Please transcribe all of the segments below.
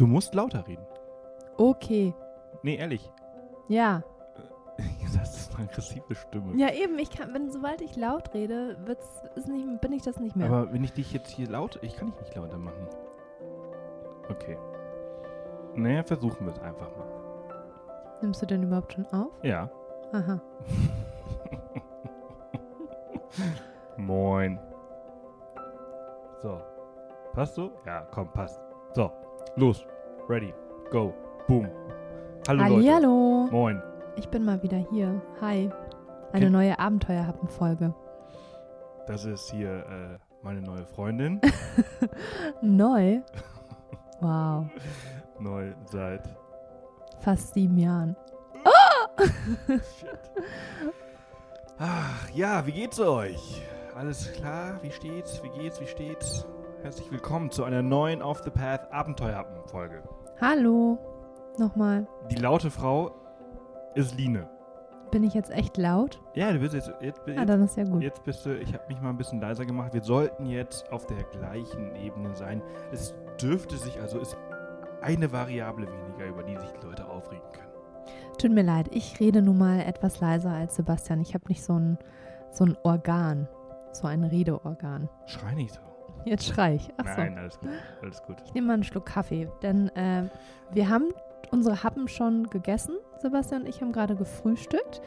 Du musst lauter reden. Okay. Nee, ehrlich. Ja. Das ist eine aggressive Stimme. Ja, eben, ich kann, wenn sobald ich laut rede, wird's, ist nicht, bin ich das nicht mehr. Aber wenn ich dich jetzt hier laut. Ich kann dich nicht lauter machen. Okay. Naja, versuchen wir es einfach mal. Nimmst du denn überhaupt schon auf? Ja. Aha. Moin. So. Passt so? Ja, komm, passt. So. Los. Ready. Go. Boom. Hallo Leute. Hallihallo. Moin. Ich bin mal wieder hier. Hi. Eine Ken- neue Abenteuerhappen-Folge. Das ist hier äh, meine neue Freundin. Neu? Wow. Neu seit. Fast sieben Jahren. Shit. Ach, ja, wie geht's euch? Alles klar? Wie steht's? Wie geht's? Wie steht's? Herzlich willkommen zu einer neuen Off the Path Abenteuerhappen-Folge. Hallo. Nochmal. Die laute Frau ist Line. Bin ich jetzt echt laut? Ja, du bist jetzt, jetzt, Ah, jetzt, dann ist ja gut. jetzt bist du, ich habe mich mal ein bisschen leiser gemacht. Wir sollten jetzt auf der gleichen Ebene sein. Es dürfte sich, also ist eine Variable weniger, über die sich die Leute aufregen können. Tut mir leid, ich rede nun mal etwas leiser als Sebastian. Ich habe nicht so ein, so ein Organ. So ein Redeorgan. Schrei nicht so. Jetzt schrei ich. Achso. Nein, alles gut. Alles gut. Ich nehme mal einen Schluck Kaffee, denn äh, wir haben unsere Happen schon gegessen. Sebastian und ich haben gerade gefrühstückt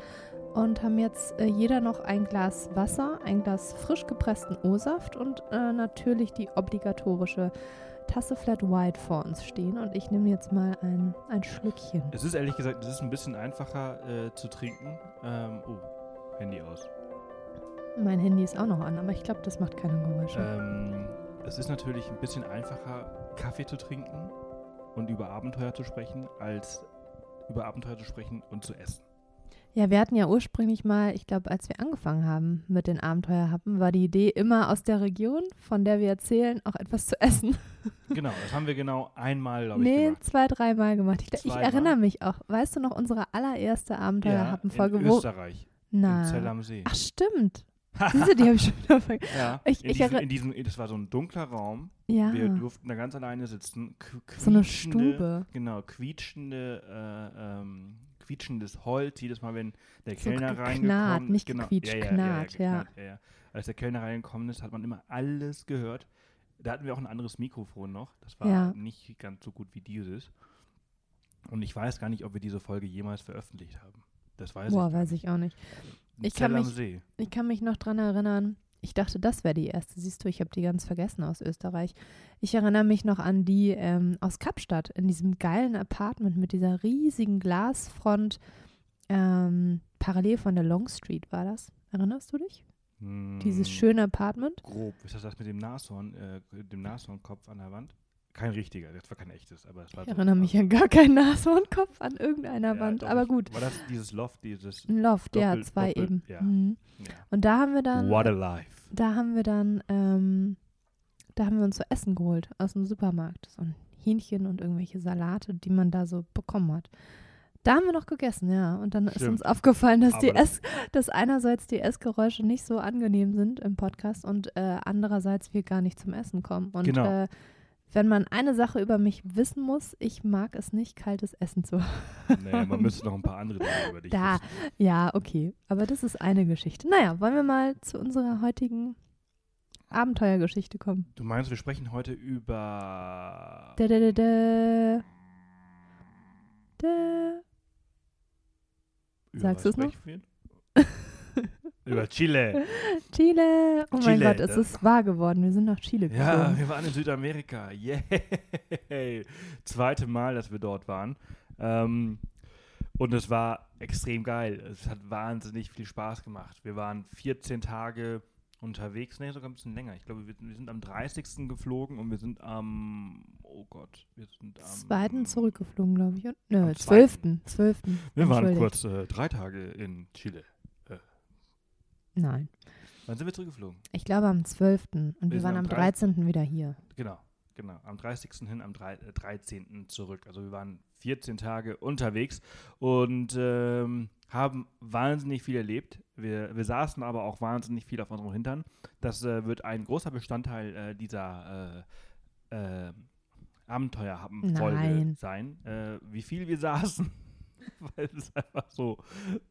und haben jetzt äh, jeder noch ein Glas Wasser, ein Glas frisch gepressten O-Saft und äh, natürlich die obligatorische Tasse Flat White vor uns stehen. Und ich nehme jetzt mal ein, ein Schlückchen. Es ist ehrlich gesagt, es ist ein bisschen einfacher äh, zu trinken. Ähm, oh, Handy aus. Mein Handy ist auch noch an, aber ich glaube, das macht keine Geräusche. Ähm, es ist natürlich ein bisschen einfacher, Kaffee zu trinken und über Abenteuer zu sprechen, als über Abenteuer zu sprechen und zu essen. Ja, wir hatten ja ursprünglich mal, ich glaube, als wir angefangen haben mit den Abenteuerhappen, war die Idee immer aus der Region, von der wir erzählen, auch etwas zu essen. Genau, das haben wir genau einmal, glaube ich, Nee, gemacht. zwei, dreimal gemacht. Ich, ich erinnere mich auch. Weißt du noch, unsere allererste Abenteuerhappenfolge? in wo Österreich, Na. in Zell am See. Ach, stimmt. Siehste, die habe ich schon wieder vergessen. Ja, Ich- in, ich diesem, erinn- in diesem, das war so ein dunkler Raum. Ja, Wir durften da ganz alleine sitzen. So eine Stube. Genau, quietschende, äh, ähm, quietschendes Holz, jedes Mal, wenn der So Kellner reingekommen nicht genau, gequietscht, ja, knarrt, ja, ja. Als der Kellner reingekommen ist, hat man immer alles gehört. Da hatten wir auch ein anderes Mikrofon noch. Das war nicht ganz so gut wie dieses. Und ich weiß gar nicht, ob wir diese Folge jemals veröffentlicht haben. Das weiß Boah, ich. gar weiß ich auch nicht. Ich kann am mich- See. Ich kann mich noch dran erinnern. Ich dachte, das wäre die erste. Siehst du, ich habe die ganz vergessen aus Österreich. Ich erinnere mich noch an die ähm, aus Kapstadt, in diesem geilen Apartment mit dieser riesigen Glasfront. Ähm, parallel von der Long Street war das. Erinnerst du dich? Dieses Hm, schöne Apartment. Grob. Ist das das mit dem Nashorn, äh, dem Nashornkopf an der Wand? Kein richtiger, das war kein echtes, aber es war Ich so- erinnere mich an gar keinen Nashornkopf an irgendeiner Ja, Wand. doch, Aber gut, War das dieses Loft, dieses Loft, ja, Doppel- zwei Doppel- eben. ja. Mhm. ja. Und da haben wir dann. What a life. da haben wir dann, ähm, da haben wir uns so Essen geholt aus dem Supermarkt. So ein Hähnchen und irgendwelche Salate, die man da so bekommen hat. Da haben wir noch gegessen, ja. Und dann ist Stimmt. uns aufgefallen, dass die das- dass einerseits die Essgeräusche nicht so angenehm sind im Podcast und äh, andererseits wir gar nicht zum Essen kommen. Und Genau. äh, wenn man eine Sache über mich wissen muss, ich mag es nicht, kaltes Essen zu. Nee, man müsste noch ein paar andere Dinge über dich Da. wissen. Ja, okay. Aber das ist eine Geschichte. Naja, wollen wir mal zu unserer heutigen Abenteuergeschichte kommen. Du meinst, wir sprechen heute über. Da, da, da, da. Da. Sagst was du's noch? über Chile. Chile. Oh mein Chile, Gott, es ist wahr geworden. Wir sind nach Chile Ja, geflogen. wir waren in Südamerika. Yay. Zweite Mal, dass wir dort waren. Ähm, und es war extrem geil. Es hat wahnsinnig viel Spaß gemacht. Wir waren 14 Tage unterwegs, nee, sogar ein bisschen länger. Ich glaube, wir, wir sind am 30. geflogen und wir sind am, oh Gott, wir sind am Zweiten zurückgeflogen, glaube ich. Am zwölften. Zwölften. Wir waren kurz äh, drei Tage in Chile. Nein. Wann sind wir zurückgeflogen? Ich glaube am 12. Und wir, Wir waren am am 13. 13. wieder hier. Genau, genau. Am 30. hin, am drei- äh, 13. zurück. Also wir waren 14 Tage unterwegs und ähm, haben wahnsinnig viel erlebt. Wir, wir saßen aber auch wahnsinnig viel auf unserem Hintern. Das äh, wird ein großer Bestandteil äh, dieser äh, äh, Abenteuerhappen-Folge sein, äh, wie viel wir saßen. Weil es einfach so,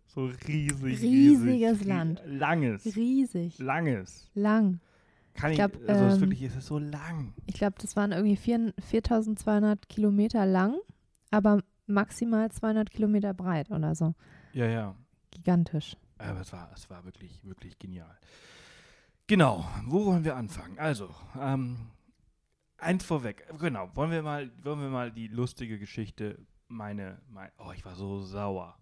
so riesig, Riesiges riesig, Land. Langes. Riesig. Langes. Lang. Kann ich, glaub, also es ist ähm, wirklich, es ist so lang. Ich glaube, das waren irgendwie vier- 4200 Kilometer lang, aber maximal 200 Kilometer breit oder so. Ja, ja. Gigantisch. Aber es war, es war wirklich, wirklich genial. Genau, wo wollen wir anfangen? Also, ähm, eins vorweg, genau, wollen wir mal, wollen wir mal die lustige Geschichte, meine, mein, oh, ich war so sauer.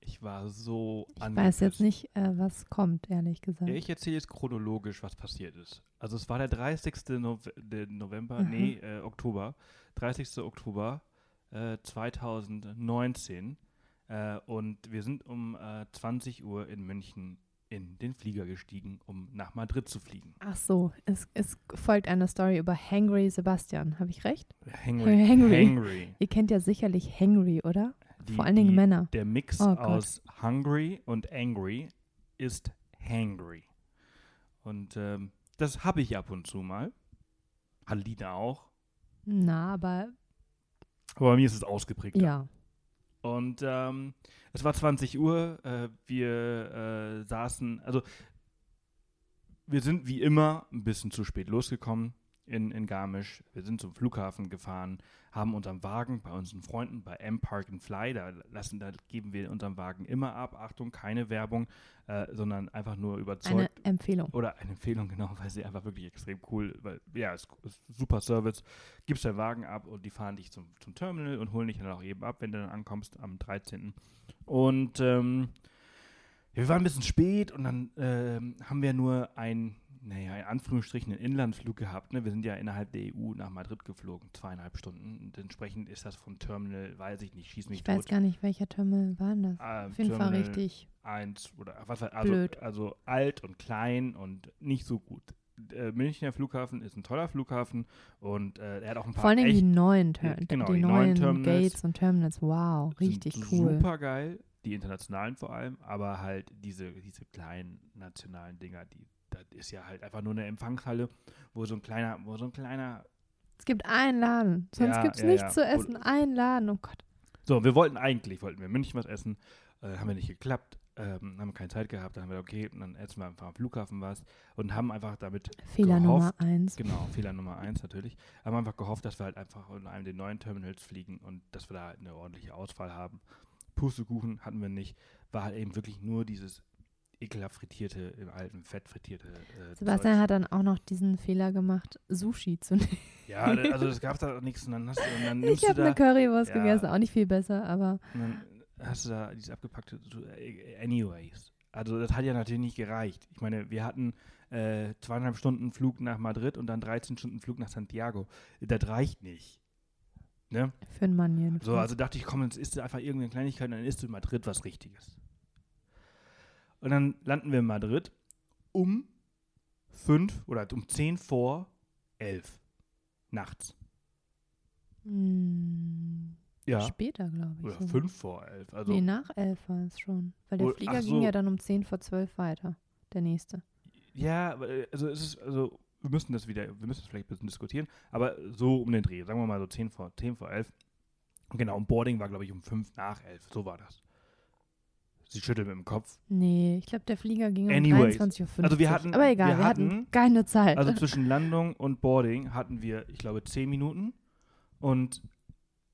Ich war so Ich weiß jetzt nicht, äh, was kommt, ehrlich gesagt. Ja, ich erzähle jetzt chronologisch, was passiert ist. Also es war der 30. Nove der November, Mhm. nee, äh, Oktober, 30. Oktober äh, 2019 äh, und wir sind um äh, 20 Uhr in München in den Flieger gestiegen, um nach Madrid zu fliegen. Ach so, es, es folgt eine Story über Hangry Sebastian. Habe ich recht? Hangry. Hangry. Hangry. Ihr kennt ja sicherlich Hangry, oder? Die- Vor allen Dingen die, Männer. Der Mix Oh aus hungry und angry ist hangry. Und ähm, das habe ich ab und zu mal. Hat Lina auch. Na, aber Aber bei mir ist es ausgeprägt. ja. Und ähm, es war 20 Uhr. Äh, wir äh, saßen, also wir sind wie immer ein bisschen zu spät losgekommen in, in Garmisch. Wir sind zum Flughafen gefahren, haben unseren Wagen bei unseren Freunden bei M-Park and Fly, da, lassen, da geben wir unseren Wagen immer ab. Achtung, keine Werbung, äh, sondern einfach nur überzeugt. Eine Empfehlung. Oder eine Empfehlung, genau, weil sie einfach wirklich extrem cool, weil, ja, es ist super Service. Gibst deinen Wagen ab und die fahren dich zum, zum Terminal und holen dich dann auch eben ab, wenn du dann ankommst am 13. Und ähm, wir waren ein bisschen spät und dann ähm, haben wir nur ein, naja, in Anführungsstrichen einen Inlandsflug gehabt. Ne? Wir sind ja innerhalb der EU nach Madrid geflogen, zweieinhalb Stunden. Und entsprechend ist das vom Terminal, weiß ich nicht, schieß mich Ich weiß tot. gar nicht, welcher Terminal war das? Ähm, Auf jeden Fall Terminal richtig. eins oder was weiß- also, Blöd. also alt und klein und nicht so gut. Äh, Münchner Flughafen ist ein toller Flughafen und äh, er hat auch ein paar Vor allen Dingen die echt neuen, Ter genau, die die neuen neuen Terminals Gates und Terminals. Wow, richtig cool. super geil, die internationalen vor allem, aber halt diese, diese kleinen nationalen Dinger, die das ist ja halt einfach nur eine Empfangshalle, wo so ein kleiner, wo so ein kleiner Es gibt einen Laden, sonst Ja, gibt es ja, nichts ja. zu essen. Einen Laden, oh Gott. So, wir wollten eigentlich, wollten wir in München was essen, äh, haben wir nicht geklappt, ähm, haben keine Zeit gehabt, dann haben wir, okay, dann essen wir einfach am Flughafen was und haben einfach damit Fehler gehofft, Nummer eins. Genau, Fehler Nummer eins natürlich. Haben einfach gehofft, dass wir halt einfach in einem der neuen Terminals fliegen und dass wir da halt eine ordentliche Auswahl haben. Pustekuchen hatten wir nicht. War halt eben wirklich nur dieses ekelhaft frittierte, im alten Fett frittierte. Äh, Sebastian Zeugs. hat dann auch noch diesen Fehler gemacht, Sushi zu nehmen. Ja, also es gab da nichts und dann hast du, und dann Ich nimmst habe eine Currywurst Ja. gegessen, auch nicht viel besser, aber und dann hast du da dieses abgepackte, äh, anyways. Also das hat ja natürlich nicht gereicht. Ich meine, wir hatten äh, zweieinhalb Stunden Flug nach Madrid und dann 13 Stunden Flug nach Santiago. Das reicht nicht. Ne? für einen Mann jedenfalls. So, also dachte ich, komm, jetzt isst du einfach irgendeine Kleinigkeit und dann isst du in Madrid was Richtiges. Und dann landen wir in Madrid um fünf oder um zehn vor elf nachts. Hm, Ja. Später, glaube ich. Oder sogar. fünf vor elf. Also, nee, nach elf war es schon. Weil der Flieger ach ging so. ja dann um zehn vor zwölf weiter. Der nächste. ja, aber, äh, also es ist, also wir müssen das wieder, wir müssen das vielleicht ein bisschen diskutieren, aber so um den Dreh, sagen wir mal so zehn vor, zehn vor elf. Genau, und Boarding war, glaube ich, um fünf nach elf. So war das. Sie schüttelt mit dem Kopf. Nee, ich glaube, der Flieger ging um Anyways. 23.50 Uhr. Also wir hatten- Aber egal, wir wir, hatten, hatten- keine Zeit. Also zwischen Landung und Boarding hatten wir, ich glaube, zehn Minuten. Und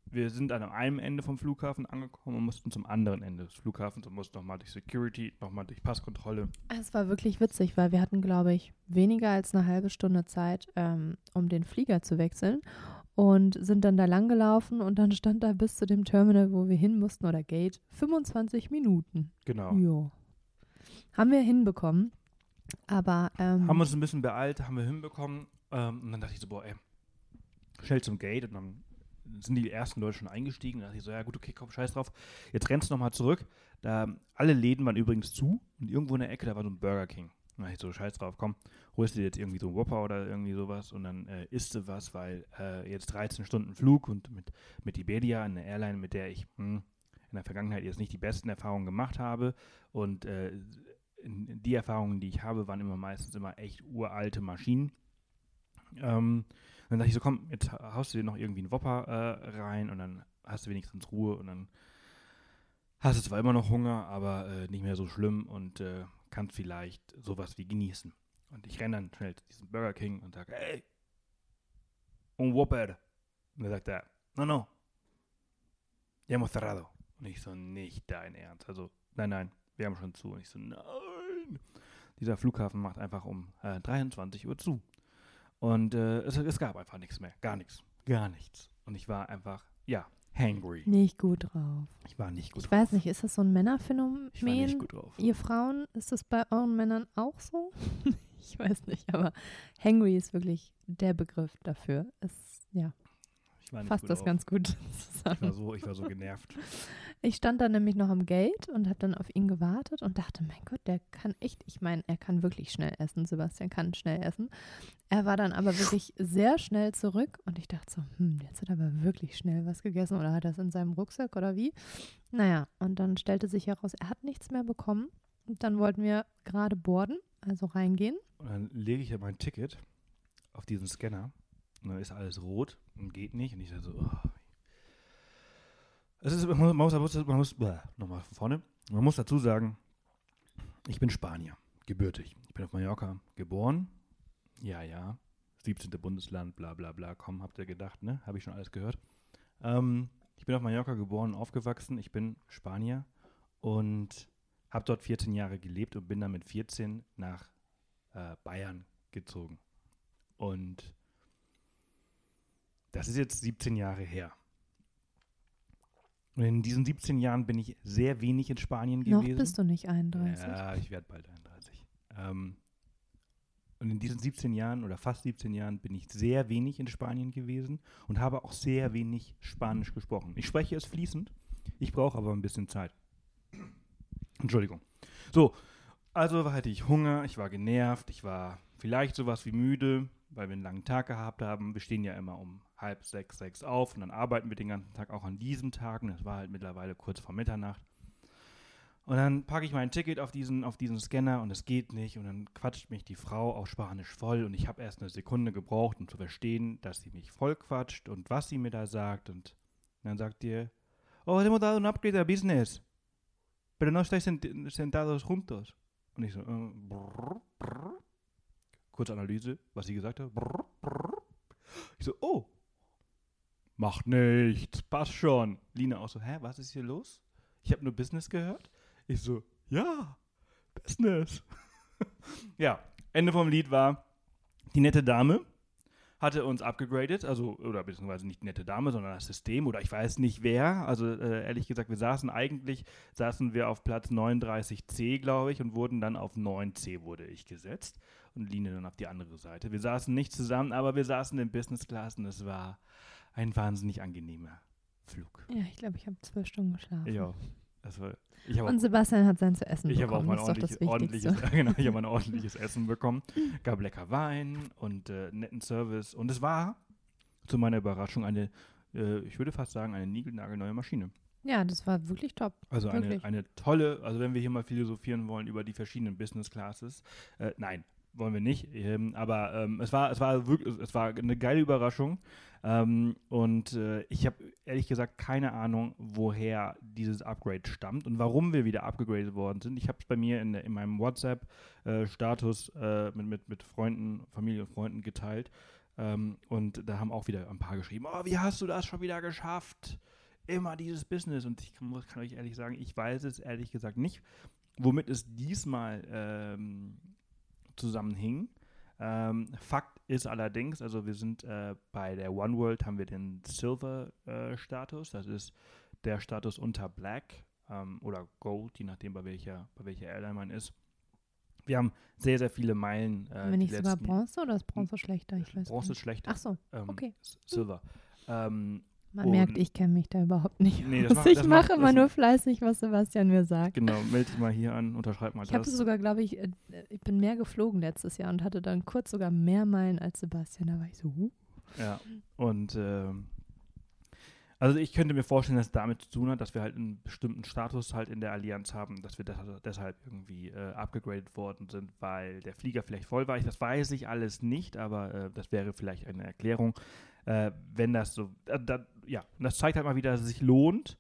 wir sind an einem Ende vom Flughafen angekommen und mussten zum anderen Ende des Flughafens und mussten nochmal durch Security, nochmal durch Passkontrolle. Es war wirklich witzig, weil wir hatten, glaube ich, weniger als eine halbe Stunde Zeit, ähm, um den Flieger zu wechseln und sind dann da lang gelaufen und dann stand da bis zu dem Terminal, wo wir hin mussten oder Gate, 25 Minuten. Genau. Jo. Haben wir hinbekommen, aber ähm, Haben uns ein bisschen beeilt, haben wir hinbekommen. Ähm, und dann dachte ich so, boah, ey, schnell zum Gate. Und dann sind die ersten Leute schon eingestiegen. Da dachte ich so, ja gut, okay, komm, scheiß drauf. Jetzt rennst du nochmal zurück. Da, alle Läden waren übrigens zu. Und irgendwo in der Ecke, da war so ein Burger King. Dachte ich so, scheiß drauf, komm, holst dir jetzt irgendwie so einen Whopper oder irgendwie sowas und dann äh, isst du was, weil äh, jetzt 13 Stunden Flug und mit, mit Iberia, eine Airline, mit der ich hm, in der Vergangenheit jetzt nicht die besten Erfahrungen gemacht habe und äh, die Erfahrungen, die ich habe, waren immer meistens immer echt uralte Maschinen. Ähm, dann dachte ich so, komm, jetzt haust du dir noch irgendwie einen Whopper äh, rein und dann hast du wenigstens Ruhe und dann hast du zwar immer noch Hunger, aber äh, nicht mehr so schlimm und äh, kannst vielleicht sowas wie genießen. Und ich renne dann schnell zu diesem Burger King und sage, hey, un Whopper. Und er sagt er, no, no, ya hemos cerrado. Und ich so, nicht dein Ernst. Also, nein, nein, wir haben schon zu. Und ich so, nein. Dieser Flughafen macht einfach um äh, 23 Uhr zu. Und äh, es, es gab einfach nichts mehr. Gar nichts. Gar nichts. Und ich war einfach, ja, hangry. Nicht gut drauf. Ich war nicht gut Ich drauf. weiß nicht, ist das so ein Männerphänomen? Ich war nicht gut drauf. Ihr Frauen, ist das bei euren Männern auch so? ich weiß nicht, aber hangry ist wirklich der Begriff dafür. Es, ja, Ich nicht fasst das drauf. ganz gut Ich war zusammen. so, ich war so genervt. Ich stand dann nämlich noch am Gate und habe dann auf ihn gewartet und dachte, mein Gott, der kann echt, ich meine, er kann wirklich schnell essen. Sebastian kann schnell essen. Er war dann aber wirklich sehr schnell zurück und ich dachte so, hm, jetzt hat er aber wirklich schnell was gegessen oder hat er es in seinem Rucksack oder wie? Naja, und dann stellte sich heraus, er hat nichts mehr bekommen. Und dann wollten wir gerade boarden, also reingehen. Und dann lege ich ja mein Ticket auf diesen Scanner dann ist alles rot und geht nicht. Und ich so, oh. Es ist, man muss, man muss, man muss nochmal von vorne. Man muss dazu sagen, ich bin Spanier, gebürtig. Ich bin auf Mallorca geboren. Ja, ja. 17. Bundesland, bla bla bla. Komm, habt ihr gedacht, ne? Habe ich schon alles gehört. Ähm, ich bin auf Mallorca geboren und aufgewachsen. Ich bin Spanier und habe dort 14 Jahre gelebt und bin dann mit 14 nach äh, Bayern gezogen. Und das ist jetzt 17 Jahre her. Und in diesen 17 Jahren bin ich sehr wenig in Spanien Noch gewesen. bist du nicht 31. Ja, ich werde bald 31. Ähm, und in diesen 17 Jahren oder fast 17 Jahren bin ich sehr wenig in Spanien gewesen und habe auch sehr wenig Spanisch gesprochen. Ich spreche es fließend, ich brauche aber ein bisschen Zeit. Entschuldigung. So, also hatte ich Hunger, ich war genervt, ich war vielleicht sowas wie müde, weil wir einen langen Tag gehabt haben. Wir stehen ja immer um halb sechs, sechs auf und dann arbeiten wir den ganzen Tag auch an diesen Tagen. Das war halt mittlerweile kurz vor Mitternacht. Und dann packe ich mein Ticket auf diesen, auf diesen Scanner und es geht nicht. Und dann quatscht mich die Frau auf Spanisch voll. Und ich habe erst eine Sekunde gebraucht, um zu verstehen, dass sie mich voll quatscht und was sie mir da sagt. Und dann sagt ihr, oh, hemos dado un upgrade a business. Pero no estáis sent- sentados juntos. Und ich so, äh, brr, brr. kurze Analyse, was sie gesagt hat. Brr, brr. Ich so, oh, macht nichts, passt schon. Lina auch so, hä, was ist hier los? Ich habe nur Business gehört. Ich so, ja, Business. ja, Ende vom Lied war, die nette Dame hatte uns abgegradet, also, oder beziehungsweise nicht nette Dame, sondern das System, oder ich weiß nicht wer. Also, äh, ehrlich gesagt, wir saßen eigentlich, saßen wir auf Platz 39c, glaube ich, und wurden dann auf 9c wurde ich gesetzt und Line dann auf die andere Seite. Wir saßen nicht zusammen, aber wir saßen in Business Class und es war ein wahnsinnig angenehmer Flug. Ja, ich glaube, ich habe zwölf Stunden geschlafen. Ja, war, ich habe Und Sebastian hat sein zu essen ich habe auch bekommen. mein das ist doch ordentlich, ordentliches, genau, ich habe ein ordentliches Essen bekommen. Gab lecker Wein und äh, netten Service. Und es war zu meiner Überraschung eine, äh, ich würde fast sagen, eine niegelnagelneue Maschine. Ja, das war wirklich top. Also eine, Wirklich. eine tolle, also wenn wir hier mal philosophieren wollen über die verschiedenen Business Classes, äh, nein, wollen wir nicht. Ähm, aber ähm, es war, es war wirklich, es war eine geile Überraschung. Ähm, und äh, ich habe ehrlich gesagt keine Ahnung, woher dieses Upgrade stammt und warum wir wieder abgegradet worden sind. Ich habe es bei mir in, in meinem WhatsApp-Status äh, mit, mit, mit Freunden, Familie und Freunden geteilt. Ähm, und da haben auch wieder ein paar geschrieben, oh, wie hast du das schon wieder geschafft? Immer dieses Business. Und ich kann, kann euch ehrlich sagen, ich weiß es ehrlich gesagt nicht, womit es diesmal ähm, zusammenhing. Ähm, Fakt ist allerdings, also wir sind äh, bei der One World haben wir den Silver-Status, das ist der Status unter Black ähm, oder Gold, je nachdem bei welcher, bei welcher Airline man ist. Wir haben sehr, sehr viele Meilen. Äh, Wenn die nicht sogar Bronze oder ist Bronze schlechter? Ich weiß Bronze ist schlechter. Ach so, ähm, okay. Silver. Ähm, man und- merkt, ich kenne mich da überhaupt nicht Nee, aus. macht- ich mache immer nur fleißig, was Sebastian mir sagt. genau, melde dich mal hier an, unterschreib mal Ich habe das. es sogar, glaube ich, äh, ich bin mehr geflogen letztes Jahr und hatte dann kurz sogar mehr Meilen als Sebastian. Da war ich so, huh. Ja, und ähm, Also ich könnte mir vorstellen, dass es damit zu tun hat, dass wir halt einen bestimmten Status halt in der Allianz haben, dass wir das, deshalb irgendwie äh, abgegradet worden sind, weil der Flieger vielleicht voll war. Ich, das weiß ich alles nicht, aber äh, das wäre vielleicht eine Erklärung. Äh, wenn das so, äh, da, ja, und das zeigt halt mal wieder, dass es sich lohnt,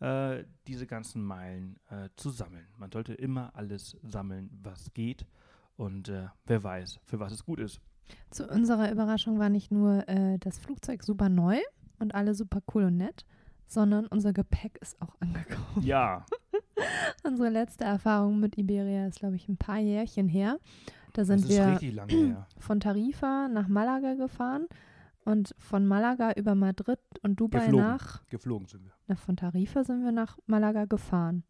äh, diese ganzen Meilen äh, zu sammeln. Man sollte immer alles sammeln, was geht und wer weiß, für was es gut ist. Zu unserer Überraschung war nicht nur das Flugzeug super neu, und alle super cool und nett, sondern unser Gepäck ist auch angekommen. Ja. Unsere letzte Erfahrung mit Iberia ist, glaube ich, ein paar Jährchen her. Da sind wir von Tarifa nach Malaga gefahren und von Malaga über Madrid und Dubai Geflogen. nach. Geflogen sind wir. Na, von Tarifa sind wir nach Malaga gefahren.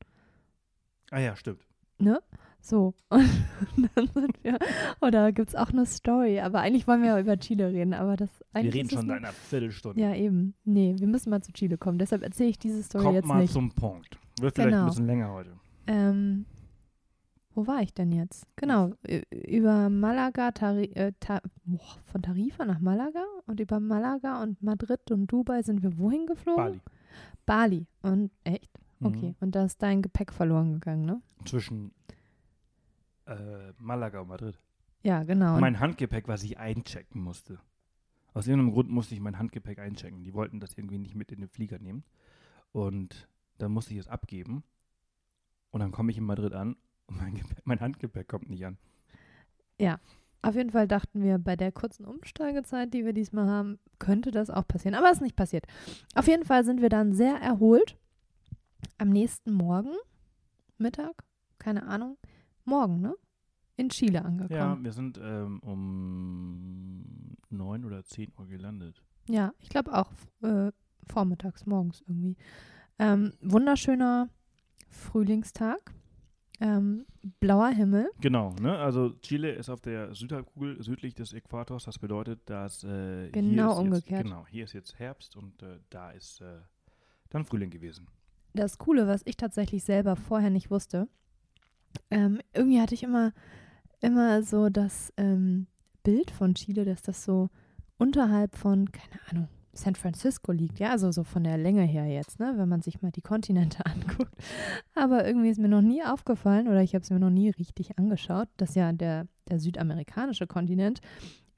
Ah ja, stimmt. Ne? So, und dann sind wir, oder gibt es auch eine Story, aber eigentlich wollen wir ja über Chile reden, aber das eigentlich. Wir reden schon seit einer Viertelstunde. Ja, eben. Nee, wir müssen mal zu Chile kommen, deshalb erzähle ich diese Story Kommt jetzt mal nicht. zum Punkt. Wird vielleicht Genau. ein bisschen länger heute. Ähm, wo war ich denn jetzt? Genau, über Malaga, Tari äh, ta boah, von Tarifa nach Malaga und über Malaga und Madrid und Dubai sind wir wohin geflogen? Bali. Bali. Und echt? Okay. Mhm. Und da ist dein Gepäck verloren gegangen, ne? Zwischen äh, Malaga und Madrid. Ja, genau. Und mein Handgepäck, was ich einchecken musste. Aus irgendeinem Grund musste ich mein Handgepäck einchecken. Die wollten das irgendwie nicht mit in den Flieger nehmen. Und dann musste ich es abgeben. Und dann komme ich in Madrid an und mein, Gepäck, mein Handgepäck kommt nicht an. Auf jeden Fall dachten wir, bei der kurzen Umsteigezeit, die wir diesmal haben, könnte das auch passieren. Aber es ist nicht passiert. Auf jeden Fall sind wir dann sehr erholt. Am nächsten Morgen, Mittag, keine Ahnung, morgen, ne? In Chile Ja, angekommen. wir sind ähm, um 9 oder 10 Uhr gelandet. Ja, ich glaube auch äh, vormittags, morgens irgendwie. Ähm, wunderschöner Frühlingstag. Ähm, blauer Himmel. Genau, ne? Also Chile ist auf der Südhalbkugel südlich des Äquators. Das bedeutet, dass äh, hier Genau ist umgekehrt. Jetzt, genau, hier ist jetzt Herbst und äh, da ist äh, dann Frühling gewesen. das Coole, was ich tatsächlich selber vorher nicht wusste, ähm, irgendwie hatte ich immer, immer so das ähm, Bild von Chile, dass das so unterhalb von, keine Ahnung, San Francisco liegt, ja, also so von der Länge her jetzt, ne, wenn man sich mal die Kontinente anguckt. Aber irgendwie ist mir noch nie aufgefallen oder ich habe es mir noch nie richtig angeschaut, dass ja der, der südamerikanische Kontinent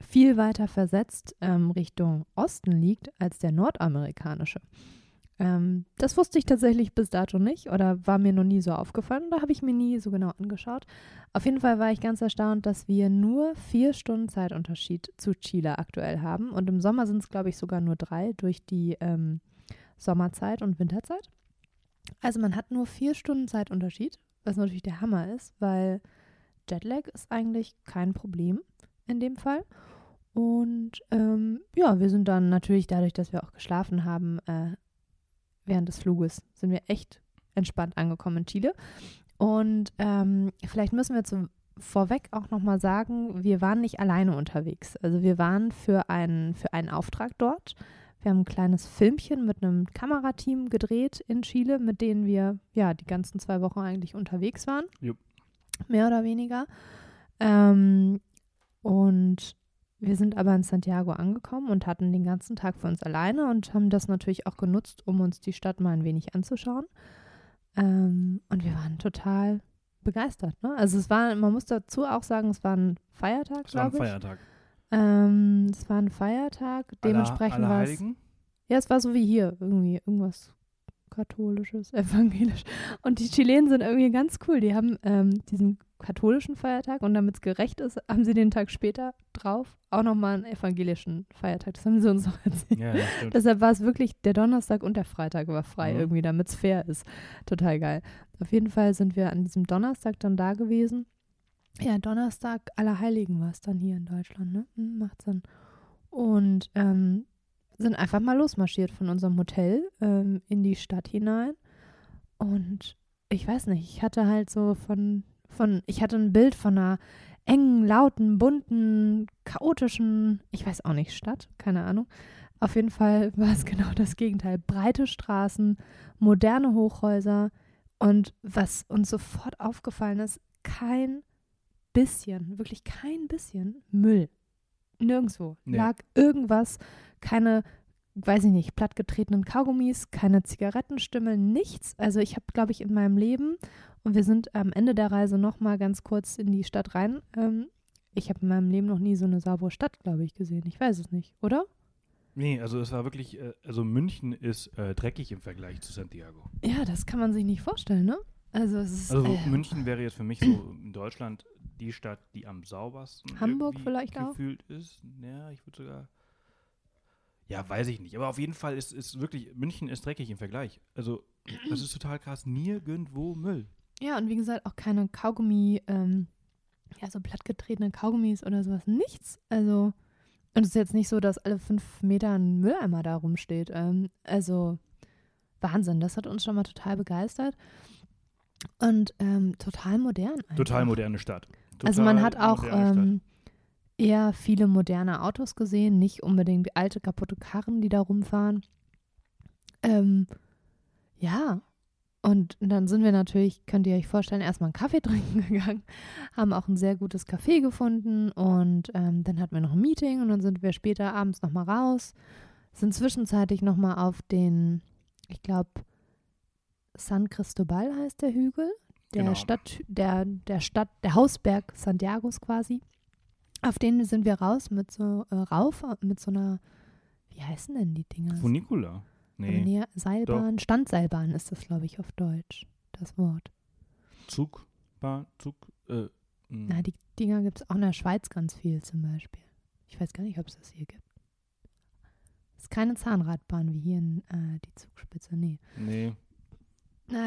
viel weiter versetzt ähm, Richtung Osten liegt als der nordamerikanische. Ähm, das wusste ich tatsächlich bis dato nicht oder war mir noch nie so aufgefallen. Da habe ich mir nie so genau angeschaut. Auf jeden Fall war ich ganz erstaunt, dass wir nur vier Stunden Zeitunterschied zu Chile aktuell haben. Und im Sommer sind es, glaube ich, sogar nur drei durch die ähm, Sommerzeit und Winterzeit. Also man hat nur vier Stunden Zeitunterschied, was natürlich der Hammer ist, weil Jetlag ist eigentlich kein Problem in dem Fall. Und ähm, ja, wir sind dann natürlich dadurch, dass wir auch geschlafen haben, äh, während des Fluges sind wir echt entspannt angekommen in Chile. Und ähm, vielleicht müssen wir zu, vorweg auch nochmal sagen, wir waren nicht alleine unterwegs. Also wir waren für einen, für einen Auftrag dort. Wir haben ein kleines Filmchen mit einem Kamerateam gedreht in Chile, mit denen wir ja die ganzen zwei Wochen eigentlich unterwegs waren. Jupp. Mehr oder weniger. Ähm, und wir sind aber in Santiago angekommen und hatten den ganzen Tag für uns alleine und haben das natürlich auch genutzt, um uns die Stadt mal ein wenig anzuschauen. Ähm, und wir waren total begeistert. Ne? Also es war, man muss dazu auch sagen, es war ein Feiertag, Es war ein glaube ich. Feiertag. Ähm, es war ein Feiertag, dementsprechend war es. Ja, es war so wie hier, irgendwie irgendwas katholisches, evangelisch. Und die Chilenen sind irgendwie ganz cool. Die haben ähm, diesen katholischen Feiertag und damit es gerecht ist, haben sie den Tag später drauf auch nochmal einen evangelischen Feiertag. Das haben sie uns noch erzählt. Ja. Deshalb war es wirklich, der Donnerstag und der Freitag war frei Mhm. irgendwie, damit es fair ist. Total geil. Auf jeden Fall sind wir an diesem Donnerstag dann da gewesen. Ja, Donnerstag Allerheiligen war es dann hier in Deutschland, ne? Hm, macht Sinn. Und ähm, sind einfach mal losmarschiert von unserem Hotel ähm, in die Stadt hinein. Und ich weiß nicht, ich hatte halt so von, von, ich hatte ein Bild von einer engen, lauten, bunten, chaotischen, ich weiß auch nicht, Stadt, keine Ahnung. Auf jeden Fall war es genau das Gegenteil. Breite Straßen, moderne Hochhäuser und was uns sofort aufgefallen ist, kein bisschen, wirklich kein bisschen Müll. Nirgendwo Nee. lag irgendwas, keine weiß ich nicht, plattgetretenen Kaugummis, keine Zigarettenstimme, nichts. Also ich habe, glaube ich, in meinem Leben, und wir sind am Ende der Reise nochmal ganz kurz in die Stadt rein, ähm, ich habe in meinem Leben noch nie so eine saubere Stadt, glaube ich, gesehen. Ich weiß es nicht, oder? Nee, also es war wirklich, äh, also München ist äh, dreckig im Vergleich zu Santiago. Ja, das kann man sich nicht vorstellen, ne? Also, es ist, Also äh, München wäre jetzt für mich so in Deutschland die Stadt, die am saubersten Hamburg vielleicht auch? gefühlt ist. Ja, ich würde sogar. Ja, weiß ich nicht. Aber auf jeden Fall ist, ist wirklich, München ist dreckig im Vergleich. Also, das ist total krass. Nirgendwo Müll. Ja, und wie gesagt, auch keine Kaugummi, ähm, ja, so plattgetretene Kaugummis oder sowas. Nichts. Also, und es ist jetzt nicht so, dass alle fünf Meter ein Mülleimer da rumsteht. Ähm, also, Wahnsinn. Das hat uns schon mal total begeistert. Und ähm, total modern. Einfach. Total moderne Stadt. Also man hat Total auch ähm, eher viele moderne Autos gesehen, nicht unbedingt alte kaputte Karren, die da rumfahren. Ähm, ja, und dann sind wir natürlich, könnt ihr euch vorstellen, erstmal einen Kaffee trinken gegangen, haben auch ein sehr gutes Café gefunden und ähm, dann hatten wir noch ein Meeting und dann sind wir später abends nochmal raus, sind zwischenzeitlich nochmal auf den, ich glaube, San Cristobal heißt der Hügel, der Genau. Stadt, der, der Stadt, der Hausberg Santiagos quasi. Auf den sind wir raus mit so äh, rauf, äh, mit so einer, wie heißen denn die Dinger? Funicula. Nee, nee, Seilbahn, Standseilbahn ist das, glaube ich, auf Deutsch, das Wort. Zug, Bahn, Zug, äh, mh. Na, die Dinger gibt es auch in der Schweiz ganz viel zum Beispiel. Ich weiß gar nicht, ob es das hier gibt. Es ist keine Zahnradbahn wie hier in äh, die Zugspitze, nee. nee,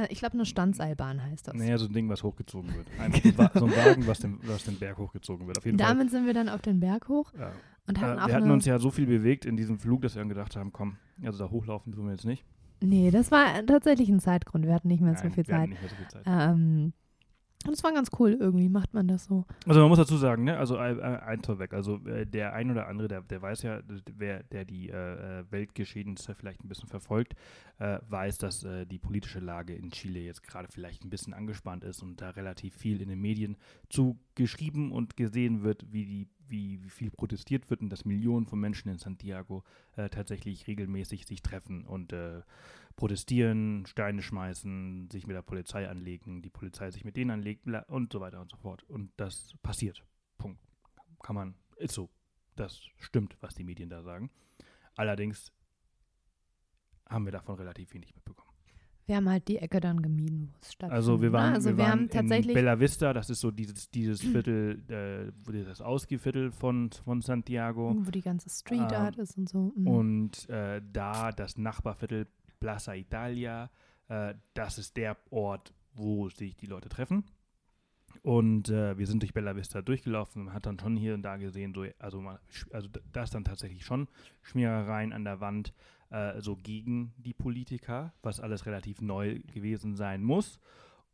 ich glaube, eine Standseilbahn heißt das. nee, so ein Ding, was hochgezogen wird. Ein, so ein Wa- so ein Wagen, was den, was den Berg hochgezogen wird. Auf jeden Damit sind wir dann auf den Berg hoch Fall. Ja. und Äh, hatten auch wir hatten uns ja so viel bewegt in diesem Flug, dass wir dann gedacht haben, komm, also da hochlaufen tun wir jetzt nicht. Nee, das war tatsächlich ein Zeitgrund. Wir hatten nicht mehr so Nein, viel wir hatten Zeit. nicht mehr so viel Zeit. Ähm, und es war ganz cool, irgendwie macht man das so. Also man muss dazu sagen, ne, also äh, eins vorweg, also äh, der ein oder andere, der, der weiß ja, wer, der die äh, äh, Weltgeschehnisse vielleicht ein bisschen verfolgt, äh, weiß, dass die politische Lage in Chile jetzt gerade vielleicht ein bisschen angespannt ist und da relativ viel in den Medien zu geschrieben und gesehen wird, wie die wie, wie viel protestiert wird und dass Millionen von Menschen in Santiago äh, tatsächlich regelmäßig sich treffen und äh, protestieren, Steine schmeißen, sich mit der Polizei anlegen, die Polizei sich mit denen anlegt und so weiter und so fort. Und das passiert. Punkt. Kann man, ist so. Das stimmt, was die Medien da sagen. Allerdings haben wir davon relativ wenig mitbekommen. Wir haben halt die Ecke dann gemieden, wo es stattfindet. Also wir ne? waren, also wir wir waren in Bella Vista, das ist so dieses, dieses Viertel, äh, das Ausgehviertel von, von Santiago. wo die ganze Street Ähm, Art ist und so. Mhm. Und äh, da das Nachbarviertel Plaza Italia, äh, das ist der Ort, wo sich die Leute treffen. Und äh, wir sind durch Bella Vista durchgelaufen und hat dann schon hier und da gesehen, so, also, man, also da ist dann tatsächlich schon Schmierereien an der Wand, äh, so gegen die Politiker, was alles relativ neu gewesen sein muss.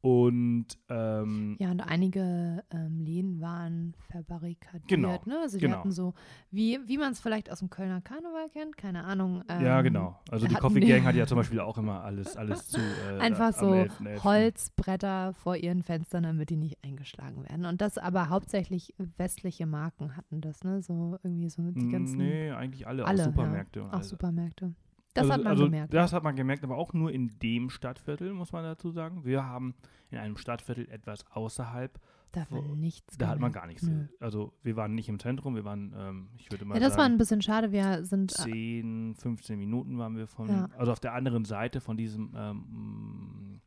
Und ähm, ja, und einige ähm, Läden waren verbarrikadiert. Genau, Ne? Also die genau. hatten so, wie, wie man es vielleicht aus dem Kölner Karneval kennt, keine Ahnung. Ähm, ja, genau. Also die Coffee Gang hat ja zum Beispiel auch immer alles, alles zu. Äh, Einfach so 11.11.. Holzbretter vor ihren Fenstern, damit die nicht eingeschlagen werden. Und das aber hauptsächlich westliche Marken hatten das, ne? So irgendwie so die ganzen, Nee, eigentlich alle, alle auch Supermärkte. und auch alles. Supermärkte. Das also, hat man also gemerkt. Das hat man gemerkt, aber auch nur in dem Stadtviertel, muss man dazu sagen. Wir haben in einem Stadtviertel etwas außerhalb, da war wo- nichts. da hat man gar nichts. Nö. Also wir waren nicht im Zentrum, wir waren, ähm, ich würde mal Ja, das war sagen, ein bisschen schade. Wir sind äh, 10, 15 Minuten waren wir von, Ja. also auf der anderen Seite von diesem, ähm,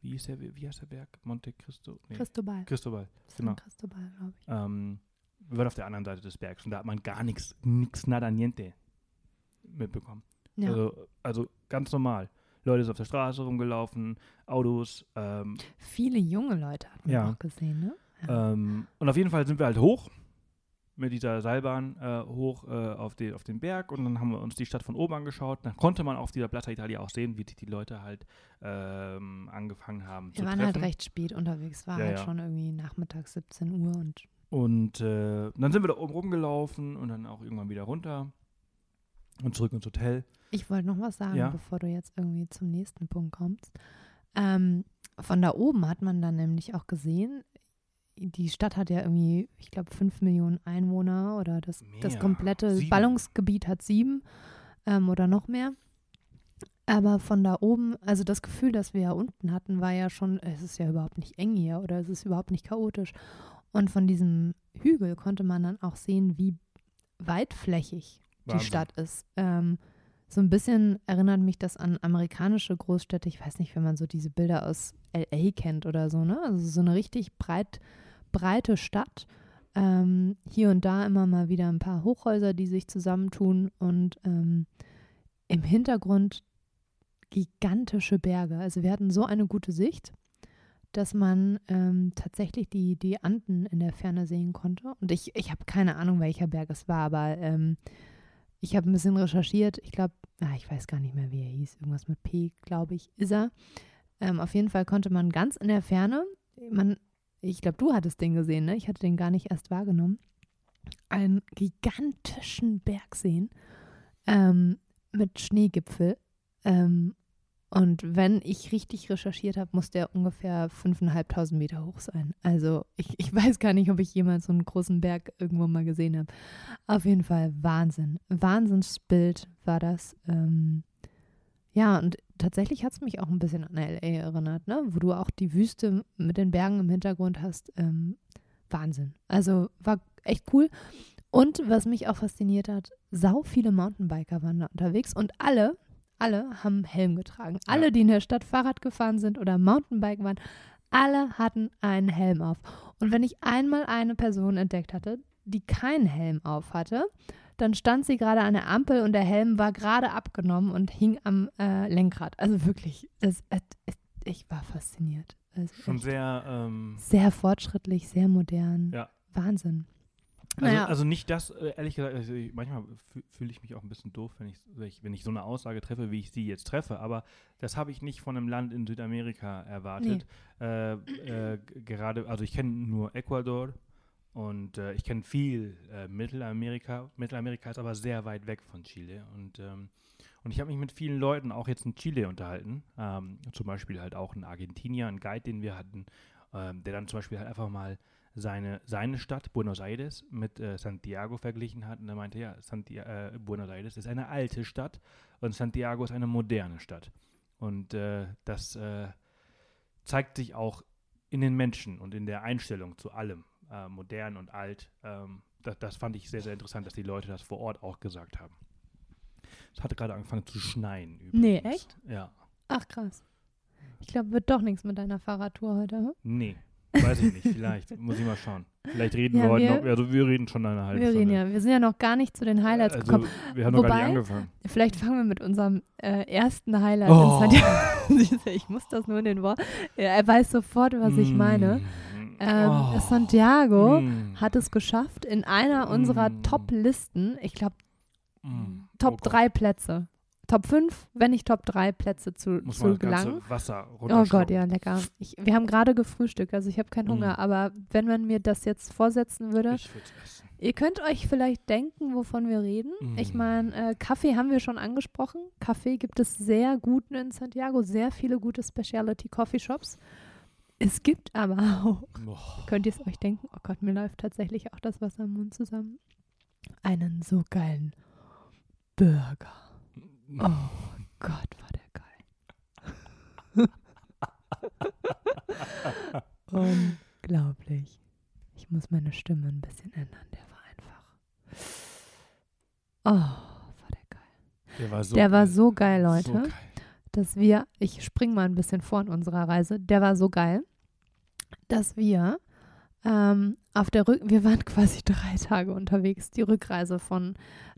wie, ist der, wie heißt der Berg? Monte Cristo? Nee, Cristobal. Cristobal, genau. Cristobal, glaube ich. Ähm, wir waren auf der anderen Seite des Bergs und da hat man gar nichts, nix nada niente mitbekommen. Ja. Also, also ganz normal. Leute sind auf der Straße rumgelaufen, Autos. Ähm, Viele junge Leute hat man Ja. auch gesehen, ne? Ja. ähm, und auf jeden Fall sind wir halt hoch mit dieser Seilbahn äh, hoch äh, auf, den, auf den Berg und dann haben wir uns die Stadt von oben angeschaut. Dann konnte man auf dieser Plaza Italia auch sehen, wie die, die Leute halt ähm, angefangen haben Wir zu waren treffen. halt recht spät unterwegs, war Ja, halt ja. schon irgendwie nachmittags 17 Uhr und Und äh, dann sind wir da oben rumgelaufen und dann auch irgendwann wieder runter und zurück ins Hotel. ich wollte noch was sagen, Ja. bevor du jetzt irgendwie zum nächsten Punkt kommst. Ähm, von da oben hat man dann nämlich auch gesehen, die Stadt hat ja irgendwie, ich glaube, fünf Millionen Einwohner oder das, das komplette Sieben. Ballungsgebiet hat sieben. ähm, oder noch mehr. Aber von da oben, also das Gefühl, das wir ja unten hatten, war ja schon, es ist ja überhaupt nicht eng hier oder es ist überhaupt nicht chaotisch. Und von diesem Hügel konnte man dann auch sehen, wie weitflächig die Wahnsinn. Stadt ist. Ähm, so ein bisschen erinnert mich das an amerikanische Großstädte. Ich weiß nicht, wenn man so diese Bilder aus LA kennt oder so, ne? Also so eine richtig breit, breite Stadt. Ähm, hier und da immer mal wieder ein paar Hochhäuser, die sich zusammentun und ähm, im Hintergrund gigantische Berge. Also wir hatten so eine gute Sicht, dass man ähm, tatsächlich die, die Anden in der Ferne sehen konnte. Und ich, ich habe keine Ahnung, welcher Berg es war, aber ähm, ich habe ein bisschen recherchiert. Ich glaube, ich weiß gar nicht mehr, wie er hieß. Irgendwas mit P, glaube ich, ist er. Ähm, auf jeden Fall konnte man ganz in der Ferne, man, ich glaube, du hattest den gesehen, ne? Ich hatte den gar nicht erst wahrgenommen, einen gigantischen Berg sehen ähm, mit Schneegipfel. Ähm, und wenn ich richtig recherchiert habe, muss der ungefähr 5.500 Meter hoch sein. Also ich, ich weiß gar nicht, ob ich jemals so einen großen Berg irgendwo mal gesehen habe. Auf jeden Fall Wahnsinn. Wahnsinnsbild war das. Ähm, ja, und tatsächlich hat es mich auch ein bisschen an LA erinnert, ne? Wo du auch die Wüste mit den Bergen im Hintergrund hast. Ähm, Wahnsinn. Also war echt cool. Und was mich auch fasziniert hat, sau viele Mountainbiker waren da unterwegs und alle, alle haben Helm getragen. Alle, Ja. die in der Stadt Fahrrad gefahren sind oder Mountainbike waren, alle hatten einen Helm auf. Und wenn ich einmal eine Person entdeckt hatte, die keinen Helm auf hatte, dann stand sie gerade an der Ampel und der Helm war gerade abgenommen und hing am äh, Lenkrad. Also wirklich, das, äh, ich war fasziniert. Also Schon sehr, ähm, sehr fortschrittlich, sehr modern. Ja. Wahnsinn. Also, Naja. also nicht das, äh, ehrlich gesagt, also manchmal fü- fühle ich mich auch ein bisschen doof, wenn ich, wenn ich, so eine Aussage treffe, wie ich sie jetzt treffe, aber das habe ich nicht von einem Land in Südamerika erwartet. Äh, äh, g- gerade, also ich kenne nur Ecuador und äh, ich kenne viel äh, Mittelamerika. Mittelamerika ist aber sehr weit weg von Chile und ähm, und ich habe mich mit vielen Leuten auch jetzt in Chile unterhalten. Ähm, zum Beispiel halt auch ein Argentinier, ein Guide, den wir hatten, ähm, der dann zum Beispiel halt einfach mal seine, seine Stadt, Buenos Aires, mit äh, Santiago verglichen hat. Und er meinte, ja, Santi äh, Buenos Aires ist eine alte Stadt und Santiago ist eine moderne Stadt. Und äh, das äh, zeigt sich auch in den Menschen und in der Einstellung zu allem, äh, modern und alt. Ähm, das, das fand ich sehr, sehr interessant, dass die Leute das vor Ort auch gesagt haben. Es hatte gerade angefangen zu schneien. Übrigens. Nee, echt? Ja. Ach krass. Ich glaube, wird doch nichts mit deiner Fahrradtour heute. hm? Nee, weiß ich nicht. Vielleicht. Muss ich mal schauen. Vielleicht reden Ja, wir heute wir- noch. Also wir reden schon eine halbe Wir reden Stunde. ja, wir sind ja noch gar nicht zu den Highlights also, gekommen. Wir haben noch gar Wobei- nicht angefangen. Vielleicht fangen wir mit unserem äh, ersten Highlight Oh. ich muss das nur in den Worten. Ja, er weiß sofort, was ich meine. Mm. Ähm, Oh. Santiago Mm. hat es geschafft, in einer unserer Mm. Top-Listen, ich glaube, Mm. Top Oh. 3 Plätze. Top 5, wenn nicht Top 3 Plätze zu, Muss zu man gelangen. ganze Wasser Oh Gott, ja, lecker. Ich, wir haben gerade gefrühstückt, also ich habe keinen Mm. Hunger, aber wenn man mir das jetzt vorsetzen würde, Ich würde essen. ihr könnt euch vielleicht denken, wovon wir reden. Ich Mm. meine, äh, Kaffee haben wir schon angesprochen. Kaffee gibt es sehr guten in Santiago, sehr viele gute Specialty Coffee Shops. Es gibt aber auch, Boah. könnt ihr es euch denken, oh Gott, mir läuft tatsächlich auch das Wasser im Mund zusammen, einen so geilen Burger. Oh Gott, war der geil. Unglaublich. Ich muss meine Stimme ein bisschen ändern. Der war einfach. Oh, war der geil. Der war so der war geil. so geil, Leute, So geil. dass wir, ich spring mal ein bisschen vor in unserer Reise, der war so geil, dass wir ähm, auf der Rück, wir waren quasi drei Tage unterwegs, die Rückreise von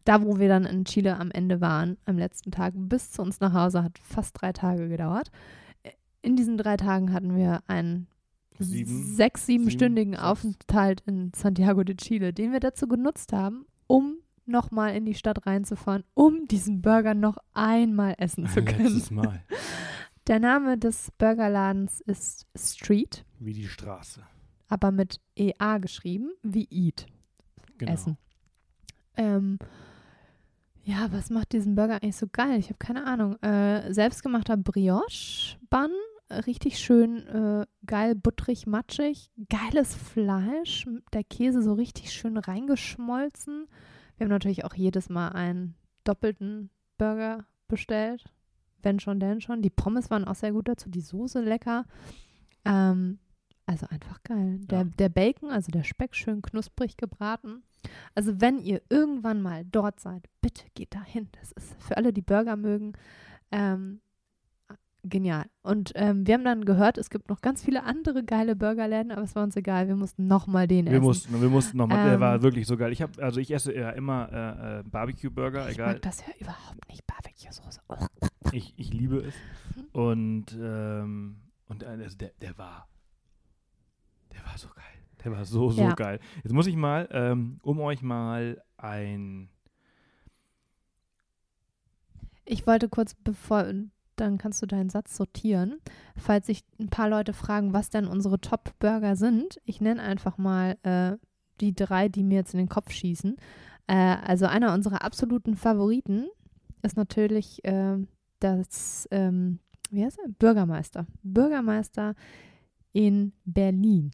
da, wo wir dann in Chile am Ende waren, am letzten Tag, bis zu uns nach Hause, hat fast drei Tage gedauert. In diesen drei Tagen hatten wir einen Sieben- sechs, siebenstündigen sechs. Aufenthalt in Santiago de Chile, den wir dazu genutzt haben, um nochmal in die Stadt reinzufahren, um diesen Burger noch einmal essen zu können. Letztes Mal. Der Name des Burgerladens ist Street, Wie die Straße. aber mit EA geschrieben, wie Eat, Genau. Essen. Ähm, ja, was macht diesen Burger eigentlich so geil? Ich habe keine Ahnung. Äh, selbstgemachter Brioche-Bun, richtig schön äh, geil, butterig, matschig, geiles Fleisch, der Käse so richtig schön reingeschmolzen. Wir haben natürlich auch jedes Mal einen doppelten Burger bestellt. Wenn schon, denn schon. Die Pommes waren auch sehr gut dazu. Die Soße lecker. Ähm, also einfach geil. Der, Ja. der Bacon, also der Speck, schön knusprig gebraten. Also wenn ihr irgendwann mal dort seid, bitte geht da hin. Das ist für alle, die Burger mögen, ähm, genial. Und ähm, wir haben dann gehört, es gibt noch ganz viele andere geile Burgerläden, aber es war uns egal. Wir mussten nochmal den Wir essen. mussten, wir mussten nochmal, der Ähm, war wirklich so geil. Ich habe, also ich esse ja immer äh, äh, Barbecue-Burger, ich egal. mag das ja überhaupt nicht, Barbecue-Soße. Ich, ich liebe es. Und, ähm, und äh, also der, der war, der war so geil. Der war so, so Ja. geil. Jetzt muss ich mal, ähm, um euch mal ein, Ich wollte kurz, bevor, dann kannst du deinen Satz sortieren. Falls sich ein paar Leute fragen, was denn unsere Top-Burger sind, ich nenne einfach mal äh, die drei, die mir jetzt in den Kopf schießen. Äh, also einer unserer absoluten Favoriten ist natürlich äh, das, ähm, wie heißt er? Bürgermeister. Bürgermeister in Berlin.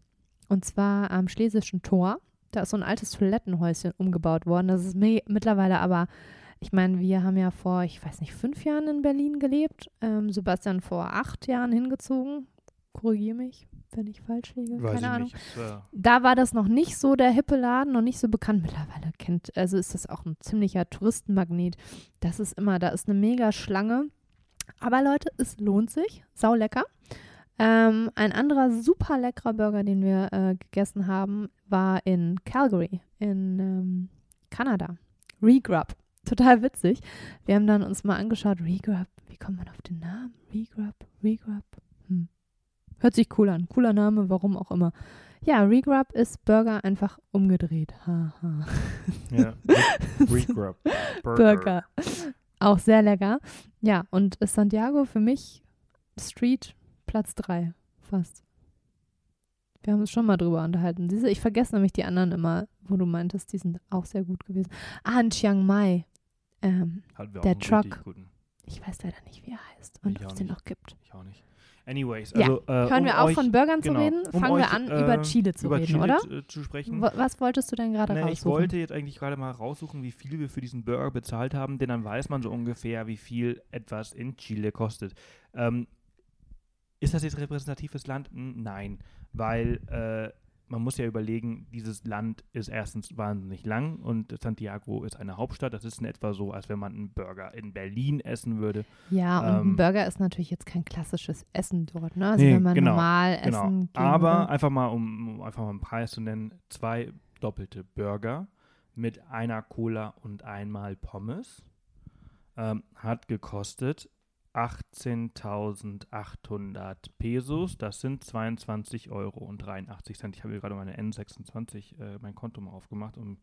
Und zwar am Schlesischen Tor. Da ist so ein altes Toilettenhäuschen umgebaut worden. Das ist mi- mittlerweile aber ich meine, wir haben ja vor, ich weiß nicht, fünf Jahren in Berlin gelebt. Ähm, Sebastian vor acht Jahren hingezogen. Korrigiere mich, wenn ich falsch liege. weiß Keine Ahnung. nicht, Da war das noch nicht so der hippe Laden, noch nicht so bekannt. Mittlerweile kennt, also ist das auch ein ziemlicher Touristenmagnet. Das ist immer, da ist eine mega Schlange. Aber Leute, es lohnt sich. Sau lecker. Ähm, ein anderer super leckerer Burger, den wir äh, gegessen haben, war in Calgary, in ähm, Kanada. Regrub. Total witzig. Wir haben dann uns mal angeschaut, Regrub, wie kommt man auf den Namen? Regrub, Regrub. Hm. Hört sich cool an. Cooler Name, warum auch immer. Ja, Regrub ist Burger einfach umgedreht. Haha. Ja, Regrub. Burger. Auch sehr lecker. Ja, und Santiago für mich Street Platz 3 fast. Wir haben uns schon mal drüber unterhalten. Diese, ich vergesse nämlich die anderen immer, wo du meintest, die sind auch sehr gut gewesen. Ah, in Chiang Mai. Ähm, Hatten wir Der Truck. Ich weiß leider nicht, wie er heißt und ob es den noch gibt. Ich auch nicht. Anyways, Ja, also äh, Hören um wir auf, euch, von Burgern genau, zu reden? um Fangen euch, wir an, äh, über Chile zu über reden, Chile oder? zu- äh, sprechen. W was wolltest du denn gerade raussuchen? ich wollte jetzt eigentlich gerade mal raussuchen, wie viel wir für diesen Burger bezahlt haben, denn dann weiß man so ungefähr, wie viel etwas in Chile kostet. Ähm, ist das jetzt repräsentatives Land? Hm, Nein, weil äh, man muss ja überlegen, dieses Land ist erstens wahnsinnig lang und Santiago ist eine Hauptstadt. Das ist in etwa so, als wenn man einen Burger in Berlin essen würde. Ja, und ein Ähm, Burger ist natürlich jetzt kein klassisches Essen dort, ne? Also Nee, wenn man genau, normal Genau. essen gehen Aber würde. einfach mal, um, um einfach mal einen Preis zu nennen, zwei doppelte Burger mit einer Cola und einmal Pommes ähm, hat gekostet 18.800 Pesos. Das sind 22 Euro und 83 Cent. Ich habe hier gerade meine N26, äh, mein Konto mal aufgemacht, um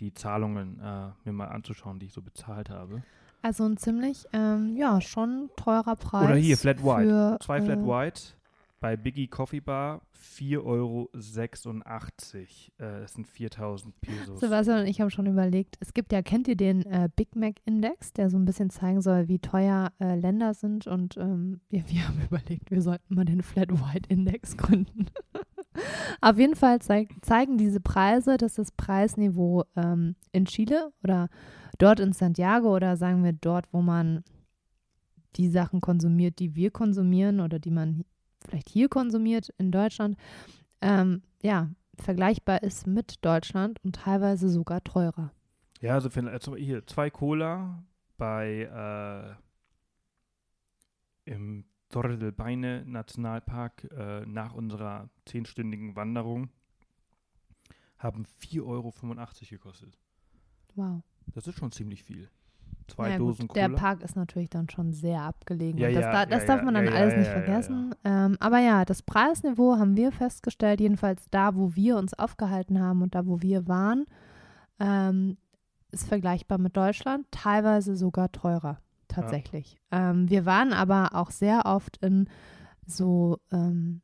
die Zahlungen äh, mir mal anzuschauen, die ich so bezahlt habe. Also ein ziemlich, ähm, ja, schon teurer Preis. Oder hier, Flat White. Für, Zwei Flat äh, White bei Biggie Coffee Bar 4,86 Euro. Äh, das sind 4000 Pesos. Sebastian und ich haben schon überlegt, es gibt ja, kennt ihr den äh, Big Mac Index, der so ein bisschen zeigen soll, wie teuer äh, Länder sind und ähm, wir, wir haben überlegt, wir sollten mal den Flat White Index gründen. Auf jeden Fall zeig, zeigen diese Preise, dass das Preisniveau ähm, in Chile oder dort in Santiago oder sagen wir dort, wo man die Sachen konsumiert, die wir konsumieren oder die man vielleicht hier konsumiert in Deutschland, ähm, ja, vergleichbar ist mit Deutschland und teilweise sogar teurer. Ja, also für, also hier zwei Cola bei äh, im Torre del Paine Nationalpark äh, nach unserer zehnstündigen Wanderung haben 4,85 Euro gekostet. Wow. Das ist schon ziemlich viel. Zwei Ja, Dosen gut, der Cola. Park ist natürlich dann schon sehr abgelegen. Ja, das ja, da, das darf man dann alles nicht vergessen. Ähm, aber ja, das Preisniveau haben wir festgestellt, jedenfalls da, wo wir uns aufgehalten haben und da, wo wir waren, ähm, ist vergleichbar mit Deutschland, teilweise sogar teurer, tatsächlich. Ähm, wir waren aber auch sehr oft in so, ähm,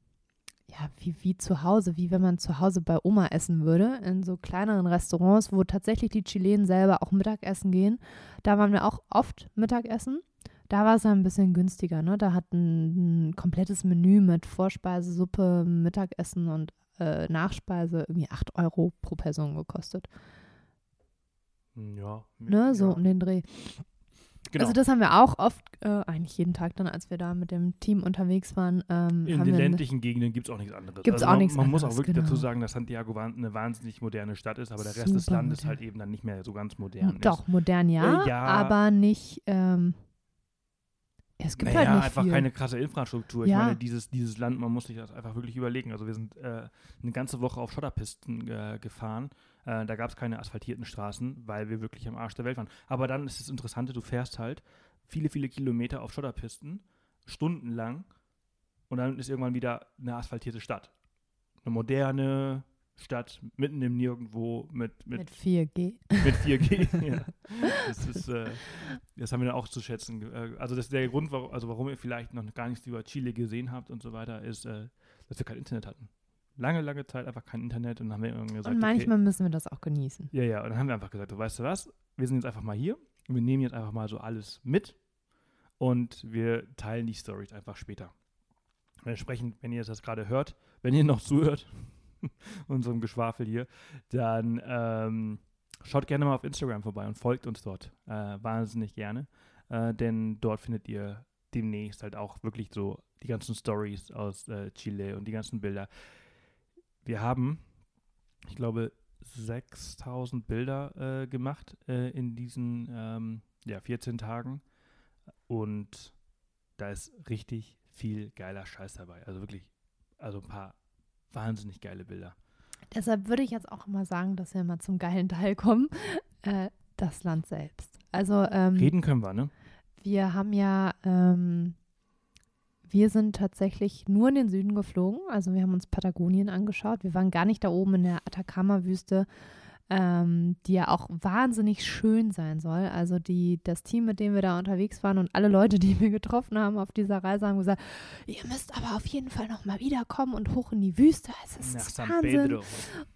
ja, wie, wie zu Hause, wie wenn man zu Hause bei Oma essen würde, in so kleineren Restaurants, wo tatsächlich die Chilenen selber auch Mittagessen gehen. Da waren wir auch oft Mittagessen. Da war es ein bisschen günstiger, ne? Da hat ein, ein komplettes Menü mit Vorspeise, Suppe, Mittagessen und äh, Nachspeise irgendwie 8 Euro pro Person gekostet. Ja. Ne? So ja. um den Dreh. Genau. Also das haben wir auch oft, äh, eigentlich jeden Tag dann, als wir da mit dem Team unterwegs waren. Ähm, In den ländlichen Gegenden gibt es auch nichts anderes. Gibt's also auch man, nichts Man muss auch anderes, wirklich dazu genau. sagen, dass Santiago eine wahnsinnig moderne Stadt ist, aber der Rest des Super Landes modern. halt eben dann nicht mehr so ganz modern ist. Doch, modern ja, Äh, ja. aber nicht, ähm, es gibt naja, halt einfach viel. keine krasse Infrastruktur. Ich Ja. meine, dieses, dieses Land, man muss sich das einfach wirklich überlegen. Also wir sind äh, eine ganze Woche auf Schotterpisten äh, gefahren. Äh, da gab es keine asphaltierten Straßen, weil wir wirklich am Arsch der Welt waren. Aber dann ist das Interessante, du fährst halt viele, viele Kilometer auf Schotterpisten, stundenlang, und dann ist irgendwann wieder eine asphaltierte Stadt. Eine moderne Stadt, mitten im Nirgendwo mit, mit mit 4G. mit 4G. ja. Das ist, äh, das haben wir dann auch zu schätzen. Äh, also das ist der Grund, warum, also warum ihr vielleicht noch gar nichts über Chile gesehen habt und so weiter, ist, äh, dass wir kein Internet hatten. Lange, lange Zeit einfach kein Internet und dann haben wir irgendwann gesagt, Und manchmal müssen wir das auch genießen. okay, ja, ja, und dann haben wir einfach gesagt, du weißt du was, wir sind jetzt einfach mal hier und wir nehmen jetzt einfach mal so alles mit und wir teilen die Stories einfach später. Entsprechend, wenn ihr das gerade hört, wenn ihr noch zuhört, unserem Geschwafel hier, dann ähm, schaut gerne mal auf Instagram vorbei und folgt uns dort. Äh, wahnsinnig gerne. Äh, denn dort findet ihr demnächst halt auch wirklich so die ganzen Stories aus äh, Chile und die ganzen Bilder. Wir haben, ich glaube, 6000 Bilder äh, gemacht äh, in diesen ähm, ja, 14 Tagen. Und da ist richtig viel geiler Scheiß dabei. Also wirklich, also ein paar wahnsinnig geile Bilder. Deshalb würde ich jetzt auch mal sagen, dass wir mal zum geilen Teil kommen. Äh, das Land selbst. Also ähm, Reden können wir, ne? wir haben ja, ähm, wir sind tatsächlich nur in den Süden geflogen. Also wir haben uns Patagonien angeschaut. Wir waren gar nicht da oben in der Atacama-Wüste, ähm, die ja auch wahnsinnig schön sein soll. Also die, das Team, mit dem wir da unterwegs waren und alle Leute, die wir getroffen haben auf dieser Reise, haben gesagt, ihr müsst aber auf jeden Fall noch mal wiederkommen und hoch in die Wüste. Es ist Nach Wahnsinn. Pedro.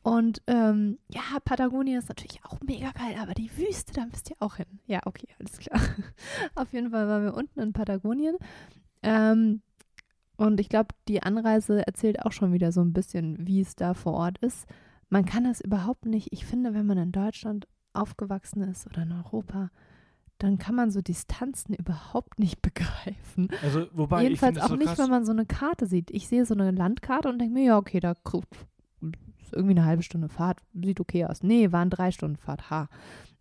Und ähm, ja, Patagonien ist natürlich auch mega geil, aber die Wüste, da müsst ihr auch hin. Ja, okay, alles klar. Auf jeden Fall waren wir unten in Patagonien. Ähm, und ich glaube, die Anreise erzählt auch schon wieder so ein bisschen, wie es da vor Ort ist. Man kann das überhaupt nicht, ich finde, wenn man in Deutschland aufgewachsen ist oder in Europa, dann kann man so Distanzen überhaupt nicht begreifen. Also, wobei Jedenfalls auch es nicht, so wenn krass. man so eine Karte sieht. Ich sehe so eine Landkarte und denke mir, ja, okay, da ist irgendwie eine halbe Stunde Fahrt, sieht okay aus. Nee, waren drei Stunden Fahrt, ha.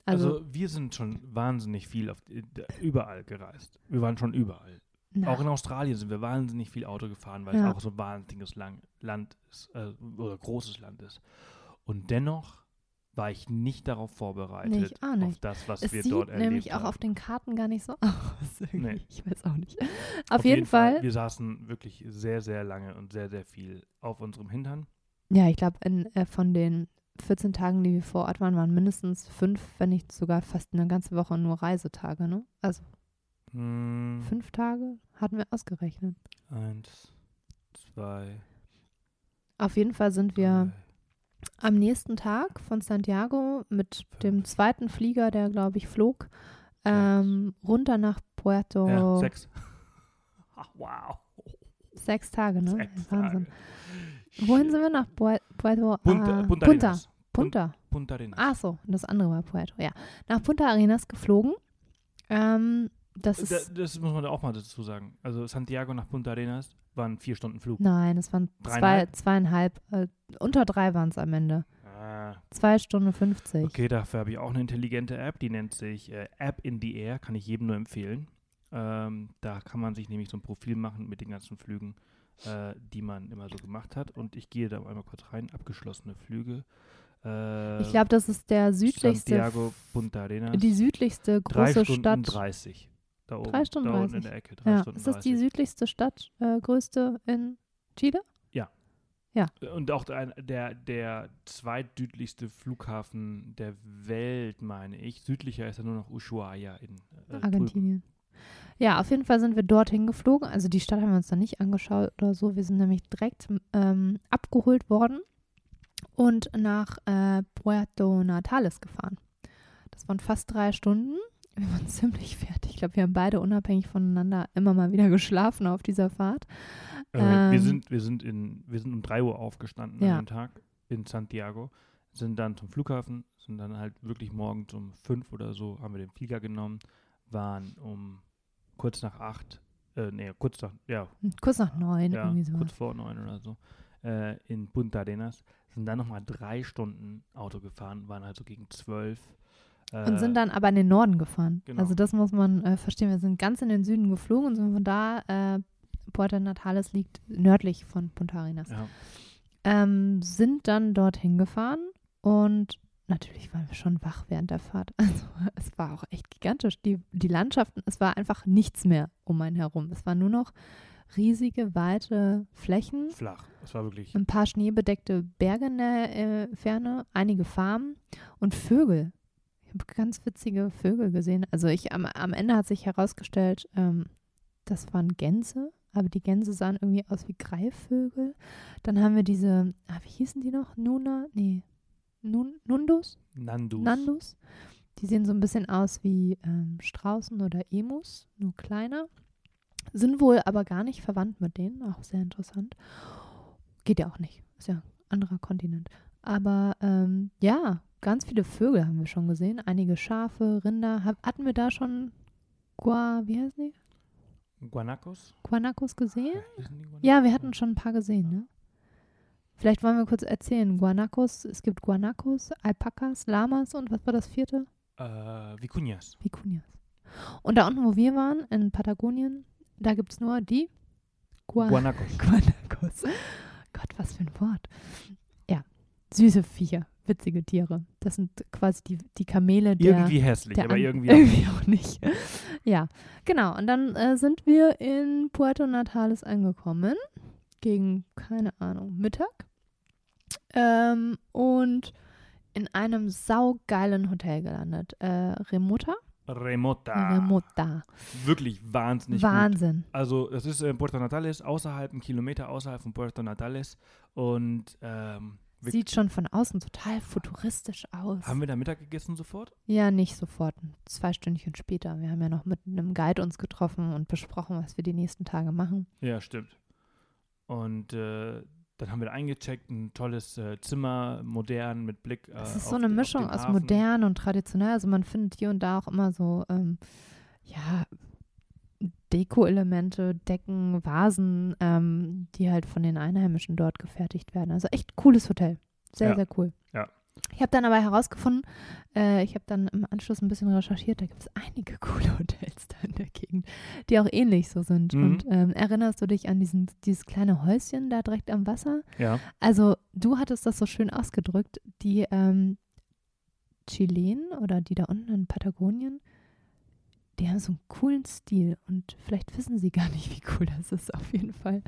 Also, Also, wir sind schon wahnsinnig viel auf, äh, überall gereist. Wir waren schon überall. Na, Auch in Australien sind wir wahnsinnig viel Auto gefahren, weil Ja. es auch so ein wahnsinniges Lang Land ist, äh, oder großes Land ist. Und dennoch war ich nicht darauf vorbereitet, Nee, ich auch auf nicht. das, was es wir dort erlebt nämlich auch haben. auf den Karten gar nicht so aus. Nee. Ich weiß auch nicht. Auf, jeden, Fall. Wir saßen wirklich sehr, sehr lange und sehr, sehr viel auf unserem Hintern. Ja, ich glaube, äh, von den 14 Tagen, die wir vor Ort waren, waren mindestens fünf, wenn nicht sogar fast eine ganze Woche nur Reisetage, ne? Also Hm, fünf Tage hatten wir ausgerechnet. eins, zwei, Auf jeden Fall sind wir drei. am nächsten Tag von Santiago mit dem zweiten Flieger, der glaube ich flog, ähm, runter nach Puerto. Ja, sechs. Ach, wow. Sechs Tage, ne? Sechs Wahnsinn. Tage. Wohin sind wir nach Pue- Puerto? Punta, ah, Punta, Punta. Arenas. Punta. Punta Arenas. Ach so, das andere war Puerto, ja. Nach Punta Arenas geflogen. Ähm, das ist, Da, das muss man da auch mal dazu sagen. Also Santiago nach Punta Arenas waren vier Stunden Flug. nein, es waren zwei, zweieinhalb, äh, unter drei waren es am Ende. Ah, Zwei Stunden 50. okay, dafür habe ich auch eine intelligente App, die nennt sich äh, App in the Air, kann ich jedem nur empfehlen. Ähm, da kann man sich nämlich so ein Profil machen mit den ganzen Flügen, äh, die man immer so gemacht hat. Und ich gehe da einmal kurz rein, abgeschlossene Flüge. Äh, Ich glaube, das ist der südlichste, Santiago, Punta Arenas. die südlichste drei große Stunden Stadt. 30. Da oben, Drei Stunden da unten in 30. der Ecke. Drei Ja, Stunden ist das die 30. südlichste Stadt, äh, größte in Chile? Und auch der, der, der zweitsüdlichste Flughafen der Welt, meine ich. Südlicher ist ja nur noch Ushuaia in äh, drüben. Argentinien. Ja, auf jeden Fall sind wir dorthin geflogen. Also die Stadt haben wir uns dann nicht angeschaut oder so. Wir sind nämlich direkt ähm, abgeholt worden und nach äh, Puerto Natales gefahren. Das waren fast drei Stunden. Wir waren ziemlich fertig. Ich glaube, wir haben beide unabhängig voneinander immer mal wieder geschlafen auf dieser Fahrt. Äh, Ähm, wir, sind, wir, sind in, wir sind um 3 Uhr aufgestanden Ja. an dem Tag in Santiago, sind dann zum Flughafen, sind dann halt wirklich morgens um 5 oder so, haben wir den Flieger genommen, waren um kurz nach acht, äh, nee, kurz nach, ja, Kurz nach neun, ja irgendwie so. kurz vor neun oder so, äh, in Punta Arenas, sind dann nochmal drei Stunden Auto gefahren, waren also gegen zwölf. Äh, Und sind dann aber in den Norden gefahren. Genau. Also das muss man äh, verstehen. Wir sind ganz in den Süden geflogen und sind von da, äh, Puerto Natales liegt nördlich von Punta Arenas. ja, Ähm, sind dann dorthin gefahren und natürlich waren wir schon wach während der Fahrt. Also es war auch echt gigantisch. Die, die Landschaften, es war einfach nichts mehr um einen herum. Es waren nur noch riesige, weite Flächen, flach. Es war wirklich, ein paar schneebedeckte Berge in der äh, Ferne, einige Farmen und Vögel. Habe ganz witzige Vögel gesehen. Also ich am, am Ende hat sich herausgestellt, ähm, das waren Gänse, aber die Gänse sahen irgendwie aus wie Greifvögel. Dann haben wir diese, ah, wie hießen die noch? Nuna? Nee. Nun, Nundus? Nandus. Nandus. Die sehen so ein bisschen aus wie ähm, Straußen oder Emus, nur kleiner. Sind wohl aber gar nicht verwandt mit denen, auch sehr interessant. Geht ja auch nicht, ist ja ein anderer Kontinent. Aber ähm, ja, ganz viele Vögel haben wir schon gesehen. Einige Schafe, Rinder. Hab, hatten wir da schon Gua, wie heißen die? Guanacos? Guanacos gesehen? Guanacos? Ja, wir hatten schon ein paar gesehen, ne? Vielleicht wollen wir kurz erzählen. Guanacos, es gibt Guanacos, Alpakas, Lamas und was war das vierte? Äh, Vicuñas. Vicunias. Und da unten, wo wir waren, in Patagonien, da gibt es nur die Gua Guanacos. Guanacos. Gott, was für ein Wort. Ja, süße Viecher, witzige Tiere. Das sind quasi die, die Kamele der. Irgendwie hässlich, der aber An- irgendwie auch irgendwie auch nicht. ja, genau. Und dann äh, sind wir in Puerto Natales angekommen. Gegen, keine Ahnung, Mittag. Ähm, und in einem saugeilen Hotel gelandet. Äh, Remota? Remota. Remota. Wirklich wahnsinnig gut. Wahnsinn. Also es ist in Puerto Natales, außerhalb, ein Kilometer außerhalb von Puerto Natales. Und ähm, wir, Sieht schon von außen total futuristisch aus. haben wir da Mittag gegessen sofort? ja, nicht sofort. Zwei Stündchen später. Wir haben ja noch mit einem Guide uns getroffen und besprochen, was wir die nächsten Tage machen. Ja, stimmt. Und äh, dann haben wir da eingecheckt, ein tolles äh, Zimmer, modern, mit Blick. Äh, Es ist so eine den- Mischung aus modern und traditionell. Also man findet hier und da auch immer so, ähm, ja, Deko-Elemente, Decken, Vasen, ähm, die halt von den Einheimischen dort gefertigt werden. Also echt cooles Hotel. Sehr, Ja. sehr cool. Ja. Ich habe dann aber herausgefunden, äh, ich habe dann im Anschluss ein bisschen recherchiert, da gibt es einige coole Hotels da in der Gegend, die auch ähnlich so sind. Mhm. Und ähm, erinnerst du dich an diesen, dieses kleine Häuschen da direkt am Wasser? Ja, Also, du hattest das so schön ausgedrückt. Die ähm, Chilenen oder die da unten in Patagonien, die haben so einen coolen Stil und vielleicht wissen sie gar nicht, wie cool das ist, auf jeden Fall.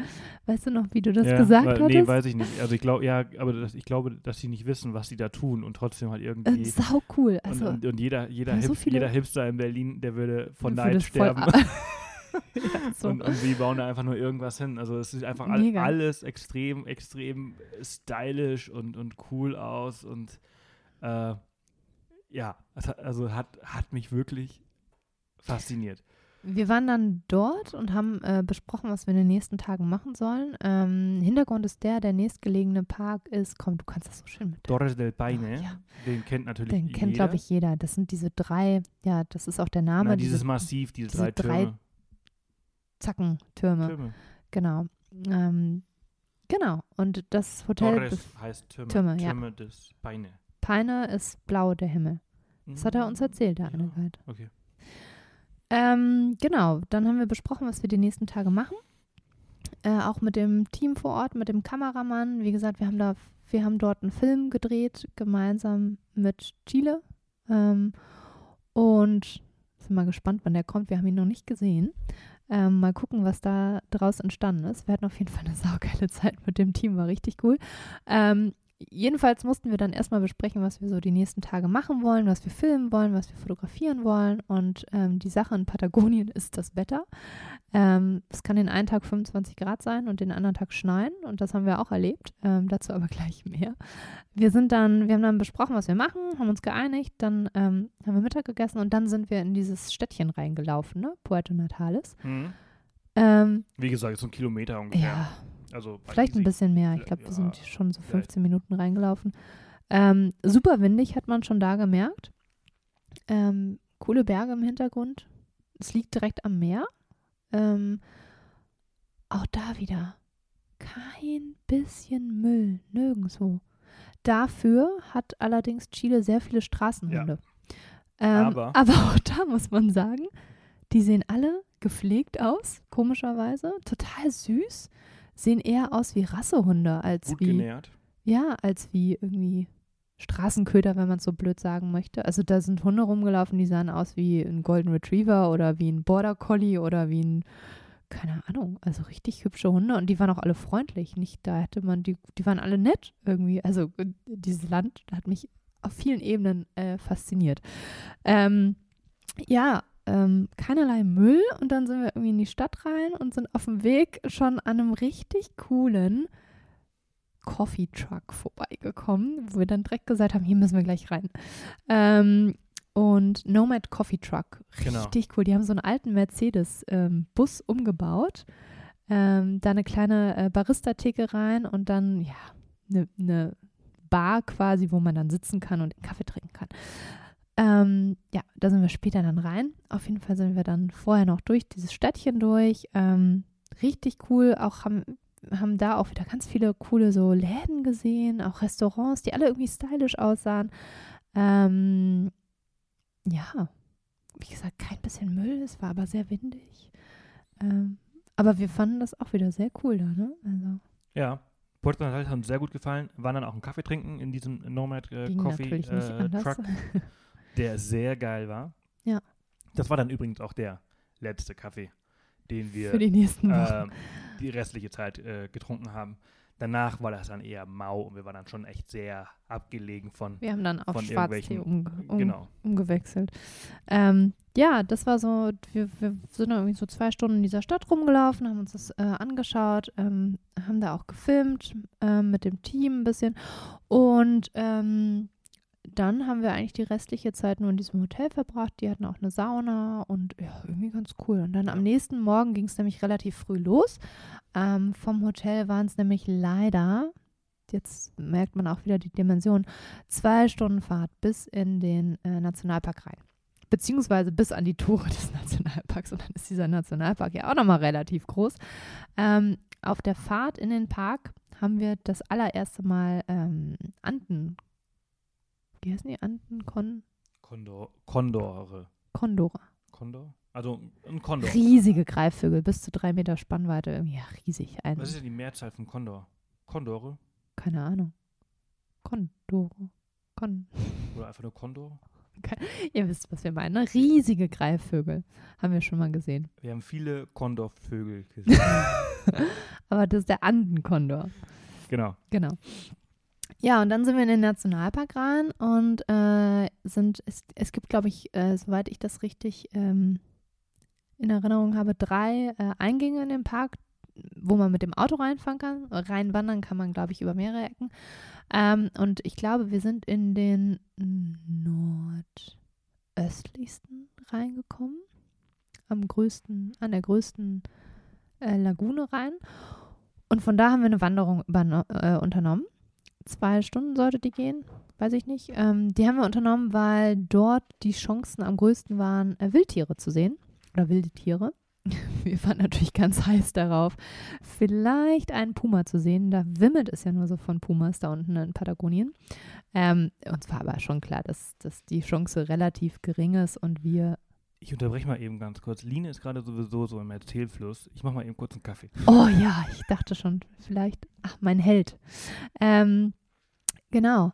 Weißt du noch, wie du das ja, gesagt weil, hattest? Nee, weiß ich nicht. Also ich glaube, ja, aber das, ich glaube, dass sie nicht wissen, was sie da tun und trotzdem halt irgendwie. äh, sau cool. Also, und, und, und jeder, jeder, so Hip, viele- jeder Hipster in Berlin, der würde von Neid sterben. ja, so. Und, und sie bauen da einfach nur irgendwas hin. Also es sieht einfach all, alles extrem, extrem stylisch und, und cool aus. Und äh, ja, also hat, hat mich wirklich fasziniert. Wir waren dann dort und haben äh, besprochen, was wir in den nächsten Tagen machen sollen. Ähm, Hintergrund ist der, der nächstgelegene Park ist, komm, du kannst das so schön mit. Torres del Paine, Oh, ja. den kennt natürlich Den kennt, jeder. glaube ich, jeder. Das sind diese drei, ja, das ist auch der Name. Na, dieses diese Massiv, diese, diese drei drei Türme. Zackentürme. Türme. Genau. Ähm, genau. Und das Hotel Torres heißt Türme. Türme, ja. Türme des Paine. Peine ist blau, der Himmel. Das hat er uns erzählt, der Ja, Guide. Okay. Ähm, genau, dann haben wir besprochen, was wir die nächsten Tage machen. Äh, auch mit dem Team vor Ort, mit dem Kameramann. Wie gesagt, wir haben da, wir haben dort einen Film gedreht, gemeinsam mit Chile. Ähm, und sind mal gespannt, wann der kommt. Wir haben ihn noch nicht gesehen. Ähm, mal gucken, was da draus entstanden ist. Wir hatten auf jeden Fall eine saugeile Zeit mit dem Team, war richtig cool. Ähm, jedenfalls mussten wir dann erstmal besprechen, was wir so die nächsten Tage machen wollen, was wir filmen wollen, was wir fotografieren wollen. Und ähm, die Sache in Patagonien ist das Wetter. Ähm, es kann den einen Tag 25 Grad sein und den anderen Tag schneien. Und das haben wir auch erlebt. Ähm, dazu aber gleich mehr. Wir sind dann, wir haben dann besprochen, was wir machen, haben uns geeinigt, dann ähm, haben wir Mittag gegessen und dann sind wir in dieses Städtchen reingelaufen, ne? Puerto Natales. Mhm. Ähm, Wie gesagt, so ein Kilometer ungefähr. ja, Also Vielleicht ein bisschen mehr. Ich Ja, glaube, wir ja, sind schon so vielleicht. 15 Minuten reingelaufen. Ähm, super windig hat man schon da gemerkt. Ähm, coole Berge im Hintergrund. es liegt direkt am Meer. Ähm, auch da wieder kein bisschen Müll, nirgendwo. Dafür hat allerdings Chile sehr viele Straßenhunde. Ähm, Aber- aber auch da muss man sagen, die sehen alle gepflegt aus, komischerweise. Total süß. Sehen eher aus wie Rassehunde als Gut wie. genährt. Ja, als wie irgendwie Straßenköder, wenn man es so blöd sagen möchte. Also da sind Hunde rumgelaufen, die sahen aus wie ein Golden Retriever oder wie ein Border Collie oder wie ein, keine Ahnung, also richtig hübsche Hunde und die waren auch alle freundlich. Nicht, da hätte man, die, die waren alle nett irgendwie. Also äh, dieses Land hat mich auf vielen Ebenen äh, fasziniert. Ähm, ja, ähm, keinerlei Müll und dann sind wir irgendwie in die Stadt rein und sind auf dem Weg schon an einem richtig coolen Coffee Truck vorbeigekommen, wo wir dann direkt gesagt haben, hier müssen wir gleich rein. Ähm, und Nomad Coffee Truck, Genau. richtig cool. Die haben so einen alten Mercedes-Bus umgebaut. Ähm, da eine kleine äh, Barista-Theke rein und dann, ja, eine ne Bar quasi, wo man dann sitzen kann und Kaffee trinken kann. Ähm, ja, da sind wir später dann rein. Auf jeden Fall sind wir dann vorher noch durch dieses Städtchen durch. Ähm, richtig cool. Auch haben, haben da auch wieder ganz viele coole so Läden gesehen, auch Restaurants, die alle irgendwie stylisch aussahen. Ähm, ja, wie gesagt, kein bisschen Müll. Es war aber sehr windig. Ähm, aber wir fanden das auch wieder sehr cool da, ne? Also Ja. Puerto Natal hat uns sehr gut gefallen. Waren dann auch einen Kaffee trinken in diesem Nomad äh, Coffee äh. Truck, der sehr geil war. Ja. Das war dann übrigens auch der letzte Kaffee, den wir Für die nächsten Wochen. ähm, die restliche Zeit äh, getrunken haben. Danach war das dann eher mau und wir waren dann schon echt sehr abgelegen von, wir haben dann auf Schwarztee umge um, genau. umgewechselt. Ähm, ja, das war so, wir, wir sind dann irgendwie so zwei Stunden in dieser Stadt rumgelaufen, haben uns das äh, angeschaut, ähm, haben da auch gefilmt ähm, mit dem Team ein bisschen und ähm, dann haben wir eigentlich die restliche Zeit nur in diesem Hotel verbracht. Die hatten auch eine Sauna und ja, irgendwie ganz cool. Und dann am nächsten Morgen ging es nämlich relativ früh los. Ähm, vom Hotel waren es nämlich leider, jetzt merkt man auch wieder die Dimension, zwei Stunden Fahrt bis in den äh, Nationalpark rein. Beziehungsweise bis an die Tore des Nationalparks. Und dann ist dieser Nationalpark ja auch nochmal relativ groß. Ähm, auf der Fahrt in den Park haben wir das allererste Mal ähm, Anden. Wie heißen die? Anden? Kon Kondor, Kondore. Kondore. Kondor? Also ein Kondor. Riesige Greifvögel, bis zu drei Meter Spannweite. Irgendwie ja, riesig. Ein, Was ist denn die Mehrzahl von Kondor? Kondore? keine Ahnung. Kondore. Kon Oder einfach nur Kondor? Ihr wisst, was wir meinen. Ne? Riesige Greifvögel. Haben wir schon mal gesehen. Wir haben viele Kondorvögel gesehen. Aber das ist der Andenkondor. genau. Genau. Ja, und dann sind wir in den Nationalpark rein und äh, sind, es, es gibt, glaube ich, äh, soweit ich das richtig ähm, in Erinnerung habe, drei äh, Eingänge in den Park, wo man mit dem Auto reinfahren kann. Reinwandern kann man, glaube ich, über mehrere Ecken. Ähm, und ich glaube, wir sind in den nordöstlichsten reingekommen. Am größten, an der größten äh, Lagune rein. Und von da haben wir eine Wanderung überno- äh, unternommen. Zwei Stunden sollte die gehen, weiß ich nicht. Ähm, die haben wir unternommen, weil dort die Chancen am größten waren, äh, Wildtiere zu sehen. Oder wilde Tiere. Wir waren natürlich ganz heiß darauf, vielleicht einen Puma zu sehen. Da wimmelt es ja nur so von Pumas da unten in Patagonien. Ähm, uns war aber schon klar, dass, dass die Chance relativ gering ist und wir. Ich unterbreche mal eben ganz kurz. Line ist gerade sowieso so im Erzählfluss. Ich mache mal eben kurz einen Kaffee. Oh ja, ich dachte schon, vielleicht. Ach, mein Held. Ähm, genau.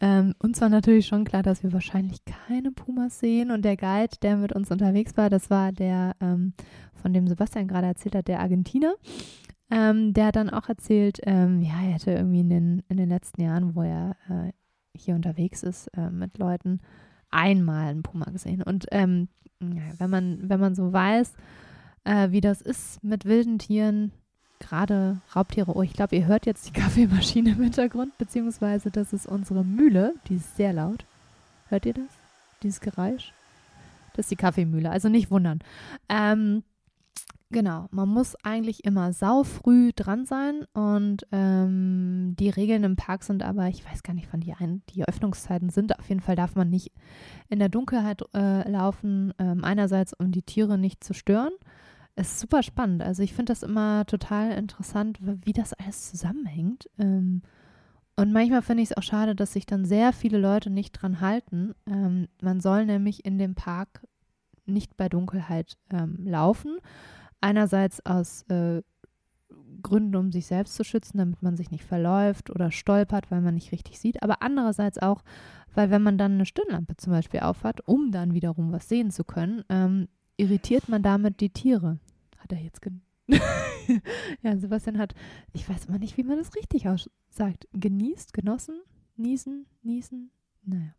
Ähm, uns war natürlich schon klar, dass wir wahrscheinlich keine Pumas sehen. Und der Guide, der mit uns unterwegs war, das war der, ähm, von dem Sebastian gerade erzählt hat, der Argentiner. Ähm, der hat dann auch erzählt, ähm, ja, er hätte irgendwie in den, in den letzten Jahren, wo er äh, hier unterwegs ist äh, mit Leuten, einmal einen Puma gesehen. Und ähm, wenn man, wenn man so weiß, äh, wie das ist mit wilden Tieren, gerade Raubtiere. Oh, ich glaube, ihr hört jetzt die Kaffeemaschine im Hintergrund, beziehungsweise das ist unsere Mühle, die ist sehr laut. Hört ihr das? Dieses Geräusch? Das ist die Kaffeemühle, also nicht wundern. Ähm, Genau, man muss eigentlich immer saufrüh dran sein und ähm, die Regeln im Park sind aber, ich weiß gar nicht, wann die, ein die Öffnungszeiten sind. Auf jeden Fall darf man nicht in der Dunkelheit äh, laufen, ähm, einerseits um die Tiere nicht zu stören. Es ist super spannend. Also ich finde das immer total interessant, wie das alles zusammenhängt. Ähm, und manchmal finde ich es auch schade, dass sich dann sehr viele Leute nicht dran halten. Ähm, man soll nämlich in dem Park nicht bei Dunkelheit ähm, laufen Einerseits aus äh, Gründen, um sich selbst zu schützen, damit man sich nicht verläuft oder stolpert, weil man nicht richtig sieht, aber andererseits auch, weil wenn man dann eine Stirnlampe zum Beispiel aufhat, um dann wiederum was sehen zu können, ähm, irritiert man damit die Tiere. Hat er jetzt gen ja, Sebastian hat, ich weiß immer nicht, wie man das richtig aussagt. Genießt, genossen, niesen, niesen. Naja,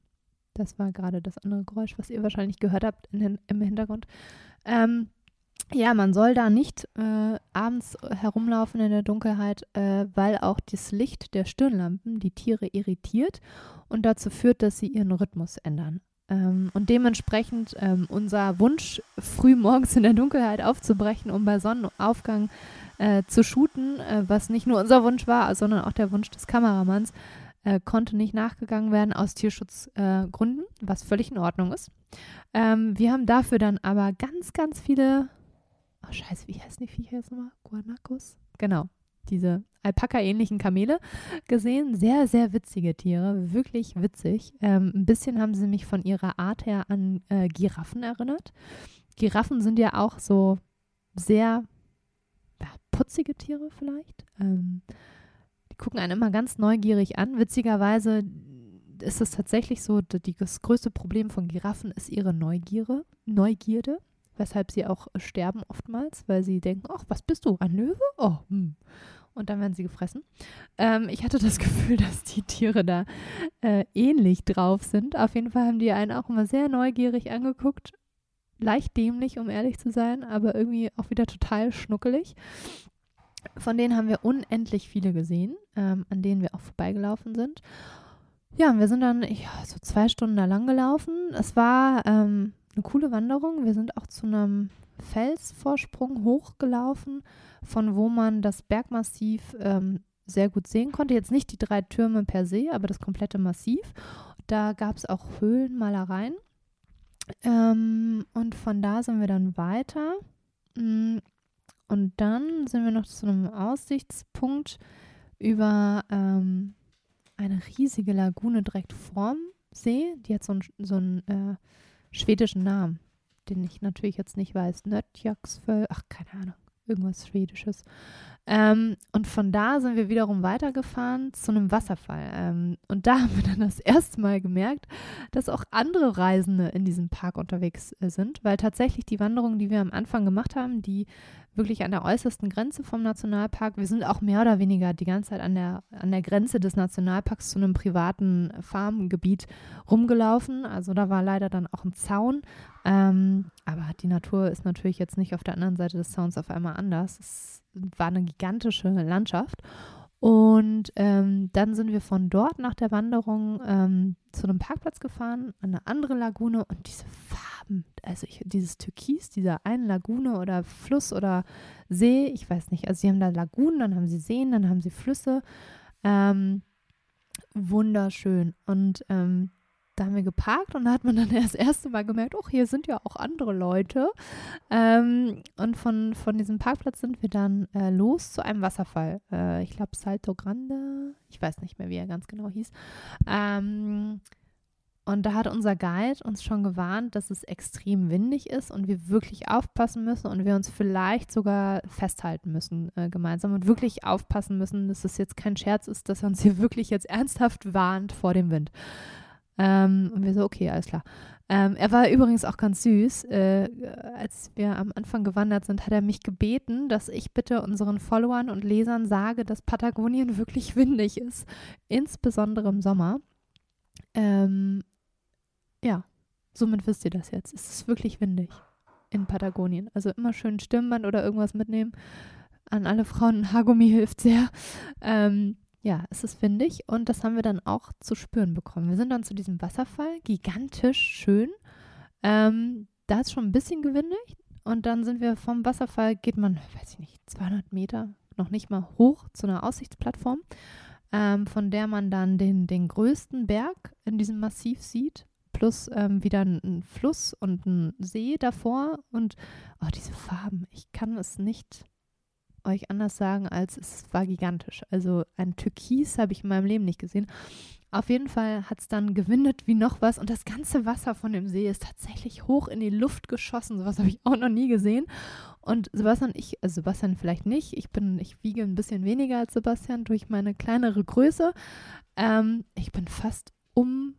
das war gerade das andere Geräusch, was ihr wahrscheinlich gehört habt in, im Hintergrund. Ähm, ja, man soll da nicht äh, abends herumlaufen in der Dunkelheit, äh, weil auch das Licht der Stirnlampen die Tiere irritiert und dazu führt, dass sie ihren Rhythmus ändern. Ähm, und dementsprechend ähm, unser Wunsch, früh morgens in der Dunkelheit aufzubrechen, um bei Sonnenaufgang äh, zu shooten, äh, was nicht nur unser Wunsch war, sondern auch der Wunsch des Kameramanns, äh, konnte nicht nachgegangen werden aus Tierschutzgründen, was völlig in Ordnung ist. Ähm, wir haben dafür dann aber ganz, ganz viele oh scheiße, wie heißen die Viecher jetzt nochmal? Guanacos? Genau, diese Alpaka-ähnlichen Kamele gesehen. Sehr, sehr witzige Tiere, wirklich witzig. Ähm, ein bisschen haben sie mich von ihrer Art her an äh, Giraffen erinnert. Giraffen sind ja auch so sehr ja, putzige Tiere vielleicht. Ähm, die gucken einen immer ganz neugierig an. Witzigerweise ist es tatsächlich so, das größte Problem von Giraffen ist ihre Neugierde. Neugierde weshalb sie auch sterben oftmals, weil sie denken, ach, was bist du, ein Löwe? Oh, hm. Und dann werden sie gefressen. Ähm, ich hatte das Gefühl, dass die Tiere da äh, ähnlich drauf sind. Auf jeden Fall haben die einen auch immer sehr neugierig angeguckt. Leicht dämlich, um ehrlich zu sein, aber irgendwie auch wieder total schnuckelig. Von denen haben wir unendlich viele gesehen, ähm, an denen wir auch vorbeigelaufen sind. Ja, wir sind dann ja, so zwei Stunden da lang gelaufen. Es war ähm, eine coole Wanderung. Wir sind auch zu einem Felsvorsprung hochgelaufen, von wo man das Bergmassiv ähm, sehr gut sehen konnte. Jetzt nicht die drei Türme per se, aber das komplette Massiv. Da gab es auch Höhlenmalereien. Ähm, und von da sind wir dann weiter. Mm, und dann sind wir noch zu einem Aussichtspunkt über ähm, eine riesige Lagune direkt vorm See. Die hat so ein, so ein äh, schwedischen Namen, den ich natürlich jetzt nicht weiß. Nötjaksföll, ach, keine Ahnung, irgendwas Schwedisches. Ähm, und von da sind wir wiederum weitergefahren zu einem Wasserfall. Ähm, und da haben wir dann das erste Mal gemerkt, dass auch andere Reisende in diesem Park unterwegs äh, sind, weil tatsächlich die Wanderung, die wir am Anfang gemacht haben, die wirklich an der äußersten Grenze vom Nationalpark. Wir sind auch mehr oder weniger die ganze Zeit an der, an der Grenze des Nationalparks zu einem privaten Farmgebiet rumgelaufen. Also da war leider dann auch ein Zaun. Ähm, aber die Natur ist natürlich jetzt nicht auf der anderen Seite des Zauns auf einmal anders. Es war eine gigantische Landschaft. Und ähm, dann sind wir von dort nach der Wanderung ähm, zu einem Parkplatz gefahren, an eine andere Lagune und diese Farben, also ich, dieses Türkis, dieser einen Lagune oder Fluss oder See, ich weiß nicht, also sie haben da Lagunen, dann haben sie Seen, dann haben sie Flüsse, ähm, wunderschön und ähm, da haben wir geparkt und da hat man dann das erste Mal gemerkt, oh, hier sind ja auch andere Leute. Ähm, und von, von diesem Parkplatz sind wir dann äh, los zu einem Wasserfall. Äh, ich glaube Salto Grande, ich weiß nicht mehr, wie er ganz genau hieß. Ähm, und da hat unser Guide uns schon gewarnt, dass es extrem windig ist und wir wirklich aufpassen müssen und wir uns vielleicht sogar festhalten müssen äh, gemeinsam und wirklich aufpassen müssen, dass es jetzt kein Scherz ist, dass er uns hier wirklich jetzt ernsthaft warnt vor dem Wind. Ähm, und wir so, okay, alles klar. Ähm, er war übrigens auch ganz süß. Äh, als wir am Anfang gewandert sind, hat er mich gebeten, dass ich bitte unseren Followern und Lesern sage, dass Patagonien wirklich windig ist, insbesondere im Sommer. Ähm, ja, somit wisst ihr das jetzt. Es ist wirklich windig in Patagonien. Also immer schön Stirnband oder irgendwas mitnehmen. An alle Frauen, Haargummi hilft sehr. Ähm, ja, es ist windig und das haben wir dann auch zu spüren bekommen. Wir sind dann zu diesem Wasserfall, gigantisch schön. Ähm, da ist schon ein bisschen gewindig und dann sind wir vom Wasserfall, geht man, weiß ich nicht, 200 Meter, noch nicht mal hoch zu einer Aussichtsplattform, ähm, von der man dann den, den größten Berg in diesem Massiv sieht, plus ähm, wieder ein, ein Fluss und ein See davor und oh, diese Farben, ich kann es nicht euch anders sagen, als es war gigantisch. Also ein Türkis habe ich in meinem Leben nicht gesehen. Auf jeden Fall hat es dann gewindet wie noch was und das ganze Wasser von dem See ist tatsächlich hoch in die Luft geschossen. Sowas habe ich auch noch nie gesehen. Und Sebastian, ich, also Sebastian vielleicht nicht, ich bin, ich wiege ein bisschen weniger als Sebastian durch meine kleinere Größe. Ähm, ich bin fast um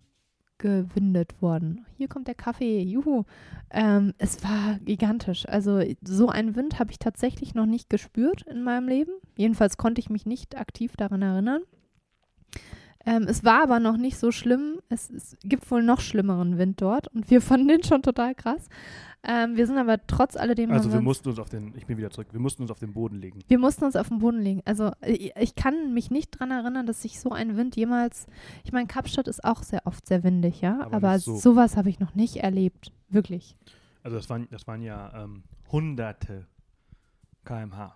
gewindet worden. Hier kommt der Kaffee, juhu. Ähm, es war gigantisch. Also so einen Wind habe ich tatsächlich noch nicht gespürt in meinem Leben. Jedenfalls konnte ich mich nicht aktiv daran erinnern. Ähm, es war aber noch nicht so schlimm. Es, es, gibt wohl noch schlimmeren Wind dort und wir fanden den schon total krass. Ähm, wir sind aber trotz alledem. Also wir mussten uns auf den, ich bin wieder zurück, wir mussten uns auf den Boden legen. Wir mussten uns auf den Boden legen. Also ich, ich kann mich nicht daran erinnern, dass sich so ein Wind jemals. Ich meine, Kapstadt ist auch sehr oft sehr windig, ja. Aber, aber so. sowas habe ich noch nicht erlebt. Wirklich. Also das waren, das waren ja ähm, hunderte kmh.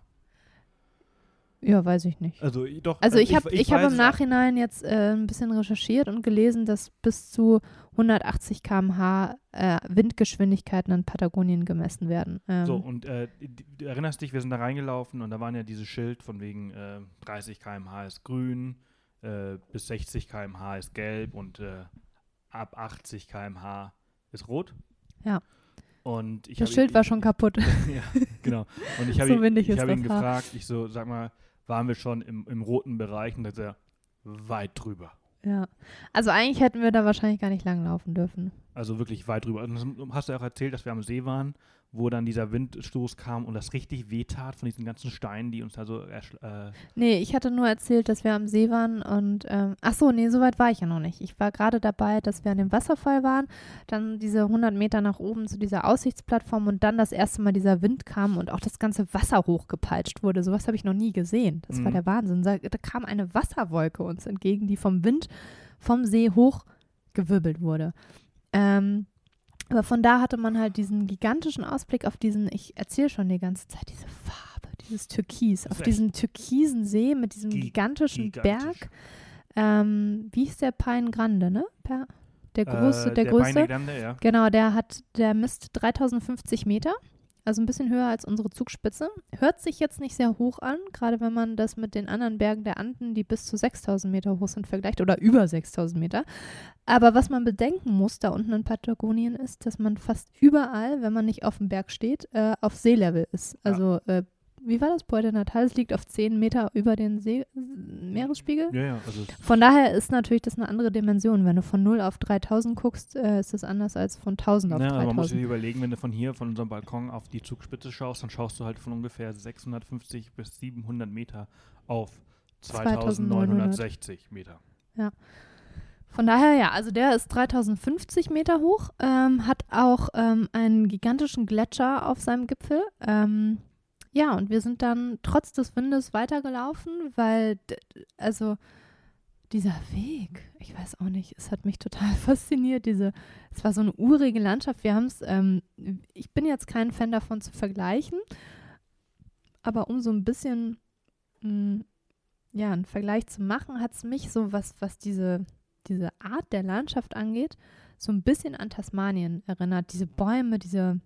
Ja, weiß ich nicht. Also doch. Also ich habe ich, ich, hab im Nachhinein jetzt äh, ein bisschen recherchiert und gelesen, dass bis zu 180 km/h äh, Windgeschwindigkeiten in Patagonien gemessen werden. Ähm, so und äh, du erinnerst dich, wir sind da reingelaufen und da waren ja diese Schild von wegen 30 äh, km/h ist grün, äh, bis 60 km/h ist gelb und äh, ab 80 km/h ist rot. Ja. Und ich das Schild ihn, war schon kaputt. ja, genau. Und ich habe so ihn, hab ihn gefragt, ich so, sag mal, waren wir schon im, im roten Bereich und da ist er weit drüber. Ja. Also eigentlich hätten wir da wahrscheinlich gar nicht lang laufen dürfen. Also wirklich weit drüber. Und hast du ja auch erzählt, dass wir am See waren wo dann dieser Windstoß kam und das richtig wehtat von diesen ganzen Steinen, die uns da so. Äh, nee, ich hatte nur erzählt, dass wir am See waren und. Ähm, ach so, nee, so weit war ich ja noch nicht. Ich war gerade dabei, dass wir an dem Wasserfall waren, dann diese 100 Meter nach oben zu dieser Aussichtsplattform und dann das erste Mal dieser Wind kam und auch das ganze Wasser hochgepeitscht wurde. Sowas habe ich noch nie gesehen. Das mhm. war der Wahnsinn. Da, da kam eine Wasserwolke uns entgegen, die vom Wind vom See hochgewirbelt wurde. Ähm, aber von da hatte man halt diesen gigantischen Ausblick auf diesen, ich erzähle schon die ganze Zeit, diese Farbe, dieses Türkis, auf diesen türkisen See mit diesem gigantischen gigantisch. Berg. Ähm, wie ist der Pine Grande, ne? Per, der große, äh, der, der größte. Grande, ja. Genau, der hat, der misst 3050 Meter also ein bisschen höher als unsere Zugspitze. Hört sich jetzt nicht sehr hoch an, gerade wenn man das mit den anderen Bergen der Anden, die bis zu 6000 Meter hoch sind, vergleicht oder über 6000 Meter. Aber was man bedenken muss da unten in Patagonien ist, dass man fast überall, wenn man nicht auf dem Berg steht, äh, auf Seelevel ist. Also ja. äh, wie war das? Puerto Natales liegt auf 10 Meter über den See Meeresspiegel. Ja, ja. Also von daher ist natürlich das eine andere Dimension. Wenn du von 0 auf 3000 guckst, äh, ist das anders als von 1000 auf ja, 3000. Man muss sich überlegen, wenn du von hier, von unserem Balkon auf die Zugspitze schaust, dann schaust du halt von ungefähr 650 bis 700 Meter auf 2960 Meter. Ja. Von daher, ja, also der ist 3050 Meter hoch, ähm, hat auch ähm, einen gigantischen Gletscher auf seinem Gipfel. Ähm, ja, und wir sind dann trotz des Windes weitergelaufen, weil, also dieser Weg, ich weiß auch nicht, es hat mich total fasziniert. Diese, es war so eine urige Landschaft. Wir haben es, ähm, ich bin jetzt kein Fan davon zu vergleichen, aber um so ein bisschen, mh, hm, ja, einen Vergleich zu machen, hat es mich so, was, was diese, diese Art der Landschaft angeht, so ein bisschen an Tasmanien erinnert. Diese Bäume, diese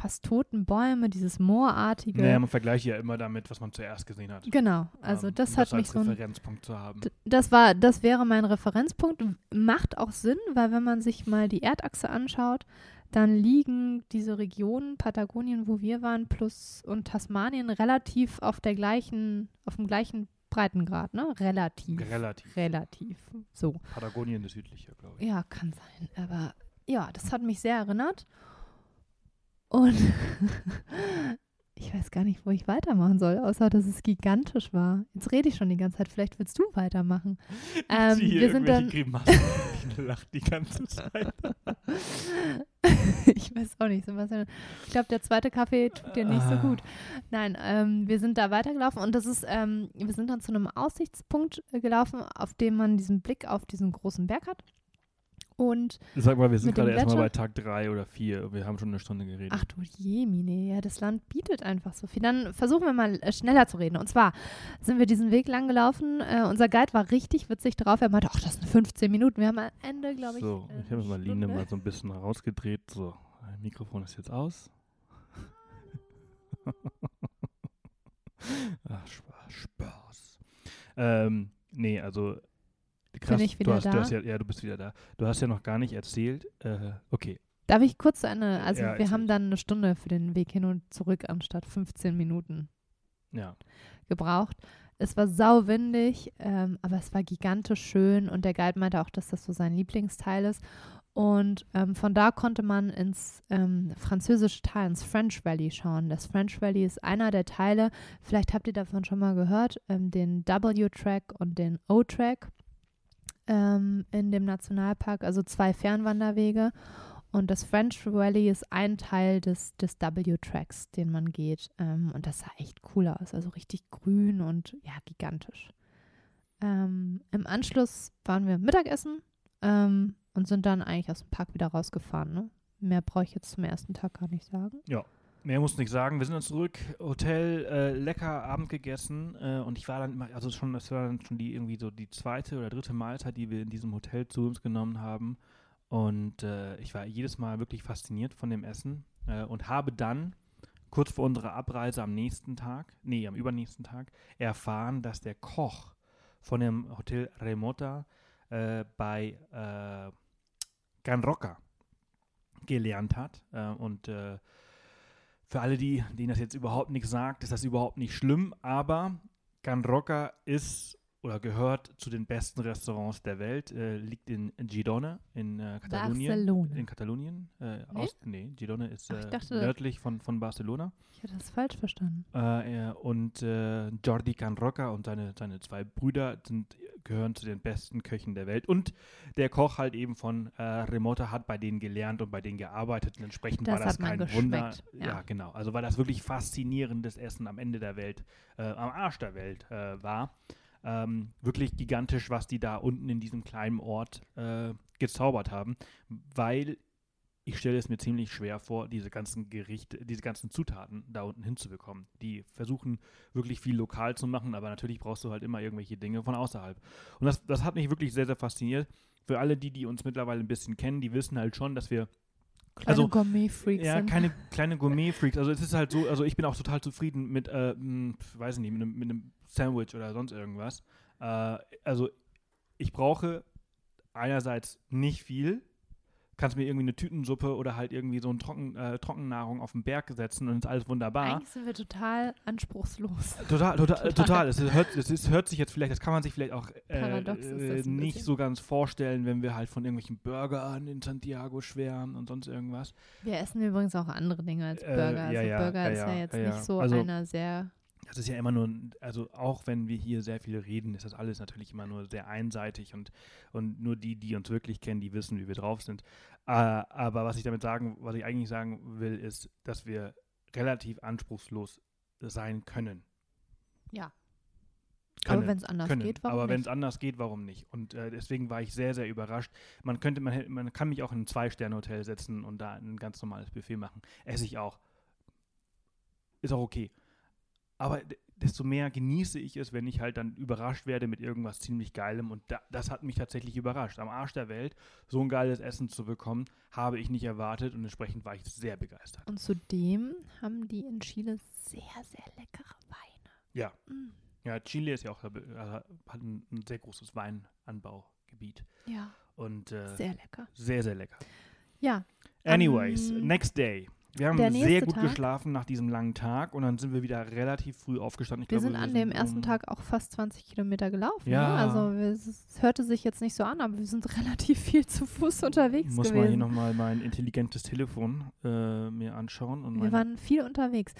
fast toten Bäume, dieses Moorartige. Naja, man vergleicht ja immer damit, was man zuerst gesehen hat. Genau, also ähm, das hat das mich so. Referenzpunkt zu haben. Das war, das wäre mein Referenzpunkt. Macht auch Sinn, weil wenn man sich mal die Erdachse anschaut, dann liegen diese Regionen, Patagonien, wo wir waren, plus und Tasmanien relativ auf der gleichen, auf dem gleichen Breitengrad, ne? Relativ. Relativ. Relativ. So. Patagonien ist südlicher, glaube ich. Ja, kann sein. Aber ja, das hat mich sehr erinnert. Und ich weiß gar nicht, wo ich weitermachen soll, außer dass es gigantisch war. Jetzt rede ich schon die ganze Zeit, vielleicht willst du weitermachen. Ähm, wir sind dann. Grimassen, ich lache die ganze Zeit. ich weiß auch nicht, Sebastian. Ich glaube, der zweite Kaffee tut dir nicht so ah. gut. Nein, ähm, wir sind da weitergelaufen und das ist, ähm, wir sind dann zu einem Aussichtspunkt gelaufen, auf dem man diesen Blick auf diesen großen Berg hat. Und Sag mal, wir sind gerade erstmal bei Tag drei oder vier. Wir haben schon eine Stunde geredet. ach du Jemine, ja, das Land bietet einfach so viel. Dann versuchen wir mal äh, schneller zu reden. Und zwar sind wir diesen Weg lang gelaufen. Äh, unser Guide war richtig witzig drauf. Er meinte, ach, das sind 15 Minuten. Wir haben am Ende, glaube ich, so, äh, ich habe mal Line mal so ein bisschen rausgedreht. So, mein Mikrofon ist jetzt aus. Ach, Spaß. Spaß. Ähm, nee, also krass, ich du wieder hast, da? Du hast ja, ja, du bist wieder da. Du hast ja noch gar nicht erzählt. Äh, okay, Darf ich kurz zu Ende? Also Ja, wir erzähl. haben dann eine Stunde für den Weg hin und zurück anstatt 15 Minuten ja. gebraucht. Es war sauwindig, ähm, aber es war gigantisch schön und der Guide meinte auch, dass das so sein Lieblingsteil ist. Und ähm, von da konnte man ins ähm, französische Teil, ins French Valley schauen. Das French Valley ist einer der Teile, vielleicht habt ihr davon schon mal gehört, ähm, den W-Track und den O-Track ähm, in dem Nationalpark, also zwei Fernwanderwege. Und das French Valley ist ein Teil des, des W-Tracks, den man geht. Ähm, und das sah echt cool aus. Also richtig grün und ja, gigantisch. Ähm, Im Anschluss waren wir Mittagessen ähm, und sind dann eigentlich aus dem Park wieder rausgefahren. Ne? Mehr brauche ich jetzt zum ersten Tag gar nicht sagen. Mehr muss nicht sagen. Wir sind dann zurück, Hotel, äh, lecker Abend gegessen äh, und ich war dann immer, also schon, das war dann schon die irgendwie so die zweite oder dritte Mahlzeit, die wir in diesem Hotel zu uns genommen haben. Und äh, ich war jedes Mal wirklich fasziniert von dem Essen äh, und habe dann kurz vor unserer Abreise am nächsten Tag, nee, am übernächsten Tag, erfahren, dass der Koch von dem Hotel Remota äh, bei äh, Can Roca gelernt hat. Äh, und für alle, die, denen das jetzt überhaupt nichts sagt, ist das überhaupt nicht schlimm, aber Can Roca ist oder gehört zu den besten Restaurants der Welt, äh, liegt in Girona in äh, Katalonien. Barcelona. In Katalonien. Äh, Nee? aus, nee, Girona ist Ach, äh, dachte- nördlich von, von Barcelona. Ich hatte das falsch verstanden. Äh, äh, und Jordi Can Roca und seine, seine zwei Brüder sind, gehören zu den besten Köchen der Welt. Und der Koch halt eben von Remota hat bei denen gelernt und bei denen gearbeitet. Und entsprechend Das war das kein Wunder. geschmeckt, Ja. ja. genau. Also war das wirklich faszinierendes Essen am Ende der Welt, am Arsch der Welt war. Ähm, wirklich gigantisch, was die da unten in diesem kleinen Ort äh, gezaubert haben, weil ich stelle es mir ziemlich schwer vor, diese ganzen Gerichte, diese ganzen Zutaten da unten hinzubekommen. Die versuchen wirklich viel lokal zu machen, aber natürlich brauchst du halt immer irgendwelche Dinge von außerhalb. Und das, das hat mich wirklich sehr, sehr fasziniert. Für alle, die, die uns mittlerweile ein bisschen kennen, die wissen halt schon, dass wir Kleine Also, Gourmet-Freaks ja, sind. keine kleine Gourmet-Freaks. Also es ist halt so, also ich bin auch total zufrieden mit, äh, weiß nicht, mit einem, mit einem Sandwich oder sonst irgendwas. Äh, also ich brauche einerseits nicht viel, kannst mir irgendwie eine Tütensuppe oder halt irgendwie so eine Trocken, äh, Trockennahrung auf den Berg setzen und ist alles wunderbar. Eigentlich sind wir total anspruchslos. Total, total, Total. total. Es hört, es ist, hört sich jetzt vielleicht, das kann man sich vielleicht auch äh, äh, nicht so ganz vorstellen, wenn wir halt von irgendwelchen Burgern in Santiago schwärmen und sonst irgendwas. Wir essen übrigens auch andere Dinge als Äh, Burger. ja, also ja, Burger ja, ist ja jetzt nicht so Also- einer sehr. Das ist ja immer nur, also auch wenn wir hier sehr viel reden, ist das alles natürlich immer nur sehr einseitig und, und nur die, die uns wirklich kennen, die wissen, wie wir drauf sind. Äh, aber was ich damit sagen, was ich eigentlich sagen will, ist, dass wir relativ anspruchslos sein können. Ja. können aber wenn es anders können. geht, warum Aber wenn es anders geht, warum nicht? Und äh, deswegen war ich sehr, sehr überrascht. Man könnte, man, man kann mich auch in ein Zwei-Sterne-Hotel setzen und da ein ganz normales Buffet machen. Esse ich auch. Ist auch okay. Aber desto mehr genieße ich es, wenn ich halt dann überrascht werde mit irgendwas ziemlich Geilem. Und da, das hat mich tatsächlich überrascht. Am Arsch der Welt so ein geiles Essen zu bekommen, habe ich nicht erwartet und entsprechend war ich sehr begeistert. Und zudem haben die in Chile sehr, sehr leckere Weine. Ja. Mm. Ja, Chile ist ja auch, äh, hat ein, ein sehr großes Weinanbaugebiet. Ja, Und äh, sehr lecker. sehr, sehr lecker. Ja, Anyways, Ähm, next day. Wir haben sehr gut Tag- geschlafen nach diesem langen Tag und dann sind wir wieder relativ früh aufgestanden. Ich wir glaube, sind an dem ersten Tag auch fast 20 Kilometer gelaufen. Ja. Ne? Also wir, es hörte sich jetzt nicht so an, aber wir sind relativ viel zu Fuß unterwegs Muss mal hier gewesen. nochmal mein intelligentes Telefon äh, mir anschauen und Wir waren viel unterwegs.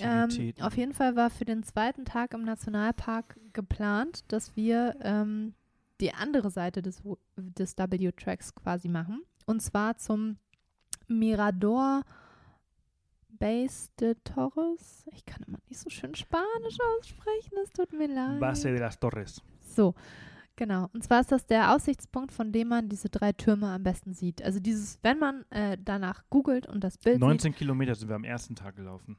Ähm, Aktivitäten. auf jeden Fall war für den zweiten Tag im Nationalpark geplant, dass wir ähm, die andere Seite des, des W-Tracks quasi machen. Und zwar zum Mirador Base de Torres. Ich kann immer nicht so schön Spanisch aussprechen, es tut mir leid. Base de las Torres. So, Genau. Und zwar ist das der Aussichtspunkt, von dem man diese drei Türme am besten sieht. Also dieses, wenn man äh, danach googelt und das Bild 19 Kilometer sind wir am ersten Tag gelaufen.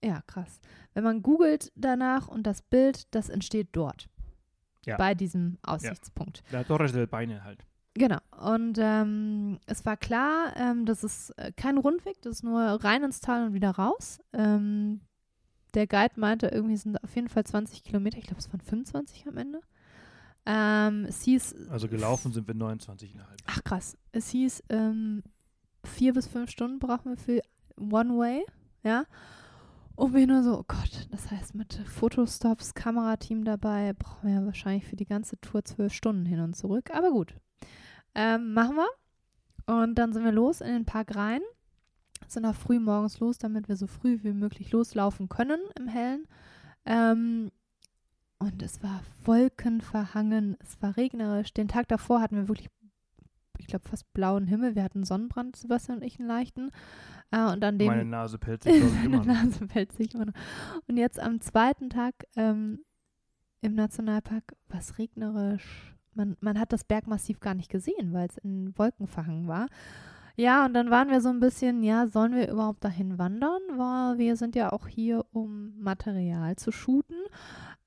sieht. Ja, krass. Wenn man googelt danach und das Bild, das entsteht dort. Ja. Bei diesem Aussichtspunkt. La Torre del Paine halt. Genau. Und ähm, es war klar, ähm, das ist äh, kein Rundweg, das ist nur rein ins Tal und wieder raus. Ähm, der Guide meinte, irgendwie sind auf jeden Fall 20 Kilometer. Ich glaube, es waren 25 am Ende. Ähm, es hieß, Also gelaufen sind wir 29,5. ach krass, es hieß, ähm, vier bis fünf Stunden brauchen wir für One Way, ja. Und wir nur so, oh Gott, das heißt mit Fotostops, Kamerateam dabei, brauchen wir ja wahrscheinlich für die ganze Tour zwölf Stunden hin und zurück. Aber gut, ähm, machen wir. Und dann sind wir los in den Park rein, sind auch früh morgens los, damit wir so früh wie möglich loslaufen können im Hellen. Ähm, und es war wolkenverhangen, es war regnerisch. Den Tag davor hatten wir wirklich, ich glaube, fast blauen Himmel. Wir hatten Sonnenbrand, Sebastian und ich, einen leichten. Äh, und an dem Meine Nase pellt sich immer. Nase fällt sich immer noch. Und jetzt am zweiten Tag ähm, im Nationalpark war es regnerisch. Man, man hat das Bergmassiv gar nicht gesehen, weil es in Wolken verhangen war. Ja, und dann waren wir so ein bisschen, ja, sollen wir überhaupt dahin wandern? Weil wir sind ja auch hier, um Material zu shooten.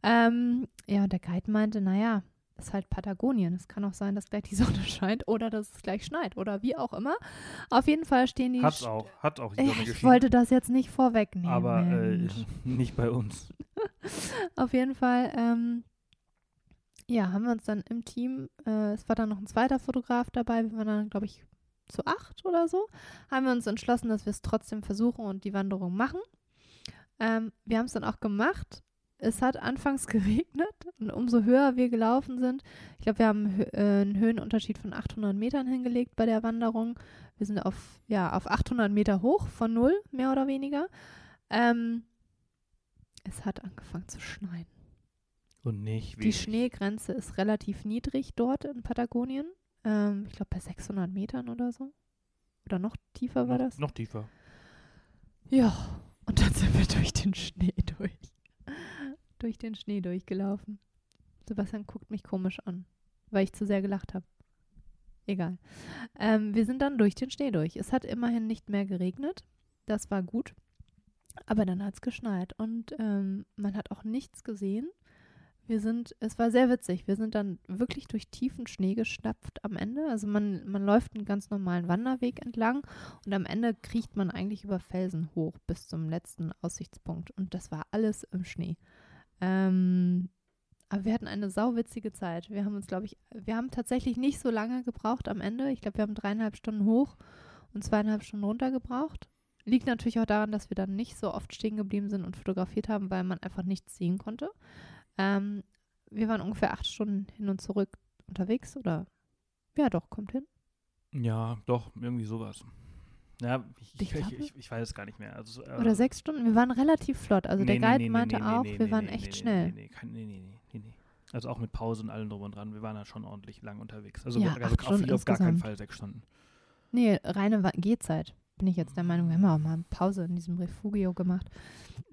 Ähm, ja, und der Guide meinte, naja, ist halt Patagonien. Es kann auch sein, dass gleich die Sonne scheint oder dass es gleich schneit oder wie auch immer. Auf jeden Fall stehen die Hat's auch. Hat auch die Sonne ich geschienen. wollte das jetzt nicht vorwegnehmen. aber äh, nicht bei uns. Auf jeden Fall, ähm, ja, haben wir uns dann im Team, äh, es war dann noch ein zweiter Fotograf dabei, wir waren dann, glaube ich, zu acht oder so, haben wir uns entschlossen, dass wir es trotzdem versuchen und die Wanderung machen. Ähm, wir haben es dann auch gemacht. Es hat anfangs geregnet und umso höher wir gelaufen sind, ich glaube, wir haben äh, einen Höhenunterschied von 800 Metern hingelegt bei der Wanderung. Wir sind auf, ja, auf 800 Meter hoch, von null, mehr oder weniger. Ähm, es hat angefangen zu schneien. Und nicht Die wenig. Schneegrenze ist relativ niedrig dort in Patagonien. Ähm, ich glaube bei 600 Metern oder so. Oder noch tiefer war noch, das? Noch tiefer. Ja, und dann sind wir durch den Schnee durch. durch den Schnee durchgelaufen. Sebastian guckt mich komisch an, weil ich zu sehr gelacht habe. Egal. Ähm, wir sind dann durch den Schnee durch. Es hat immerhin nicht mehr geregnet. Das war gut. Aber dann hat es geschneit und ähm, man hat auch nichts gesehen. Wir sind, es war sehr witzig. Wir sind dann wirklich durch tiefen Schnee geschnappt am Ende. Also man, man läuft einen ganz normalen Wanderweg entlang und am Ende kriecht man eigentlich über Felsen hoch bis zum letzten Aussichtspunkt. Und das war alles im Schnee. Ähm, aber wir hatten eine sauwitzige Zeit. Wir haben uns, glaube ich, wir haben tatsächlich nicht so lange gebraucht am Ende. Ich glaube, wir haben dreieinhalb Stunden hoch und zweieinhalb Stunden runter gebraucht. Liegt natürlich auch daran, dass wir dann nicht so oft stehen geblieben sind und fotografiert haben, weil man einfach nichts sehen konnte. Ähm, wir waren ungefähr acht Stunden hin und zurück unterwegs, oder? Ja, doch, kommt hin. Ja, doch, irgendwie sowas. Ja, ich, Ich ich, ich, weiß es gar nicht mehr. Also, äh, Oder sechs Stunden. Wir waren relativ flott. Also der nee, nee, Guide nee, nee, meinte auch, wir waren echt schnell. Nee, nee, nee, nee, nee. Also auch mit Pause und allem drum und dran. Wir waren da schon ordentlich lang unterwegs. Also, Ja, also auf, auf gar keinen. Fall sechs Stunden. Nee, reine Gehzeit. Bin ich jetzt der Meinung. Wir haben auch mal Pause in diesem Refugio gemacht.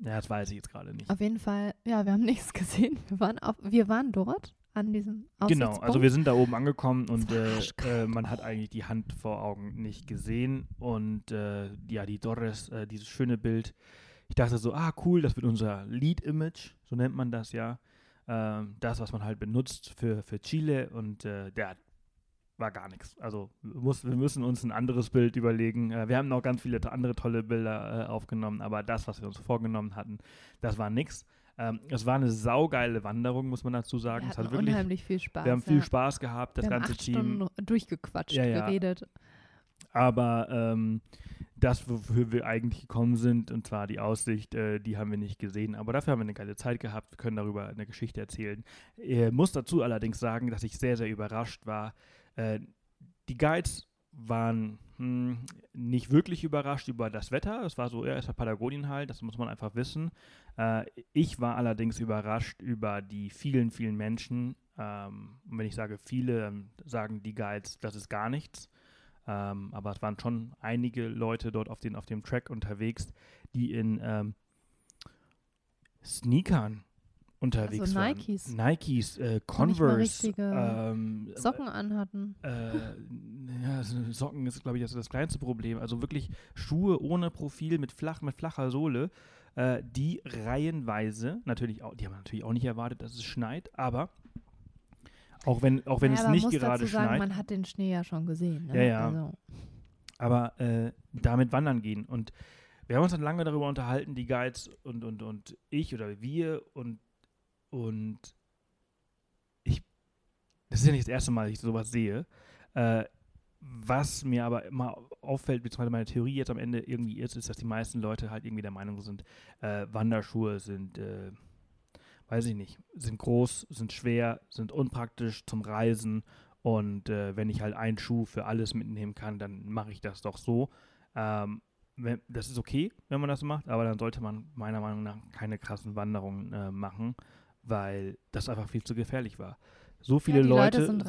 Ja, das weiß ich jetzt gerade nicht. Auf jeden Fall, ja, wir haben nichts gesehen. Wir waren, auf, wir waren dort an diesem Genau, also wir sind da oben angekommen und äh, äh, man hat eigentlich die Hand vor Augen nicht gesehen und äh, ja, die Torres, äh, dieses schöne Bild. Ich dachte so, ah cool, das wird unser Lead-Image, so nennt man das ja. Ähm, das, was man halt benutzt für, für Chile und äh, der war gar nichts. Also muss, wir müssen uns ein anderes Bild überlegen. Äh, wir haben noch ganz viele andere tolle Bilder äh, aufgenommen, aber das, was wir uns vorgenommen hatten, das war nichts. Ähm, es war eine saugeile Wanderung, muss man dazu sagen. wir es hat wirklich, unheimlich viel Spaß. wir haben viel ja. Spaß gehabt, das wir haben ganze acht Team. Stunden durchgequatscht, Ja, ja. geredet. Aber ähm, das, wofür wir eigentlich gekommen sind, und zwar die Aussicht, äh, die haben wir nicht gesehen. Aber dafür haben wir eine geile Zeit gehabt. Wir können darüber eine Geschichte erzählen. Ich muss dazu allerdings sagen, dass ich sehr, sehr überrascht war. Äh, die Guides waren hm, nicht wirklich überrascht über das Wetter. Es war so, ja, es war Patagonien halt, das muss man einfach wissen. Äh, ich war allerdings überrascht über die vielen, vielen Menschen. Ähm, und wenn ich sage viele, sagen die Guides, das ist gar nichts. Ähm, aber es waren schon einige Leute dort auf, den, auf dem Track unterwegs, die in ähm, Sneakern unterwegs Also waren. Nikes. Nikes, äh, Converse, ähm, Socken anhatten. Äh, ja, also Socken ist, glaube ich, das, das kleinste Problem. Also wirklich Schuhe ohne Profil mit, flach, mit flacher Sohle, äh, die reihenweise, natürlich auch, die haben natürlich auch nicht erwartet, dass es schneit, aber auch wenn, auch wenn Naja, es nicht gerade dazu sagen, schneit, man hat den Schnee ja schon gesehen. Ne? Ja, ja. Also, aber äh, damit wandern gehen. Und wir haben uns dann lange darüber unterhalten, die Guides und, und, und ich oder wir und, und ich, das ist ja nicht das erste Mal, dass ich sowas sehe. Äh, was mir aber immer auffällt, beziehungsweise meine Theorie jetzt am Ende irgendwie ist, ist, dass die meisten Leute halt irgendwie der Meinung sind, äh, Wanderschuhe sind, äh, weiß ich nicht, sind groß, sind schwer, sind unpraktisch zum Reisen und äh, wenn ich halt einen Schuh für alles mitnehmen kann, dann mache ich das doch so. Ähm, wenn, das ist okay, wenn man das macht, aber dann sollte man meiner Meinung nach keine krassen Wanderungen äh, machen, weil das einfach viel zu gefährlich war. So viele die Leute, Leute sind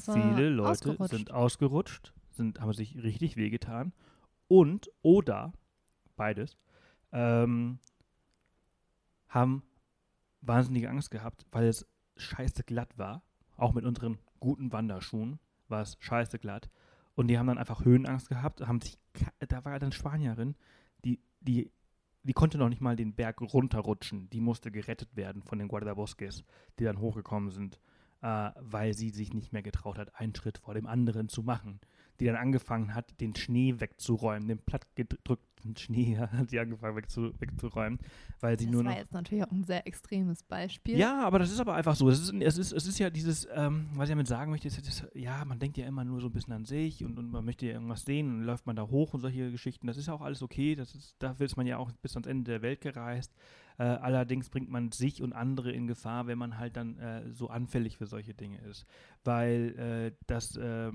so viele Leute ausgerutscht. sind ausgerutscht, sind, haben sich richtig wehgetan und oder beides ähm, haben wahnsinnige Angst gehabt, weil es scheiße glatt war. Auch mit unseren guten Wanderschuhen war es scheiße glatt. Und die haben dann einfach Höhenangst gehabt, haben sich, da war eine Spanierin, die, die, die konnte noch nicht mal den Berg runterrutschen. Die musste gerettet werden von den Guardabosques, die dann hochgekommen sind, äh, weil sie sich nicht mehr getraut hat, einen Schritt vor dem anderen zu machen. Die dann angefangen hat, den Schnee wegzuräumen, den plattgedrückten Schnee hat sie angefangen wegzu, wegzuräumen, weil sie das nur war noch jetzt natürlich auch ein sehr extremes Beispiel. ja, aber das ist aber einfach so. Es ist, es ist, es ist ja dieses, ähm, was ich damit sagen möchte, ist, ist, ja, man denkt ja immer nur so ein bisschen an sich und, und man möchte ja irgendwas sehen und läuft man da hoch und solche Geschichten. Das ist ja auch alles okay. Das ist, dafür ist man ja auch bis ans Ende der Welt gereist. Äh, allerdings bringt man sich und andere in Gefahr, wenn man halt dann äh, so anfällig für solche Dinge ist. Weil äh, das äh,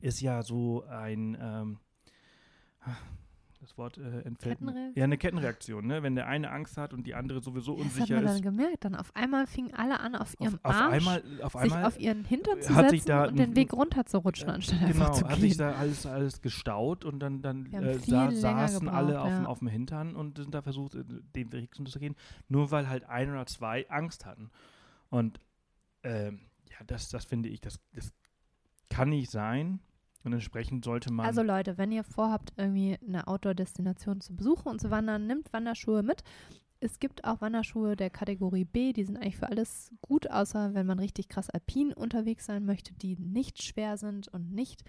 ist ja so ein, ähm, das Wort äh, entfällt? Ja, eine Kettenreaktion, ne? Wenn der eine Angst hat und die andere sowieso Ja, das hat unsicher man ist. dann gemerkt. Dann auf einmal fingen alle an, auf ihrem auf, auf Arsch einmal, auf sich einmal auf ihren Hintern zu setzen und den Weg runter zu rutschen, äh, anstatt genau, einfach zu hat sich da alles, alles gestaut und dann, dann äh, sa saßen alle auf, dem- ja. auf dem Hintern und sind da versucht, äh, den Weg zu gehen, nur weil halt ein oder zwei Angst hatten. Und ähm, ja, das, das finde ich, das, das kann nicht sein. Und entsprechend sollte man. Also Leute, wenn ihr vorhabt, irgendwie eine Outdoor-Destination zu besuchen und zu wandern, nimmt Wanderschuhe mit. Es gibt auch Wanderschuhe der Kategorie B, die sind eigentlich für alles gut, außer wenn man richtig krass alpin unterwegs sein möchte, die nicht schwer sind und nicht,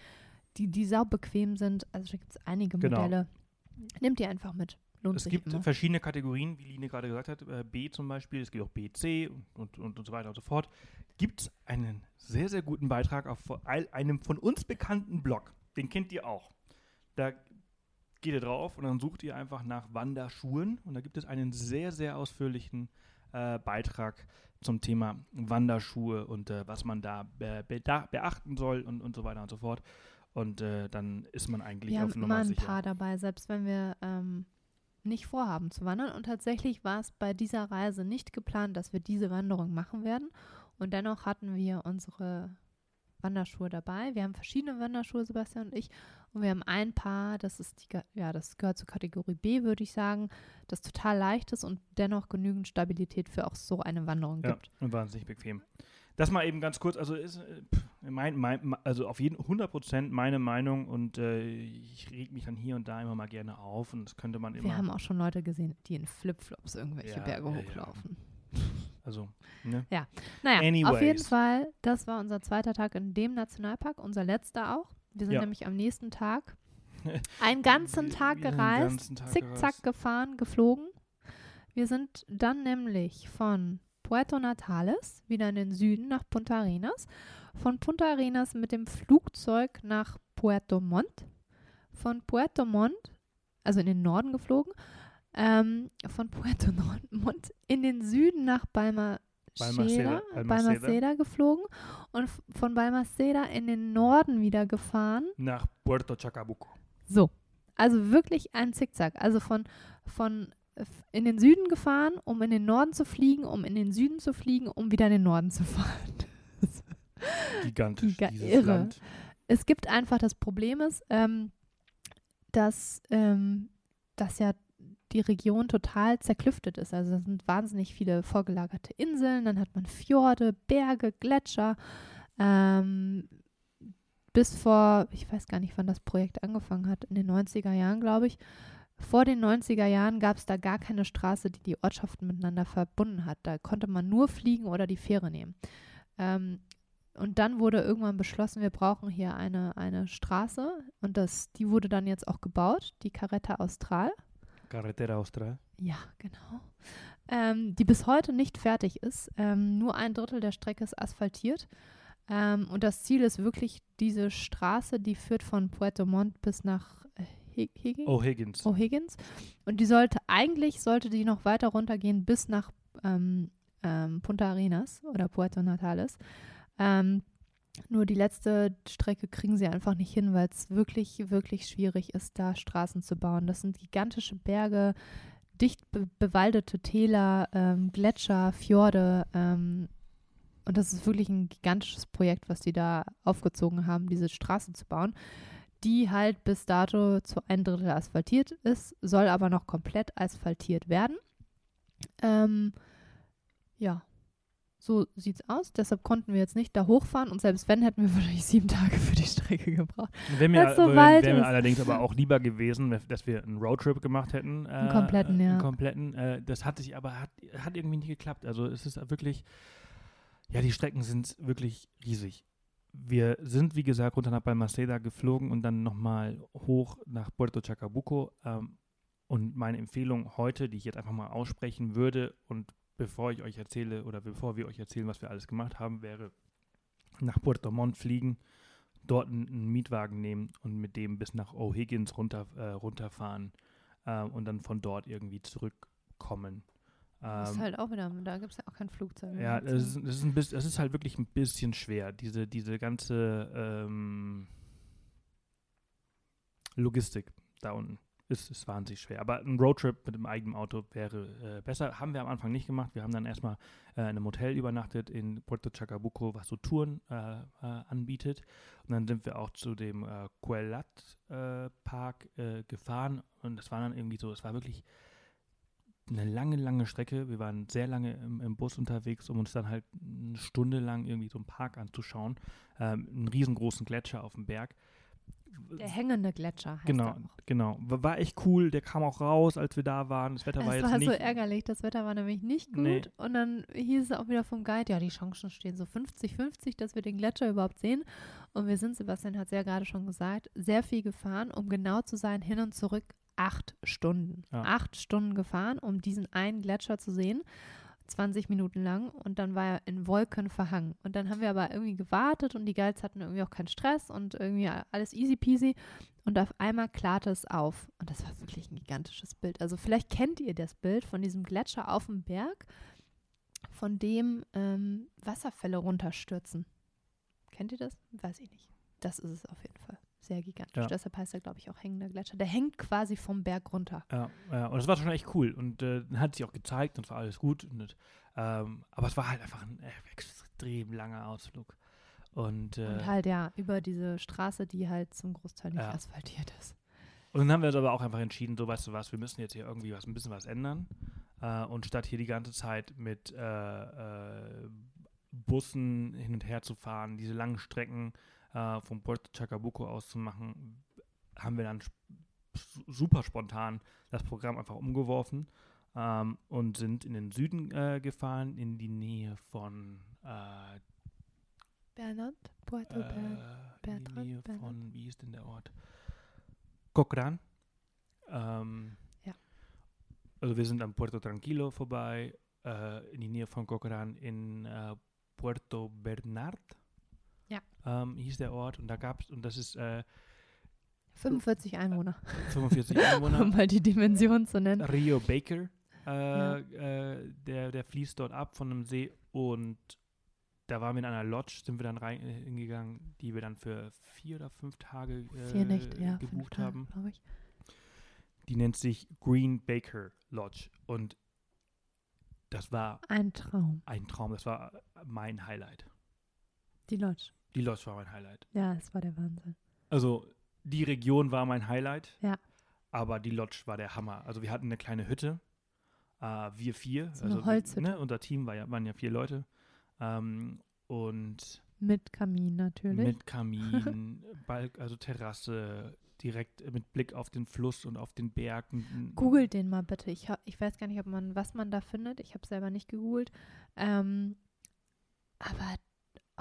die, die saubequem sind. Also da gibt es einige Genau. Modelle. Nehmt ihr einfach mit. Lohnt es sich gibt immer. verschiedene Kategorien, wie Line gerade gesagt hat, äh, B zum Beispiel, es gibt auch B, C und, und, und, so weiter und so fort. Gibt es einen sehr, sehr guten Beitrag auf ein- einem von uns bekannten Blog. Den kennt ihr auch. Da geht ihr drauf und dann sucht ihr einfach nach Wanderschuhen und da gibt es einen sehr, sehr ausführlichen äh, Beitrag zum Thema Wanderschuhe und äh, was man da be beda- beachten soll und, und so weiter und so fort. Und äh, dann ist man eigentlich Wir auf haben Nummer immer ein sicher. paar dabei, selbst wenn wir ähm, nicht vorhaben zu wandern. Und tatsächlich war es bei dieser Reise nicht geplant, dass wir diese Wanderung machen werden. Und dennoch hatten wir unsere Wanderschuhe dabei. Wir haben verschiedene Wanderschuhe, Sebastian und ich. Und wir haben ein Paar, das ist die, ja, das gehört zur Kategorie B, würde ich sagen, das total leicht ist und dennoch genügend Stabilität für auch so eine Wanderung Ja, gibt. und wahnsinnig bequem. Das mal eben ganz kurz, also ist äh, pff, mein, mein, also auf jeden 100% meine Meinung und äh, ich reg mich dann hier und da immer mal gerne auf und das könnte man immer, Wir haben auch schon Leute gesehen, die in Flipflops irgendwelche Ja, Berge ja, ja. hochlaufen. also, ne? Naja, auf jeden Anyways. Fall, das war unser zweiter Tag in dem Nationalpark, unser letzter auch. Wir sind Ja. nämlich am nächsten Tag einen ganzen Tag gereist, ganzen Tag zickzack gereist. gefahren, geflogen. Wir sind dann nämlich von Puerto Natales wieder in den Süden nach Punta Arenas, von Punta Arenas mit dem Flugzeug nach Puerto Montt, von Puerto Montt, also in den Norden geflogen, ähm, von Puerto Montt in den Süden nach Balmaceda, Balmaceda, Balmaceda. Balmaceda geflogen und von Balmaceda in den Norden wieder gefahren. Nach Puerto Chacabuco. So, also wirklich ein Zickzack. Also von, von in den Süden gefahren, um in den Norden zu fliegen, um in den Süden zu fliegen, um wieder in den Norden zu fahren. Gigantisch, Giga- dieses irre. Land. es gibt einfach das Problem ist, ähm, dass, ähm, dass ja die Region total zerklüftet ist. Also es sind wahnsinnig viele vorgelagerte Inseln, dann hat man Fjorde, Berge, Gletscher. Ähm, bis vor, ich weiß gar nicht, wann das Projekt angefangen hat, in den 90er Jahren, glaube ich. Vor den 90er Jahren gab es da gar keine Straße, die die Ortschaften miteinander verbunden hat. Da konnte man nur fliegen oder die Fähre nehmen. Ähm, und dann wurde irgendwann beschlossen, wir brauchen hier eine, eine Straße und das, die wurde dann jetzt auch gebaut, die Carreta Austral. Carretera Austral. Ja, genau. Ähm, die bis heute nicht fertig ist. Ähm, nur ein Drittel der Strecke ist asphaltiert. Ähm, und das Ziel ist wirklich diese Straße, die führt von Puerto Montt bis nach äh, Higgins. O'Higgins. O'Higgins. Und die sollte, eigentlich sollte die noch weiter runtergehen bis nach ähm, ähm, Punta Arenas oder Puerto Natales. Ähm, nur die letzte Strecke kriegen sie einfach nicht hin, weil es wirklich, wirklich schwierig ist, da Straßen zu bauen. Das sind gigantische Berge, dicht be bewaldete Täler, ähm, Gletscher, Fjorde. Ähm, und das ist wirklich ein gigantisches Projekt, was die da aufgezogen haben, diese Straße zu bauen, die halt bis dato zu ein Drittel asphaltiert ist, soll aber noch komplett asphaltiert werden. Ähm, ja, so sieht's aus. Deshalb konnten wir jetzt nicht da hochfahren und selbst wenn, hätten wir wahrscheinlich sieben Tage für die Strecke gebraucht. Wäre mir, so wär, wär mir allerdings aber auch lieber gewesen, dass wir einen Roadtrip gemacht hätten. Äh, Einen kompletten, ja. Einen kompletten. Äh, das hat sich aber hat, hat irgendwie nicht geklappt. Also es ist wirklich, ja, die Strecken sind wirklich riesig. Wir sind, wie gesagt, runter nach Balmaceda geflogen und dann nochmal hoch nach Puerto Chacabuco. Ähm, und meine Empfehlung heute, die ich jetzt einfach mal aussprechen würde und bevor ich euch erzähle oder bevor wir euch erzählen, was wir alles gemacht haben, wäre nach Puerto Montt fliegen, dort einen, Mietwagen nehmen und mit dem bis nach O'Higgins runter, äh, runterfahren äh, und dann von dort irgendwie zurückkommen. Das ist Ähm, halt auch wieder, da gibt es ja auch kein Flugzeug. ja, es ist, es, ist ein bisschen, es ist halt wirklich ein bisschen schwer, diese, diese ganze ähm, Logistik da unten. Ist, ist wahnsinnig schwer. Aber ein Roadtrip mit dem eigenen Auto wäre äh, besser. Haben wir am Anfang nicht gemacht. Wir haben dann erstmal äh, in einem Hotel übernachtet in Puerto Chacabuco, was so Touren äh, äh, anbietet. Und dann sind wir auch zu dem äh, Quelat äh, Park äh, gefahren. Und das war dann irgendwie so, es war wirklich eine lange, lange Strecke. Wir waren sehr lange im, im Bus unterwegs, um uns dann halt eine Stunde lang irgendwie so einen Park anzuschauen. Ähm, einen riesengroßen Gletscher auf dem Berg. Der hängende Gletscher heißt Genau, auch. genau. War war echt cool. Der kam auch raus, als wir da waren. Das Wetter war Es jetzt war nicht. so ärgerlich, das Wetter war nämlich nicht gut. Nee. Und dann hieß es auch wieder vom Guide, ja, die Chancen stehen so 50-50, dass wir den Gletscher überhaupt sehen. Und wir sind, Sebastian hat es ja gerade schon gesagt, sehr viel gefahren, um genau zu sein, hin und zurück acht Stunden. Ja. Acht Stunden gefahren, um diesen einen Gletscher zu sehen. 20 Minuten lang und dann war er in Wolken verhangen. Und dann haben wir aber irgendwie gewartet und die Guides hatten irgendwie auch keinen Stress und irgendwie alles easy peasy. Und auf einmal klarte es auf. Und das war wirklich ein gigantisches Bild. Also vielleicht kennt ihr das Bild von diesem Gletscher auf dem Berg, von dem ähm, Wasserfälle runterstürzen. Kennt ihr das? Weiß ich nicht. Das ist es auf jeden Fall. Sehr gigantisch. Ja. Deshalb heißt er, glaube ich, auch hängender Gletscher. Der hängt quasi vom Berg runter. Ja, ja, und das war schon echt cool. Und äh, dann hat sich auch gezeigt und es war alles gut. Und, ähm, aber es war halt einfach ein äh, extrem langer Ausflug. Und, äh, Und halt ja, über diese Straße, die halt zum Großteil nicht Ja. asphaltiert ist. Und dann haben wir uns aber auch einfach entschieden, so weißt du was, wir müssen jetzt hier irgendwie was, ein bisschen was ändern. Äh, und statt hier die ganze Zeit mit äh, äh, Bussen hin und her zu fahren, diese langen Strecken äh, von Puerto Chacabuco aus zu machen, haben wir dann super spontan das Programm einfach umgeworfen ähm, und sind in den Süden äh, gefahren, in die Nähe von äh, Bernhard? Puerto äh, in die Bertrand, Nähe Bernhard. von, wie ist denn der Ort? Cochran. Ähm, Ja. Also wir sind am Puerto Tranquilo vorbei, äh, in die Nähe von Cochran in äh, Puerto Bernard. Ja. Ähm, hieß der Ort und da gab es, und das ist äh, 45 Einwohner, 45 Einwohner. um mal die Dimension zu nennen. Rio Baker, äh, Ja. äh, der, der fließt dort ab von einem See und da waren wir in einer Lodge, sind wir dann rein, äh, hingegangen, die wir dann für vier oder fünf Tage äh, Vier Nächte, ja, fünf gebucht Tage, haben. glaube ich. Die nennt sich Green Baker Lodge und das war Ein Traum. ein Traum, das war mein Highlight. Die Lodge. Die Lodge war mein Highlight. Ja, es war der Wahnsinn. Also die Region war mein Highlight. Ja. aber die Lodge war der Hammer. Also wir hatten eine kleine Hütte, äh, wir vier. So eine also, Holzhütte. Ne, unser Team war ja, waren ja vier Leute. Ähm, und Mit Kamin natürlich. mit Kamin, Balk, also Terrasse, direkt mit Blick auf den Fluss und auf den Berg. N- Googelt den mal bitte. Ich, ich weiß gar nicht, ob man, was man da findet. Ich habe selber nicht gegoogelt. Ähm, aber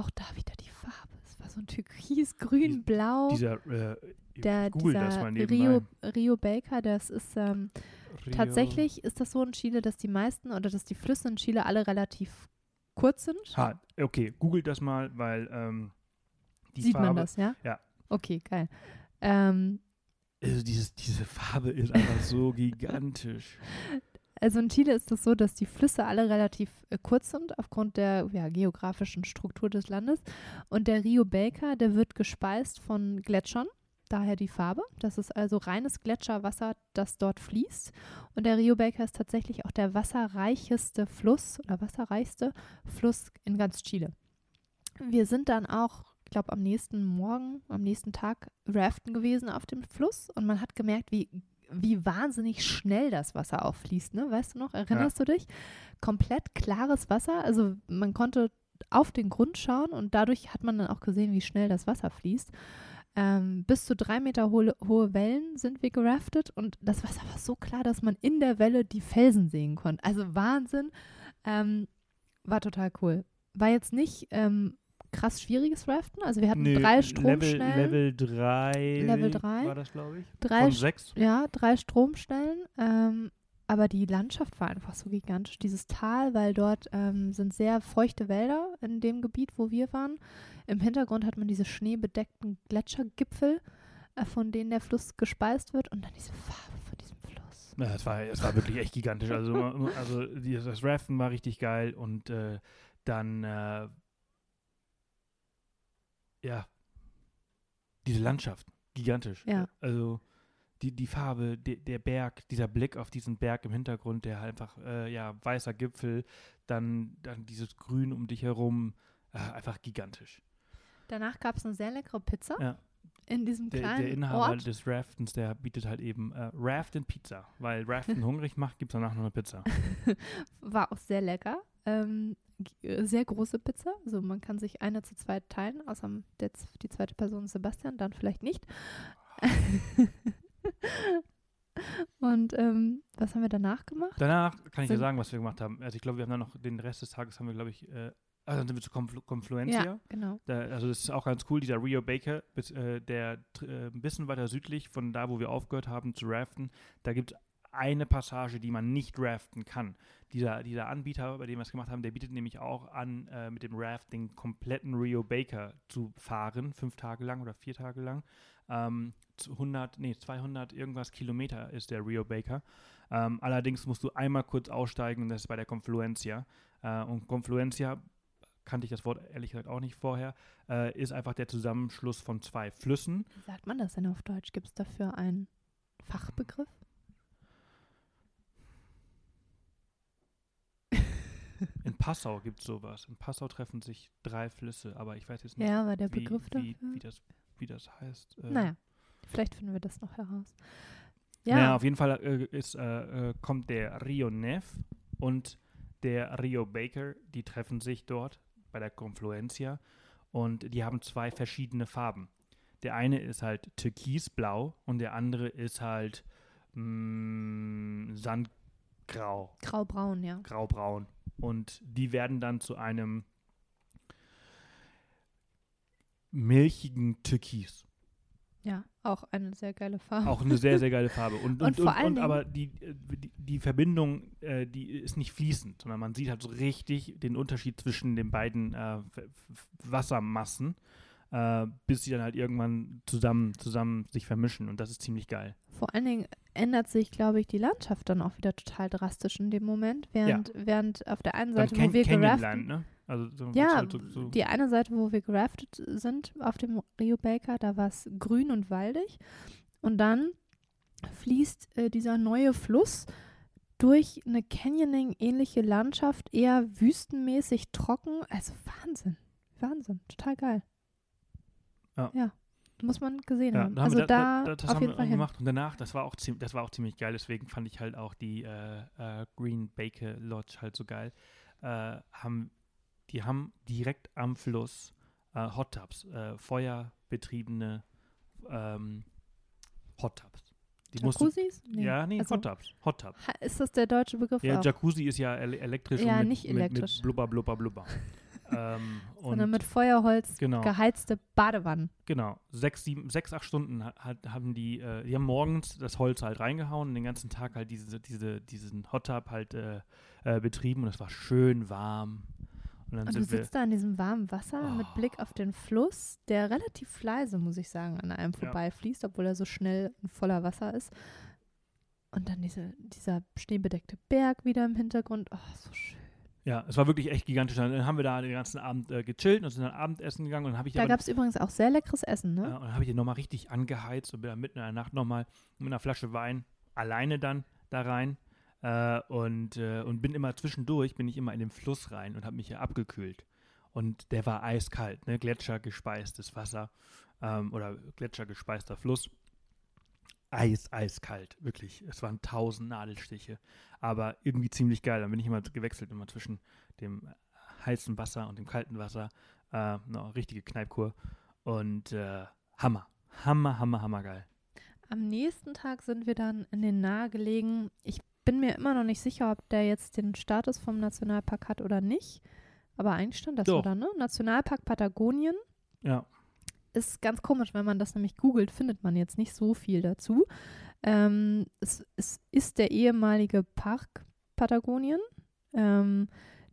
auch da wieder die Farbe. Es war so ein Türkis, Grün, Blau. Dieser, äh, der, Google dieser Rio. Rio Baker, das ist ähm, tatsächlich ist das so in Chile, dass die meisten oder dass die Flüsse in Chile alle relativ kurz sind. Ha, okay, googelt das mal, weil ähm, die Sieht Farbe, man das, ja? Ja. Okay, geil. Ähm, Also dieses, diese Farbe ist einfach so gigantisch. Also in Chile ist es so, dass die Flüsse alle relativ äh, kurz sind aufgrund der ja, geografischen Struktur des Landes. Und der Rio Baker, der wird gespeist von Gletschern, daher die Farbe. Das ist also reines Gletscherwasser, das dort fließt. Und der Rio Baker ist tatsächlich auch der wasserreicheste Fluss oder wasserreichste Fluss in ganz Chile. Wir sind dann auch, ich glaube, am nächsten Morgen, am nächsten Tag raften gewesen auf dem Fluss und man hat gemerkt, wie wie wahnsinnig schnell das Wasser auch fließt, ne? Weißt du noch? Erinnerst du dich? Komplett klares Wasser. Also man konnte auf den Grund schauen und dadurch hat man dann auch gesehen, wie schnell das Wasser fließt. Ähm, bis zu drei Meter hohe, hohe Wellen sind wir geraftet und das Wasser war so klar, dass man in der Welle die Felsen sehen konnte. Also Wahnsinn. Ähm, war total cool. War jetzt nicht ähm, krass schwieriges Raften. Also wir hatten Nee, drei Stromschnellen. Level 3 Level drei. war das, glaube ich. Drei Von 6. Ja, drei Stromstellen. Ähm, aber die Landschaft war einfach so gigantisch. Dieses Tal, weil dort ähm, sind sehr feuchte Wälder in dem Gebiet, wo wir waren. Im Hintergrund hat man diese schneebedeckten Gletschergipfel, äh, von denen der Fluss gespeist wird. Und dann diese Farbe von diesem Fluss. Ja, es war, es war wirklich echt gigantisch. Also, also das Raften war richtig geil und äh, dann, äh, ja, diese Landschaft, gigantisch. Ja. Also die, die Farbe, de, der Berg, dieser Blick auf diesen Berg im Hintergrund, der halt einfach, äh, ja, weißer Gipfel, dann, dann dieses Grün um dich herum, äh, einfach gigantisch. Danach gab es eine sehr leckere Pizza Ja. in diesem Der, kleinen der Inhaber Ort. des Raftens, der bietet halt eben äh, Raft und Pizza, weil Raften hungrig macht, gibt es danach noch eine Pizza. War auch sehr lecker. Ähm, äh, sehr große Pizza. Also man kann sich eine zu zweit teilen, außer der, die zweite Person ist Sebastian, dann vielleicht nicht. Und ähm, was haben wir danach gemacht? Danach kann ich dir Sind- sagen, was wir gemacht haben. Also ich glaube, wir haben dann noch den Rest des Tages haben wir, glaube ich, äh, also dann sind wir zu Conflu Confluencia. Ja, genau. Da, also das ist auch ganz cool, dieser Rio Baker, bis, äh, der äh, ein bisschen weiter südlich von da, wo wir aufgehört haben zu raften, da gibt es eine Passage, die man nicht raften kann. Dieser, dieser Anbieter, bei dem wir es gemacht haben, der bietet nämlich auch an, äh, mit dem Raft den kompletten Rio Baker zu fahren, fünf Tage lang oder vier Tage lang. Ähm, zu 100, nee, 200 irgendwas Kilometer ist der Rio Baker. Ähm, allerdings musst du einmal kurz aussteigen und das ist bei der Confluencia. Äh, und Confluencia kannte ich das Wort ehrlich gesagt auch nicht vorher, äh, ist einfach der Zusammenschluss von zwei Flüssen. Wie sagt man das denn auf Deutsch? Gibt es dafür einen Fachbegriff? In Passau gibt es sowas. In Passau treffen sich drei Flüsse, aber ich weiß jetzt nicht, Ja, war der wie, Begriff wie, wie, das, wie das heißt. Äh, Naja, vielleicht finden wir das noch heraus. Ja. Ja, auf jeden Fall äh, ist, äh, äh, kommt der Rio Nef und der Rio Baker, die treffen sich dort bei der Confluencia und die haben zwei verschiedene Farben. Der eine ist halt türkisblau und der andere ist halt mh, sandgrau, graubraun, ja. graubraun. Und die werden dann zu einem milchigen Türkis. Ja, auch eine sehr geile Farbe. Auch eine sehr, sehr geile Farbe. Und, Und und, vor und, allen und aber die, die, die Verbindung, äh, die ist nicht fließend, sondern man sieht halt so richtig den Unterschied zwischen den beiden äh, Wassermassen, äh, bis sie dann halt irgendwann zusammen, zusammen sich vermischen. Und das ist ziemlich geil. Vor allen Dingen ändert sich, glaube ich, die Landschaft dann auch wieder total drastisch in dem Moment, während, während auf der einen Seite, wo wir geraften, ne? Also so, Ja, so, so, die eine Seite, wo wir geraftet sind auf dem Rio Baker, da war es grün und waldig. Und dann fließt äh, dieser neue Fluss durch eine Canyoning-ähnliche Landschaft, eher wüstenmäßig trocken. Also Wahnsinn. Wahnsinn. Total geil. Ja. ja. muss man gesehen Ja, haben. da haben also wir, da, da, das auf haben jeden wir Fall hin. gemacht und danach, das war auch ziemlich, das war auch ziemlich geil. Deswegen fand ich halt auch die äh, äh, Green Baker Lodge halt so geil. Äh, haben, die haben direkt am Fluss äh, Hot Tubs, äh, feuerbetriebene ähm, Hot Tubs. Die Jacuzzis? Nee. ja, nee, Also, Hot Tubs, Hot Tubs. ha- Ist das der deutsche Begriff Ja, auch? Jacuzzi ist ja ele elektrisch Ja, und mit, nicht mit, elektrisch. mit blubber, blubber, blubber. Ähm, Sondern und mit Feuerholz genau. geheizte Badewannen. Genau, sechs, sieben, sechs, acht Stunden ha- hat, haben die, äh, die haben morgens das Holz halt reingehauen und den ganzen Tag halt diese, diese, diesen Hot Tub halt äh, äh, betrieben und es war schön warm. Und dann Und du sitzt da in diesem warmen Wasser mit Oh. Blick auf den Fluss, der relativ leise, muss ich sagen, an einem Ja. vorbeifließt, obwohl er so schnell und voller Wasser ist. Und dann diese, dieser schneebedeckte Berg wieder im Hintergrund. Oh, so schön. Ja, es war wirklich echt gigantisch. Dann haben wir da den ganzen Abend äh, gechillt und sind dann Abendessen gegangen und ich Da gab es übrigens auch sehr leckeres Essen, Ja, ne? und dann habe ich den nochmal richtig angeheizt und bin dann mitten in der Nacht nochmal mit einer Flasche Wein alleine dann da rein. Äh, und, äh, und bin immer zwischendurch, bin ich immer in den Fluss rein und habe mich hier abgekühlt. Und der war eiskalt, ne? Gletschergespeistes Wasser ähm, oder gletschergespeister Fluss. Eis, eiskalt, wirklich. Es waren tausend Nadelstiche, aber irgendwie ziemlich geil. Dann bin ich immer gewechselt, immer zwischen dem heißen Wasser und dem kalten Wasser. Äh, eine richtige Kneipkur. Und äh, Hammer. Hammer, Hammer, Hammer geil. Am nächsten Tag sind wir dann in den nahegelegen. Ich bin mir immer noch nicht sicher, ob der jetzt den Status vom Nationalpark hat oder nicht. Aber eigentlich stand das Doch. da, ne? Nationalpark Patagonien. Ja. Ist ganz komisch, wenn man das nämlich googelt, findet man jetzt nicht so viel dazu. Ähm, es, es ist der ehemalige Park Patagonien, ähm,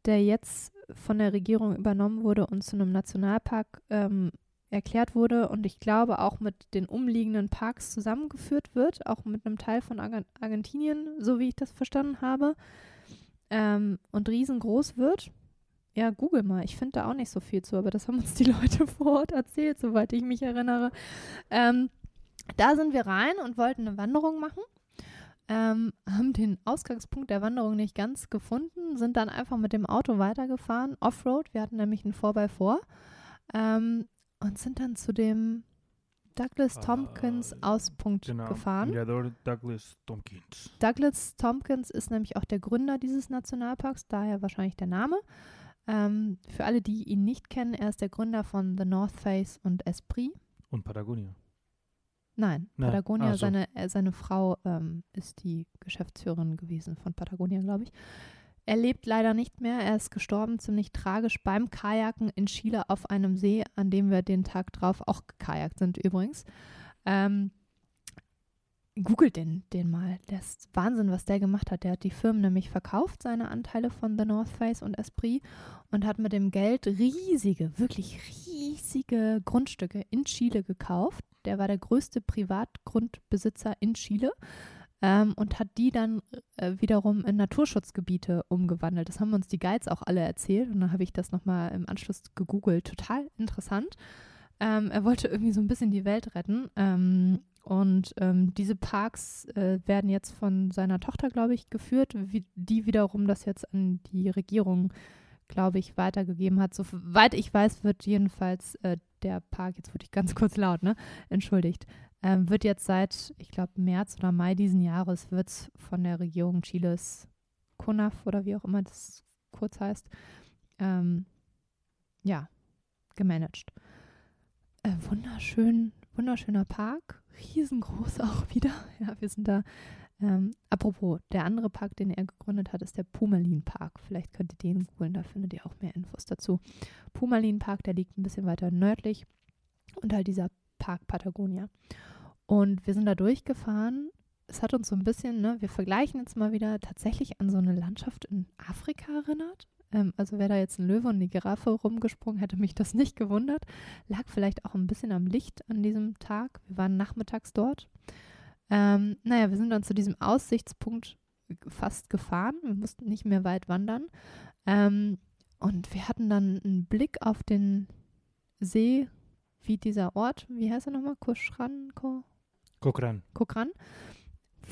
der jetzt von der Regierung übernommen wurde und zu einem Nationalpark ähm, erklärt wurde und ich glaube auch mit den umliegenden Parks zusammengeführt wird, auch mit einem Teil von Argen Argentinien, so wie ich das verstanden habe, ähm, und riesengroß wird. Ja, google mal. Ich finde da auch nicht so viel zu, aber das haben uns die Leute vor Ort erzählt, soweit ich mich erinnere. Ähm, da sind wir rein und wollten eine Wanderung machen. Ähm, haben den Ausgangspunkt der Wanderung nicht ganz gefunden, sind dann einfach mit dem Auto weitergefahren, Offroad. Wir hatten nämlich einen 4x4 ähm, und sind dann zu dem Douglas Ah, Tompkins Auspunkt Genau. gefahren. Ja, Douglas Tompkins. Douglas Tompkins ist nämlich auch der Gründer dieses Nationalparks, daher wahrscheinlich der Name. Ähm, für alle, die ihn nicht kennen, er ist der Gründer von The North Face und Esprit. Und Patagonia. Nein, Nein, Patagonia, ach so. seine, äh, seine Frau ähm, ist die Geschäftsführerin gewesen von Patagonia, glaube ich. Er lebt leider nicht mehr. Er ist gestorben, ziemlich tragisch, beim Kajaken in Chile auf einem See, an dem wir den Tag drauf auch gekajakt sind übrigens. Ähm, googelt den, den mal. Der ist Wahnsinn, was der gemacht hat. Der hat die Firmen nämlich verkauft, seine Anteile von The North Face und Esprit und hat mit dem Geld riesige, wirklich riesige Grundstücke in Chile gekauft. Der war der größte Privatgrundbesitzer in Chile ähm, und hat die dann äh, wiederum in Naturschutzgebiete umgewandelt. Das haben uns die Guides auch alle erzählt und dann habe ich das nochmal im Anschluss gegoogelt. Total interessant. Ähm, er wollte irgendwie so ein bisschen die Welt retten. Ähm, und ähm, diese Parks äh, werden jetzt von seiner Tochter, glaube ich, geführt, wie, die wiederum das jetzt an die Regierung, glaube ich, weitergegeben hat. Soweit ich weiß, wird jedenfalls äh, der Park, jetzt wurde ich ganz kurz laut, ne? Entschuldigt, ähm, wird jetzt seit, ich glaube, März oder Mai diesen Jahres, wird es von der Regierung Chiles, CONAF oder wie auch immer das kurz heißt, ähm, ja, gemanagt. Äh, wunderschön, wunderschöner Park, riesengroß auch wieder. Ja, wir sind da. Ähm, apropos, der andere Park, den er gegründet hat, ist der Pumalin Park. Vielleicht könnt ihr den googeln, da findet ihr auch mehr Infos dazu. Pumalin Park, der liegt ein bisschen weiter nördlich und halt dieser Park Patagonia. Und wir sind da durchgefahren. Es hat uns so ein bisschen, ne, wir vergleichen jetzt mal wieder tatsächlich an so eine Landschaft in Afrika erinnert. Ähm, also wäre da jetzt ein Löwe und eine Giraffe rumgesprungen, hätte mich das nicht gewundert. Lag vielleicht auch ein bisschen am Licht an diesem Tag. Wir waren nachmittags dort. Ähm, naja, wir sind dann zu diesem Aussichtspunkt fast gefahren. Wir mussten nicht mehr weit wandern. Ähm, und wir hatten dann einen Blick auf den See, wie dieser Ort, wie heißt er nochmal? Koschran? Ko Kokran. Kokran.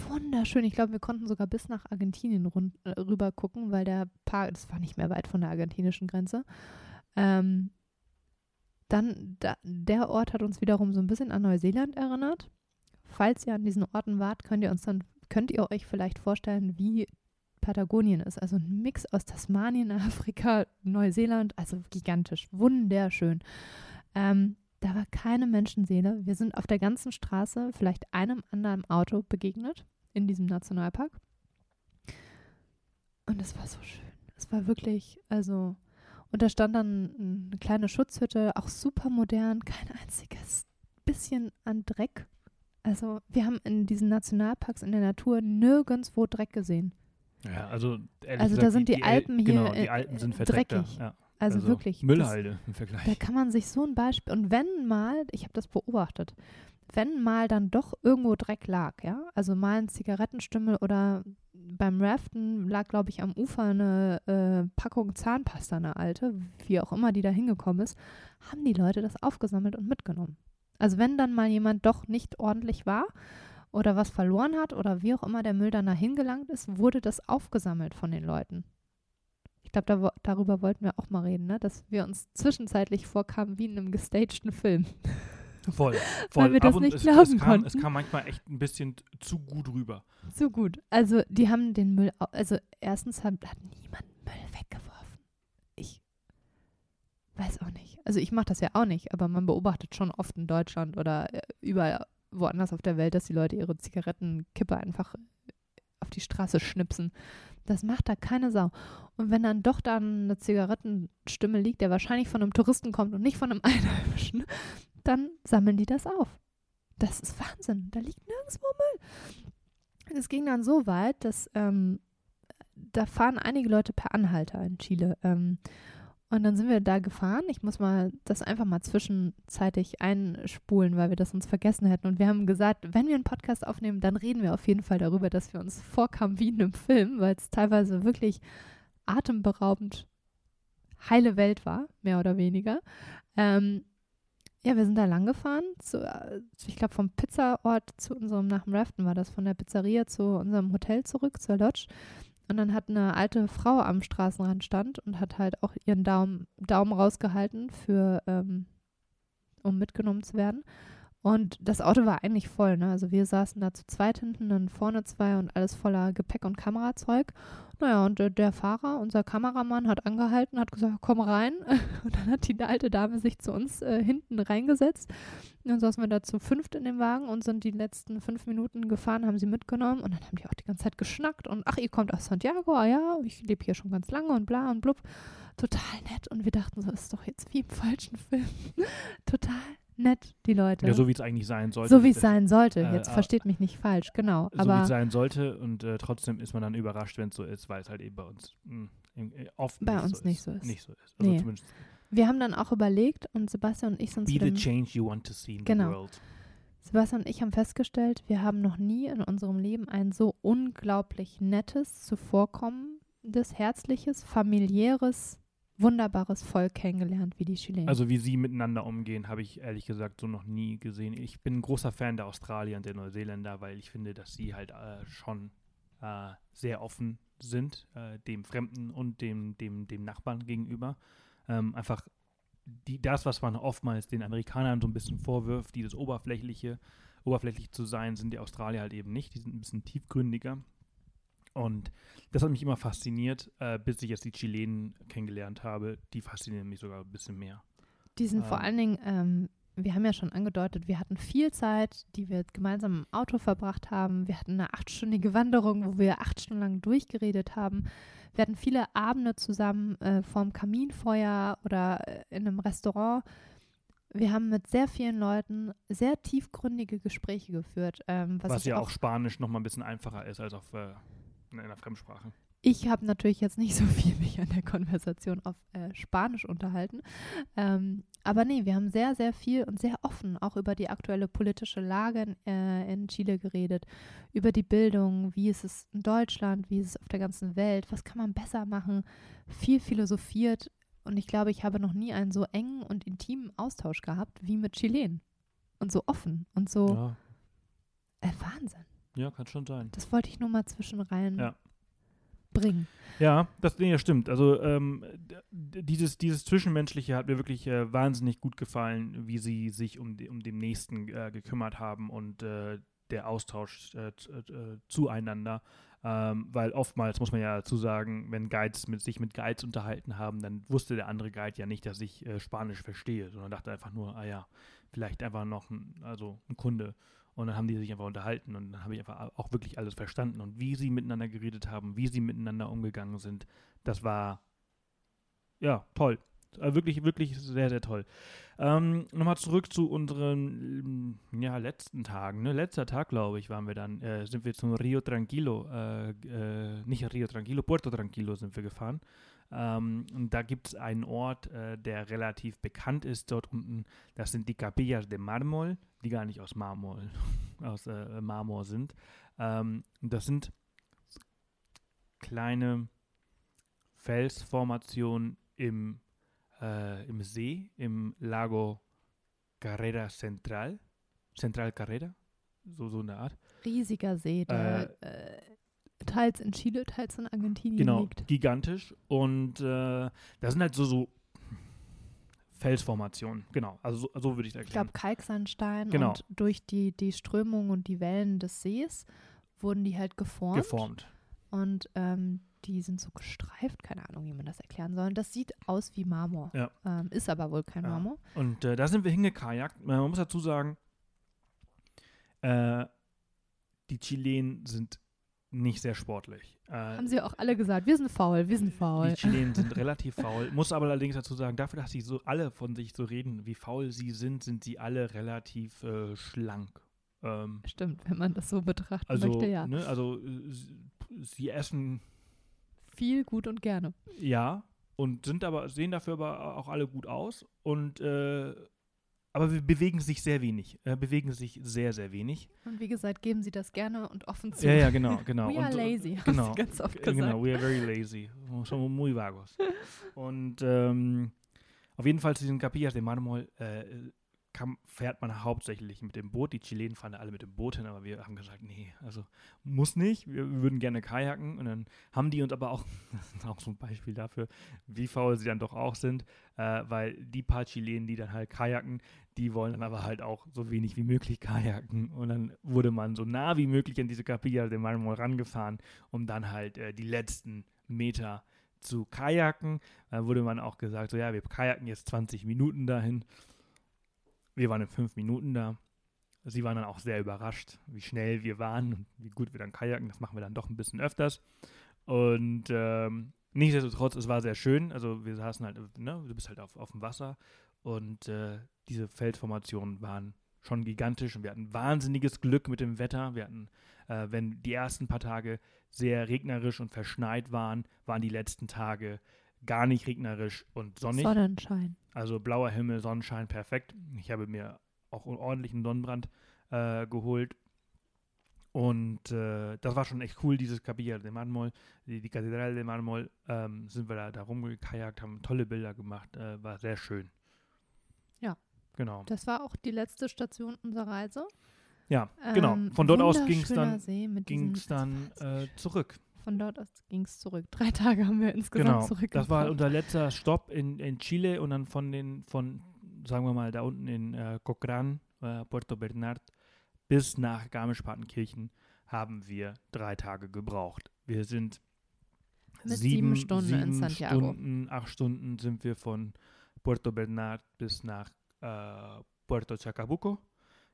Wunderschön. Ich glaube, wir konnten sogar bis nach Argentinien rund, äh, rüber gucken, weil der Park, das war nicht mehr weit von der argentinischen Grenze. Ähm, Dann, da, der Ort hat uns wiederum so ein bisschen an Neuseeland erinnert. Falls ihr an diesen Orten wart, könnt ihr uns dann, könnt ihr euch vielleicht vorstellen, wie Patagonien ist. Also ein Mix aus Tasmanien, Afrika, Neuseeland, also gigantisch, wunderschön. Ähm, da war keine Menschenseele. Wir sind auf der ganzen Straße vielleicht einem anderen Auto begegnet in diesem Nationalpark. Und es war so schön. Es war wirklich, also, und da stand dann eine kleine Schutzhütte, auch super modern, kein einziges bisschen an Dreck. Also, wir haben in diesen Nationalparks in der Natur nirgendwo Dreck gesehen. Ja, also Also, da sind die Alpen hier, Genau, die äh, Alpen sind dreckig. Ja. Also, wirklich. das- Müllhalde im Vergleich. Da kann man sich so ein Beispiel, und wenn mal, ich habe das beobachtet, wenn mal dann doch irgendwo Dreck lag, ja, also mal ein Zigarettenstümmel oder beim Raften lag, glaube ich, am Ufer eine äh, Packung Zahnpasta, eine alte, wie auch immer die da hingekommen ist, haben die Leute das aufgesammelt und mitgenommen. Also wenn dann mal jemand doch nicht ordentlich war oder was verloren hat oder wie auch immer der Müll dann dahin gelangt ist, wurde das aufgesammelt von den Leuten. Ich glaube, da, darüber wollten wir auch mal reden, ne? dass wir uns zwischenzeitlich vorkamen wie in einem gestagten Film. Voll, voll. wir das nicht es, glauben es kam, Es konnten. kam manchmal echt ein bisschen zu gut rüber. So gut. Also, die haben den Müll, also erstens hat, hat niemand Müll weggeworfen. Weiß auch nicht. Also, ich mache das ja auch nicht, aber man beobachtet schon oft in Deutschland oder äh, überall woanders auf der Welt, dass die Leute ihre Zigarettenkippe einfach auf die Straße schnipsen. Das macht da keine Sau. Und wenn dann doch da eine Zigarettenstimme liegt, der wahrscheinlich von einem Touristen kommt und nicht von einem Einheimischen, dann sammeln die das auf. Das ist Wahnsinn. Da liegt nirgendwo Müll. Es ging dann so weit, dass ähm, da fahren einige Leute per Anhalter in Chile. Ähm, und dann sind wir da gefahren. Ich muss mal das einfach mal zwischenzeitig einspulen, weil wir das uns vergessen hätten. Und wir haben gesagt, wenn wir einen Podcast aufnehmen, dann reden wir auf jeden Fall darüber, dass wir uns vorkamen wie in einem Film, weil es teilweise wirklich atemberaubend heile Welt war, mehr oder weniger. Ähm, ja, wir sind da lang gefahren. Zu, äh, ich glaube, vom Pizzaort zu unserem, nach dem Raften war das, von der Pizzeria zu unserem Hotel zurück, zur Lodge. Und dann hat eine alte Frau am Straßenrand stand und hat halt auch ihren Daumen, Daumen rausgehalten, für, ähm, um mitgenommen zu werden. Und das Auto war eigentlich voll, ne? Also wir saßen da zu zweit hinten, dann vorne zwei und alles voller Gepäck und Kamerazeug. Naja, und äh, der Fahrer, unser Kameramann, hat angehalten, hat gesagt, komm rein. Und dann hat die alte Dame sich zu uns äh, hinten reingesetzt. Und dann saßen wir da zu fünft in dem Wagen und sind die letzten fünf Minuten gefahren, haben sie mitgenommen und dann haben die auch die ganze Zeit geschnackt und ach, ihr kommt aus Santiago, ah ja, ich lebe hier schon ganz lange und bla und blub. Total nett und wir dachten so, ist doch jetzt wie im falschen Film. Total nett, die Leute. Ja, so wie es eigentlich sein sollte. So wie es sein sollte. äh, Jetzt äh, versteht mich nicht falsch, genau. So wie es sein sollte und äh, trotzdem ist man dann überrascht, wenn es so ist, weil es halt eben bei uns mh, im- äh, oft Bei nicht uns so nicht ist. so ist. Nicht so ist. Also Nee. zumindest wir haben dann auch überlegt und Sebastian und ich sind be the change you want to see in Genau. the world. Sebastian und ich haben festgestellt, wir haben noch nie in unserem Leben ein so unglaublich nettes, zuvorkommendes, herzliches, familiäres, wunderbares Volk kennengelernt wie die Chilenen. Also wie sie miteinander umgehen, habe ich ehrlich gesagt so noch nie gesehen. Ich bin ein großer Fan der Australier und der Neuseeländer, weil ich finde, dass sie halt äh, schon äh, sehr offen sind, äh, dem Fremden und dem, dem, dem Nachbarn gegenüber. Ähm, einfach die, das, was man oftmals den Amerikanern so ein bisschen vorwirft, dieses Oberflächliche, oberflächlich zu sein, sind die Australier halt eben nicht. Die sind ein bisschen tiefgründiger. Und das hat mich immer fasziniert, äh, bis ich jetzt die Chilenen kennengelernt habe. Die faszinieren mich sogar ein bisschen mehr. Die sind vor ähm, allen Dingen, ähm, wir haben ja schon angedeutet, wir hatten viel Zeit, die wir gemeinsam im Auto verbracht haben. Wir hatten eine achtstündige Wanderung, wo wir acht Stunden lang durchgeredet haben. Wir hatten viele Abende zusammen äh, vorm Kaminfeuer oder äh, in einem Restaurant. Wir haben mit sehr vielen Leuten sehr tiefgründige Gespräche geführt. Ähm, was Was, ja auch Spanisch noch mal ein bisschen einfacher ist als auf äh, in einer Fremdsprache. Ich habe natürlich jetzt nicht so viel mich an der Konversation auf äh, Spanisch unterhalten. Ähm, aber nee, wir haben sehr, sehr viel und sehr offen auch über die aktuelle politische Lage in, äh, in Chile geredet, über die Bildung, wie ist es in Deutschland, wie ist es auf der ganzen Welt, was kann man besser machen, viel philosophiert. Und ich glaube, ich habe noch nie einen so engen und intimen Austausch gehabt wie mit Chilen. Und so offen und so Ja, äh, Wahnsinn. Ja, kann schon sein. Das wollte ich nur mal zwischenrein Ja. bringen. Ja, das, nee, stimmt. Also ähm, dieses, dieses Zwischenmenschliche hat mir wirklich äh, wahnsinnig gut gefallen, wie sie sich um, um den Nächsten äh, gekümmert haben und äh, der Austausch äh, z- äh, zueinander. Ähm, weil oftmals muss man ja dazu sagen, wenn Guides mit, sich mit Guides unterhalten haben, dann wusste der andere Guide ja nicht, dass ich äh, Spanisch verstehe, sondern dachte einfach nur, ah ja, vielleicht einfach noch ein, also ein Kunde. Und dann haben die sich einfach unterhalten und dann habe ich einfach auch wirklich alles verstanden. Und wie sie miteinander geredet haben, wie sie miteinander umgegangen sind, das war ja toll. Äh, wirklich, wirklich sehr, sehr toll. Ähm, Nochmal zurück zu unseren ähm, ja, letzten Tagen. Ne? Letzter Tag, glaube ich, waren wir dann, äh, sind wir zum Rio Tranquilo, äh, äh, nicht Rio Tranquilo, Puerto Tranquilo sind wir gefahren. Ähm, und da gibt es einen Ort, äh, der relativ bekannt ist dort unten. Das sind die Capillas de Marmol, die gar nicht aus Marmor, aus äh, Marmor sind. Ähm, das sind kleine Felsformationen im, äh, im See, im Lago Carrera Central. Central Carrera, so, so eine Art. Riesiger See, der äh, teils in Chile, teils in Argentinien Genau, liegt. gigantisch. Und äh, da sind halt so, so Felsformationen. Genau, also so, so würde ich es Ich glaube erklären. Kalksandstein Genau. und durch die, die Strömung und die Wellen des Sees wurden die halt geformt. Geformt. Und ähm, die sind so gestreift, keine Ahnung, wie man das erklären soll. Und das sieht aus wie Marmor. Ja. Ähm, ist aber wohl kein Ja. Marmor. Und äh, da sind wir hingekajakt. Man muss dazu sagen, äh, die Chilenen sind nicht sehr sportlich. Äh, Haben sie auch alle gesagt, wir sind faul, wir sind faul. Die Chilenen sind relativ faul. Muss aber allerdings dazu sagen, dafür, dass sie so alle von sich so reden, wie faul sie sind, sind sie alle relativ äh, schlank. Ähm, Stimmt, wenn man das so betrachten also, möchte, ja. ne, also äh, sie, sie essen Viel, gut und gerne. ja und sind aber sehen dafür aber auch alle gut aus und äh, aber wir bewegen sich sehr wenig, äh, bewegen sich sehr sehr wenig. Und wie gesagt, geben sie das gerne und offen zu. Ja, ja, genau, genau. We are und, lazy, haben genau, sie ganz oft gesagt. Genau, we are very lazy. Somos muy vagos. Und ähm, auf jeden Fall zu diesen Capillas de Marmol äh, kam, fährt man hauptsächlich mit dem Boot. Die Chilenen fahren alle mit dem Boot hin, aber wir haben gesagt, nee, also muss nicht. Wir, wir würden gerne kajaken. Und dann haben die uns aber auch, das ist auch so ein Beispiel dafür, wie faul sie dann doch auch sind, äh, weil die paar Chilenen, die dann halt kajaken, die wollen dann aber halt auch so wenig wie möglich kajaken. Und dann wurde man so nah wie möglich an diese Capilla de Marmol rangefahren, um dann halt äh, die letzten Meter zu kajaken. Dann wurde man auch gesagt, so ja, wir kajaken jetzt 20 Minuten dahin. Wir waren in fünf Minuten da. Sie waren dann auch sehr überrascht, wie schnell wir waren und wie gut wir dann kajaken. Das machen wir dann doch ein bisschen öfters. Und ähm, nichtsdestotrotz, es war sehr schön. Also wir saßen halt, ne, du bist halt auf, auf dem Wasser und äh, diese Feldformationen waren schon gigantisch und wir hatten wahnsinniges Glück mit dem Wetter. Wir hatten, äh, wenn die ersten paar Tage sehr regnerisch und verschneit waren, waren die letzten Tage gar nicht regnerisch und sonnig. Sonnenschein. Also blauer Himmel, Sonnenschein, perfekt. Ich habe mir auch einen ordentlichen Sonnenbrand äh, geholt. Und äh, das war schon echt cool, dieses Capilla de Marmol, die, die Kathedrale de Marmol. Ähm, sind wir da, da rumgekajakt, haben tolle Bilder gemacht, äh, war sehr schön. Genau. Das war auch die letzte Station unserer Reise. Ja, genau. Ähm, Von dort aus ging es dann, ging's dann äh, zurück. Von dort aus ging es zurück. Drei Tage haben wir insgesamt Genau. zurückgebracht. Das war unser letzter Stopp in, in Chile und dann von den, von, sagen wir mal, da unten in äh, Cochrane, äh, Puerto Bernard, bis nach Garmisch-Partenkirchen haben wir drei Tage gebraucht. Wir sind Mit sieben Stunden in sieben Santiago. Stunden, acht Stunden sind wir von Puerto Bernard bis nach äh, Puerto Chacabuco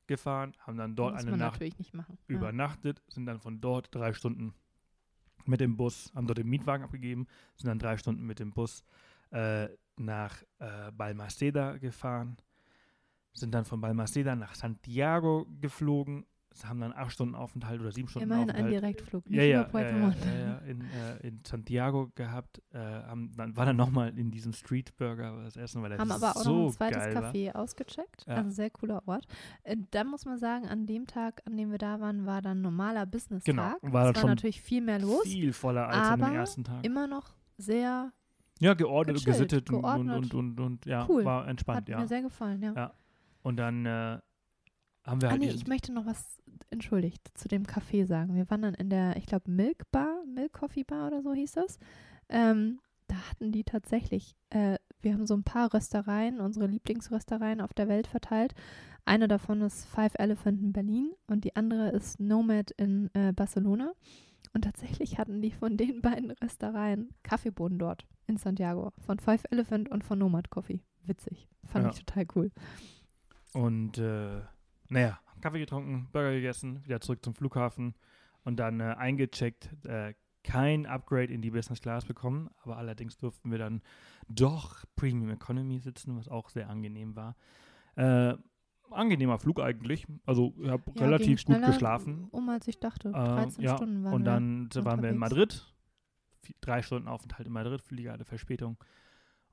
gefahren, haben dann dort muss eine Nacht machen. Ja. übernachtet, sind dann von dort drei Stunden mit dem Bus, haben dort den Mietwagen abgegeben, sind dann drei Stunden mit dem Bus äh, nach äh, Balmaceda gefahren, sind dann von Balmaceda nach Santiago geflogen, haben dann acht Stunden Aufenthalt oder sieben Stunden Immerhin ein Aufenthalt Direktflug, nicht ja, ja, über Puerto ja, ja, Montt. ja, ja, in, äh, in Santiago gehabt, äh, haben, dann war dann nochmal in diesem Street Burger das Essen, weil der Haben aber auch so noch ein zweites geil war. Café ausgecheckt. Ja. Also sehr cooler Ort. Äh, da muss man sagen, an dem Tag, an dem wir da waren, war dann normaler Business-Tag. Genau, Es war war, natürlich viel mehr los. Viel voller als an dem ersten Tag. Immer noch sehr, Ja, geordnet gesittet und, und, geordnet. und, und, und ja, Cool. war entspannt, hat ja. mir sehr gefallen, ja. Ja. Und dann äh, haben wir Ah halt nee, ich möchte noch was, entschuldigt, zu dem Café sagen. Wir waren dann in der, ich glaube, Milk Bar, Milk Coffee Bar oder so hieß das. Ähm, da hatten die tatsächlich, äh, wir haben so ein paar Röstereien, unsere Lieblingsröstereien auf der Welt verteilt. Eine davon ist Five Elephant in Berlin und die andere ist Nomad in äh, Barcelona. Und tatsächlich hatten die von den beiden Röstereien Kaffeebohnen dort in Santiago. Von Five Elephant und von Nomad Coffee. Witzig. Fand Ja. ich total cool. Und äh, naja, Kaffee getrunken, Burger gegessen, wieder zurück zum Flughafen und dann äh, eingecheckt. Äh, kein Upgrade in die Business Class bekommen, aber allerdings durften wir dann doch Premium Economy sitzen, was auch sehr angenehm war. Äh, angenehmer Flug eigentlich. Also ich habe Ja, ging relativ gut geschlafen. Um als ich dachte. Äh, 13 ja, Stunden waren Und wir. dann waren wir in. Madrid. Vi- Drei Stunden Aufenthalt in Madrid, Flieger hatte Verspätung.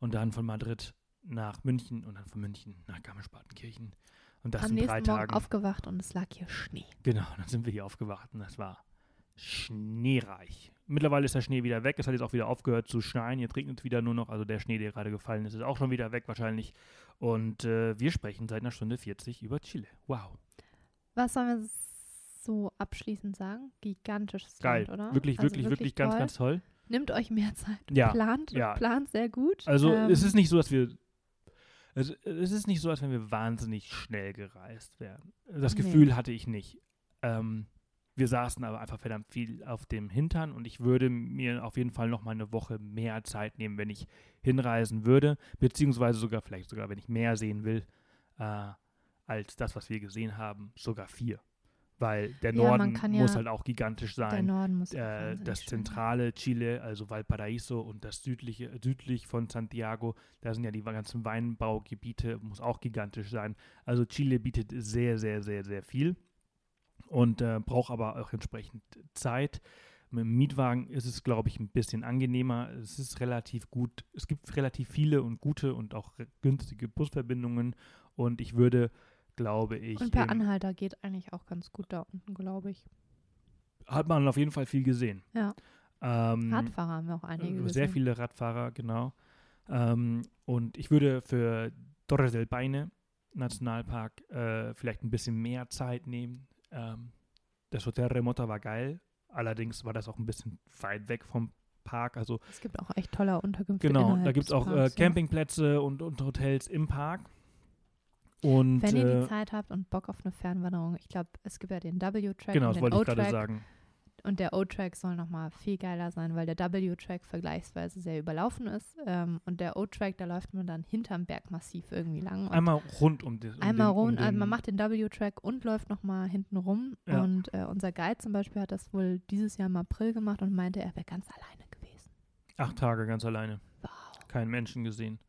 Und dann von Madrid nach München und dann von München nach Garmisch-Partenkirchen. Und das Am in nächsten drei Morgen Tagen. aufgewacht und es lag hier Schnee. Genau, dann sind wir hier aufgewacht und das war schneereich. Mittlerweile ist der Schnee wieder weg. Es hat jetzt auch wieder aufgehört zu schneien. Jetzt regnet es wieder nur noch. Also der Schnee, der gerade gefallen ist, ist auch schon wieder weg wahrscheinlich. Und äh, wir sprechen seit einer Stunde 40 über Chile. Wow. Was sollen wir so abschließend sagen? Gigantisches Geil. Land, oder? Wirklich, Also wirklich, wirklich ganz, toll. ganz toll. Nimmt euch mehr Zeit. Ja, Plant, ja. plant sehr gut. Also Ähm, es ist nicht so, dass wir. Es, es ist nicht so, als wenn wir wahnsinnig schnell gereist wären. Das Nee. Gefühl hatte ich nicht. Ähm, wir saßen aber einfach verdammt viel auf dem Hintern und ich würde mir auf jeden Fall noch mal eine Woche mehr Zeit nehmen, wenn ich hinreisen würde, beziehungsweise sogar vielleicht sogar, wenn ich mehr sehen will, äh, als das, was wir gesehen haben, sogar vier. Weil der Ja, Norden kann muss ja- halt auch gigantisch der sein Norden muss auch äh, das zentrale Chile, also Valparaiso und das südliche, südlich von Santiago, da sind ja die ganzen Weinbaugebiete, muss auch gigantisch sein. Also Chile bietet sehr, sehr, sehr, sehr viel und äh, braucht aber auch entsprechend Zeit. Mit dem Mietwagen ist es, glaube ich, ein bisschen angenehmer. Es ist relativ gut. Es gibt relativ viele und gute und auch günstige Busverbindungen. Und ich würde, glaube ich, Und per Anhalter geht eigentlich auch ganz gut da unten, glaube ich. hat man auf jeden Fall viel gesehen. Ja. Ähm, Radfahrer haben wir auch einige Äh, gesehen. Sehr viele Radfahrer, genau. Ähm, und ich würde für Torres del Paine Nationalpark äh, vielleicht ein bisschen mehr Zeit nehmen. Ähm, das Hotel Remota war geil, allerdings war das auch ein bisschen weit weg vom Park. Also Es gibt auch echt tolle Unterkünfte genau, da gibt es auch äh. Campingplätze und, und Hotels im Park. Und Wenn ihr äh, die Zeit habt und Bock auf eine Fernwanderung, ich glaube, es gibt ja den W-Track genau, und das wollte ich gerade sagen. Und der O-Track soll nochmal viel geiler sein, weil der W-Track vergleichsweise sehr überlaufen ist. Ähm, und der O-Track, da läuft man dann hinterm Bergmassiv irgendwie lang. Einmal rund um, das, um einmal den, um rund, also den, man macht den W-Track und läuft nochmal hinten rum. Ja. Und äh, unser Guide zum Beispiel hat das wohl dieses Jahr im April gemacht und meinte, er wäre ganz alleine gewesen. acht Tage ganz alleine. Wow. keinen Menschen gesehen.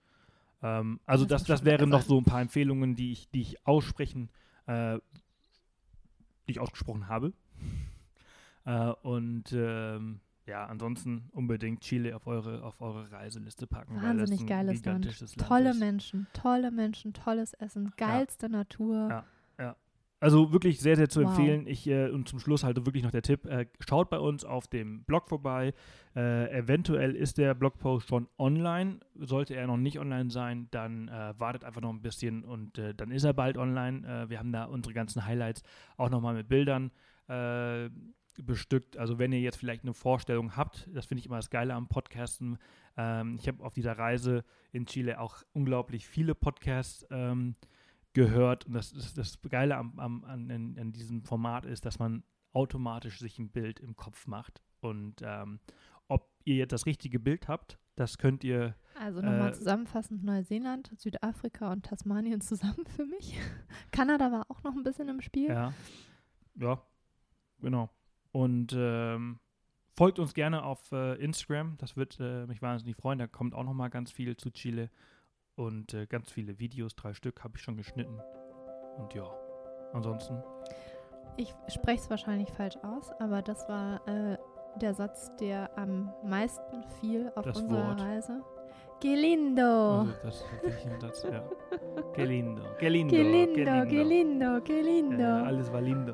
Ähm, also Das das, das wären noch so ein paar Empfehlungen, die ich, die ich aussprechen, äh, die ich ausgesprochen habe. Äh, und ähm, ja, ansonsten unbedingt Chile auf eure, auf eure Reiseliste packen. weil das Wahnsinnig ein geiles Land. Land Tolle ist. Menschen, tolle Menschen, tolles Essen, geilste Natur. Ja. Also wirklich sehr, sehr zu Wow. empfehlen. Ich, äh, und zum Schluss halt wirklich noch der Tipp, äh, schaut bei uns auf dem Blog vorbei. Äh, eventuell ist der Blogpost schon online. Sollte er noch nicht online sein, dann äh, wartet einfach noch ein bisschen und äh, dann ist er bald online. Äh, wir haben da unsere ganzen Highlights auch nochmal mit Bildern bestückt. Also wenn ihr jetzt vielleicht eine Vorstellung habt, das finde ich immer das Geile am Podcasten. Ähm, ich habe auf dieser Reise in Chile auch unglaublich viele Podcasts ähm, gehört. Und das, das, das Geile am, am, an, an, diesem Format ist, dass man automatisch sich ein Bild im Kopf macht. Und ähm, ob ihr jetzt das richtige Bild habt, das könnt ihr, Also nochmal Äh, zusammenfassend Neuseeland, Südafrika und Tasmanien zusammen für mich. Kanada war auch noch ein bisschen im Spiel. ja, ja, genau. Und ähm, folgt uns gerne auf äh, Instagram, das wird äh, mich wahnsinnig freuen. Da kommt auch noch mal ganz viel zu Chile und äh, ganz viele Videos, drei Stück habe ich schon geschnitten. Und ja, ansonsten Ich spreche es wahrscheinlich falsch aus, aber das war äh, der Satz, der am meisten fiel auf Das unserer Wort. Reise. Que lindo! Also das ist wirklich ein Satz, ja. Que lindo, que lindo, Que lindo, que lindo, que lindo. Ja, alles war lindo.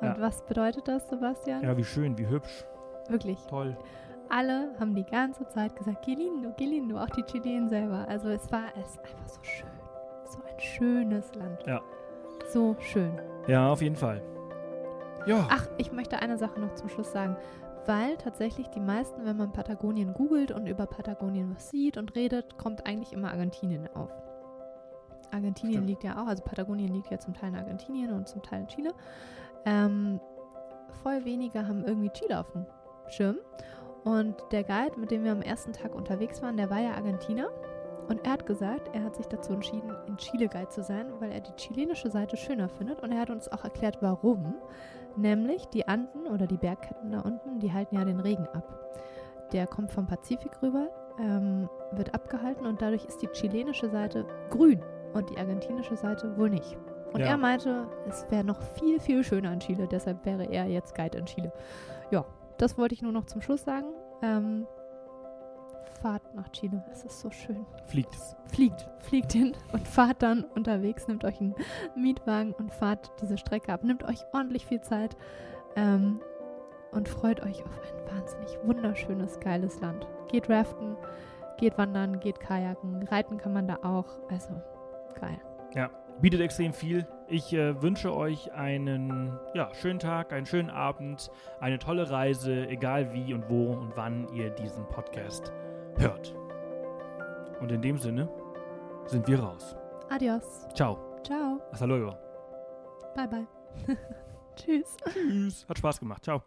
Und ja. was bedeutet das, Sebastian? Ja, wie schön, wie hübsch, Wirklich. toll. Alle haben die ganze Zeit gesagt, que lindo, que lindo, auch die Chilenen selber. Also es war es einfach so schön. So ein schönes Land. Ja. so schön. Ja, auf jeden Fall. Ja. Ach, ich möchte eine Sache noch zum Schluss sagen. Weil tatsächlich die meisten, wenn man Patagonien googelt und über Patagonien was sieht und redet, kommt eigentlich immer Argentinien auf. Argentinien Stimmt. liegt ja auch, also Patagonien liegt ja zum Teil in Argentinien und zum Teil in Chile. Ähm, voll wenige haben irgendwie Chile auf dem Schirm. Und der Guide, mit dem wir am ersten Tag unterwegs waren, der war ja Argentiner. Und er hat gesagt, er hat sich dazu entschieden, in Chile Guide zu sein, weil er die chilenische Seite schöner findet. Und er hat uns auch erklärt, warum. Nämlich die Anden oder die Bergketten da unten, die halten ja den Regen ab. Der kommt vom Pazifik rüber, ähm, wird abgehalten und dadurch ist die chilenische Seite grün und die argentinische Seite wohl nicht. Und Ja. er meinte, es wäre noch viel, viel schöner in Chile, deshalb wäre er jetzt Guide in Chile. Ja, das wollte ich nur noch zum Schluss sagen. Ähm, fahrt nach Chile, es ist so schön. Fliegt. Fliegt, fliegt hin und fahrt dann unterwegs, nehmt euch einen Mietwagen und fahrt diese Strecke ab. Nehmt euch ordentlich viel Zeit ähm, und freut euch auf ein wahnsinnig wunderschönes, geiles Land. Geht raften, geht wandern, geht kajaken, reiten kann man da auch. Also geil. Bietet extrem viel. Ich äh, wünsche euch einen ja, schönen Tag, einen schönen Abend, eine tolle Reise, egal wie und wo und wann ihr diesen Podcast hört. Und in dem Sinne sind wir raus. Adios. Ciao. Ciao. Hasta luego. Bye bye. Tschüss. Tschüss. Hat Spaß gemacht. Ciao.